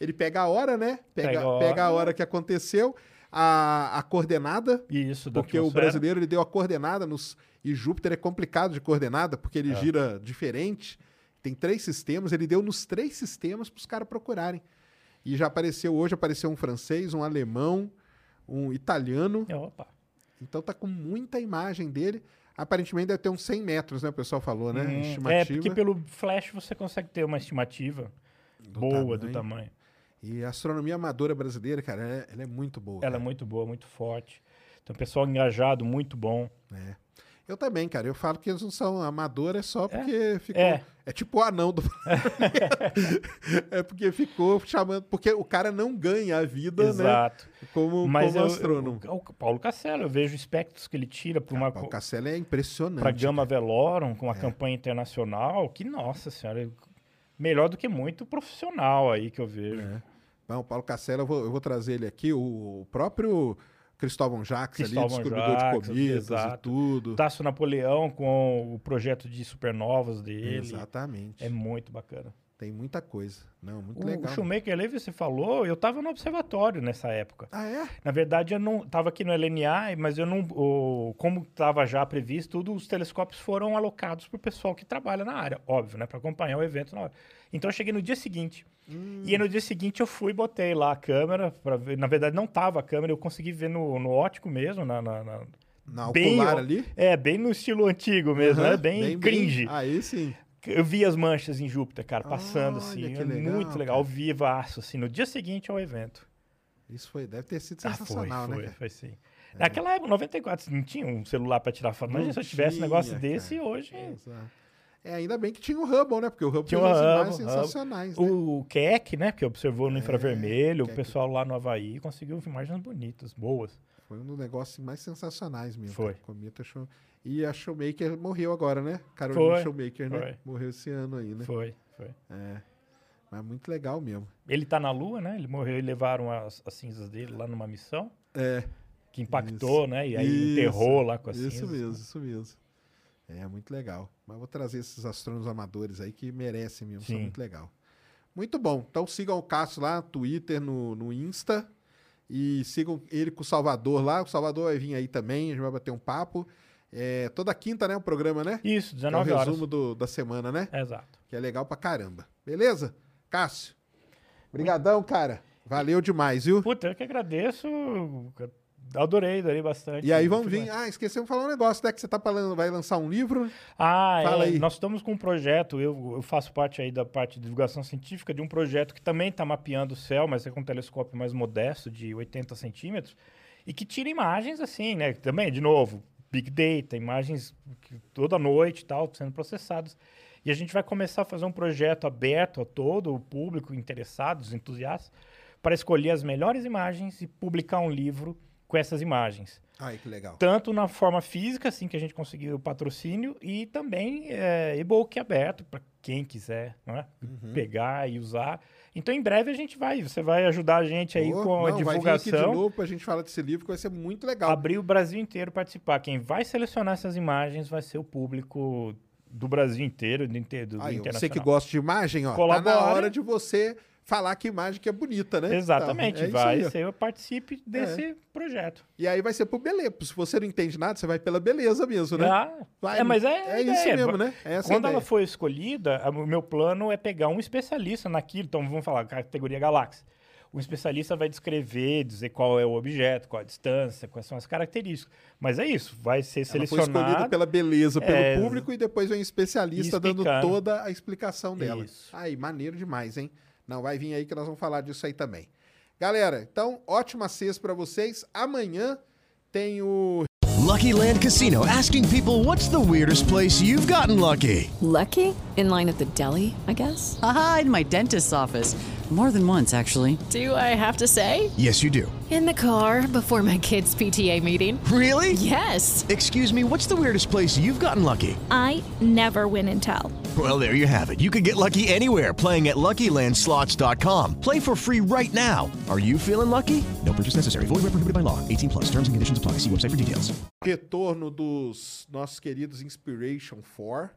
Ele pega a hora, né? Pega, Pega a pega a hora. hora que aconteceu, a, a coordenada, Isso, da porque o brasileiro ele deu a coordenada nos. E Júpiter é complicado de coordenada, porque É. ele gira diferente. Tem três sistemas, ele deu nos três sistemas para os caras procurarem. E já apareceu hoje, apareceu um francês, um alemão, um italiano. Opa. Então tá com muita imagem dele. Aparentemente deve ter uns 100 metros, né? O pessoal falou, né? Hum, Estimativa. É, porque pelo flash você consegue ter uma estimativa boa do tamanho. E a astronomia amadora brasileira, cara, ela é, ela é muito boa. Ela é cara. muito boa, muito forte. Então, pessoal engajado, muito bom. É. Eu também, cara. Eu falo que eles não são amadores só porque ficou. É. É. tipo o anão do. é porque ficou chamando. Porque o cara não ganha a vida, Exato. né? Como, Mas como eu- astrônomo. eu- o Paulo Castelo, eu vejo espectros que ele tira para uma O Castelo é impressionante. para Gama Velorum com uma É. campanha internacional, que nossa senhora, melhor do que muito profissional aí que eu vejo. É. Bom, o Paulo Castelo, eu vou, eu vou trazer ele aqui. O próprio Cristóvão Jacques ali, Cristóvão descobridor de Jacques, cometas e exato. tudo. Tasso Napoleão com o projeto de supernovas dele. Exatamente. É muito bacana. Tem muita coisa. Não, muito O legal. Shoemaker Levy, você falou, eu estava no observatório nessa época. Ah, é? Na verdade, eu não estava aqui no LNA, mas eu não. o- como estava já previsto, tudo, os telescópios foram alocados para o pessoal que trabalha na área, óbvio, né? Para acompanhar o evento na hora. Então eu cheguei no dia seguinte. E aí, no dia seguinte eu fui e botei lá a câmera para ver. Na verdade, não tava a câmera, eu consegui ver no, no ótico mesmo, na. na, na Na bem- ali? É, bem no estilo antigo mesmo, Aham, né? Bem, cringe. Aí sim. Eu vi as manchas em Júpiter, cara, passando assim. Olha, que é legal, muito legal, ao vivaço, assim, no dia seguinte ao evento. Isso foi, deve ter sido Ah, sensacional, foi, né? foi, cara? foi sim. Naquela época, 94, não tinha um celular pra tirar foto. Imagina se eu tivesse um negócio tinha, desse cara. hoje. Exato. É, ainda bem que tinha o Hubble, né? Porque o Hubble Tinha um umas imagens Hubble. sensacionais, né? O Keck, né, que observou no infravermelho, o Keck. pessoal lá no Havaí conseguiu imagens bonitas, boas. Foi um dos negócios mais sensacionais mesmo. Foi. cara. Cometa show... E a Showmaker morreu agora, né? Carolina Foi, Showmaker, né? foi. Morreu esse ano aí, né? Foi, foi. É. Mas muito legal mesmo. Ele tá na Lua, né? Ele morreu e levaram as, as cinzas dele lá numa missão. É. Que impactou, Isso. né? E aí Isso. enterrou lá com as Isso cinzas. mesmo, isso mesmo. É muito legal. Mas vou trazer esses astrônomos amadores aí que merecem mesmo. São Sim. muito legal. Muito bom. Então sigam o Cássio lá no Twitter, no, no Insta. E sigam ele com o Salvador lá. O Salvador vai vir aí também. A gente vai bater um papo. É, toda quinta, né? O programa, né? Isso, Que 19 é o resumo do- da semana, né? Exato. Que é legal pra caramba. Beleza? Cássio. Obrigadão, cara. Valeu demais, viu? Puta, eu que agradeço. Adorei, adorei bastante. E aí vamos vir. Ah, esquecemos de falar um negócio, né? Que você tá falando, vai lançar um livro. Ah, Fala é, aí. nós estamos com um projeto, eu, eu faço parte aí da parte de divulgação científica de um projeto que também está mapeando o céu, mas é com um telescópio mais modesto, de 80 centímetros, e que tira imagens assim, né? Também, de novo, Big Data, imagens toda noite e tal, sendo processadas. E a gente vai começar a fazer um projeto aberto a todo o público interessado, os entusiastas, para escolher as melhores imagens e publicar um livro com essas imagens Ai, que legal. tanto na forma física, assim que a gente conseguiu o patrocínio, e também é, e-book aberto para quem quiser né? Uhum. pegar e usar. Então, em breve a gente vai, você vai ajudar a gente aí Pô, com a não, Vai vir aqui de divulgação. novo pra gente falar desse livro, que vai ser muito legal. Abrir o Brasil inteiro participar. Quem vai selecionar essas imagens vai ser o público do Brasil inteiro, do, inte- do, do Aí, você que gosta de imagem, ó, tá Colabora. na hora de você falar que imagem que é bonita, né? Exatamente, Então, é vai aí. É. ser, participe desse projeto. E aí vai ser pro beleza. Se você não entende nada, você vai pela beleza mesmo, né? Ah, Vai, é, mas é, é isso mesmo, né? É Quando ela foi escolhida, o meu plano é pegar um especialista naquilo. Então, vamos falar, categoria galáxia. O especialista vai descrever, dizer qual é o objeto, qual a distância, quais são as características. Mas é isso, vai ser Ela foi selecionado. escolhida pela beleza, pelo É, público, e depois vem um especialista dando explicando. toda a explicação dela. Isso. Aí, maneiro demais, hein? Não, vai vir aí que nós vamos falar disso aí também. Galera, então, ótima sexta pra vocês. Amanhã tem o Lucky Land Casino asking people what's the weirdest place you've gotten lucky? Lucky? In line at the deli, I guess? Aha, in my dentist's office. More than once, actually. Do I have to say? Yes, you do. In the car before my kids' PTA meeting. Really? Yes. Excuse me, what's the weirdest place you've gotten lucky? I never win and tell. Well, there you have it. You can get lucky anywhere playing at LuckyLandSlots.com. Play for free right now. Are you feeling lucky? No purchase necessary. Void where prohibited by law. 18 plus. Terms and conditions apply. See website for details. retorno dos nossos queridos Inspiration 4.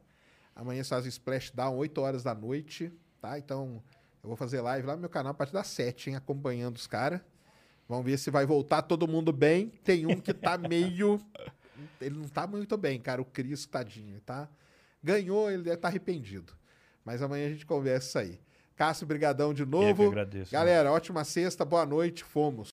Amanhã faz o Splashdown, 8 horas da noite, tá? Então, eu vou fazer live lá no meu canal a partir das 7, hein? Acompanhando os caras. Vamos ver se vai voltar todo mundo bem. Tem um que tá meio... Ele não tá muito bem, cara. O Cris, tadinho, tá? Ganhou, ele deve estar arrependido. Mas amanhã a gente conversa isso aí. Cássio, brigadão de Eu que novo. agradeço. Galera, ótima sexta, boa noite, fomos.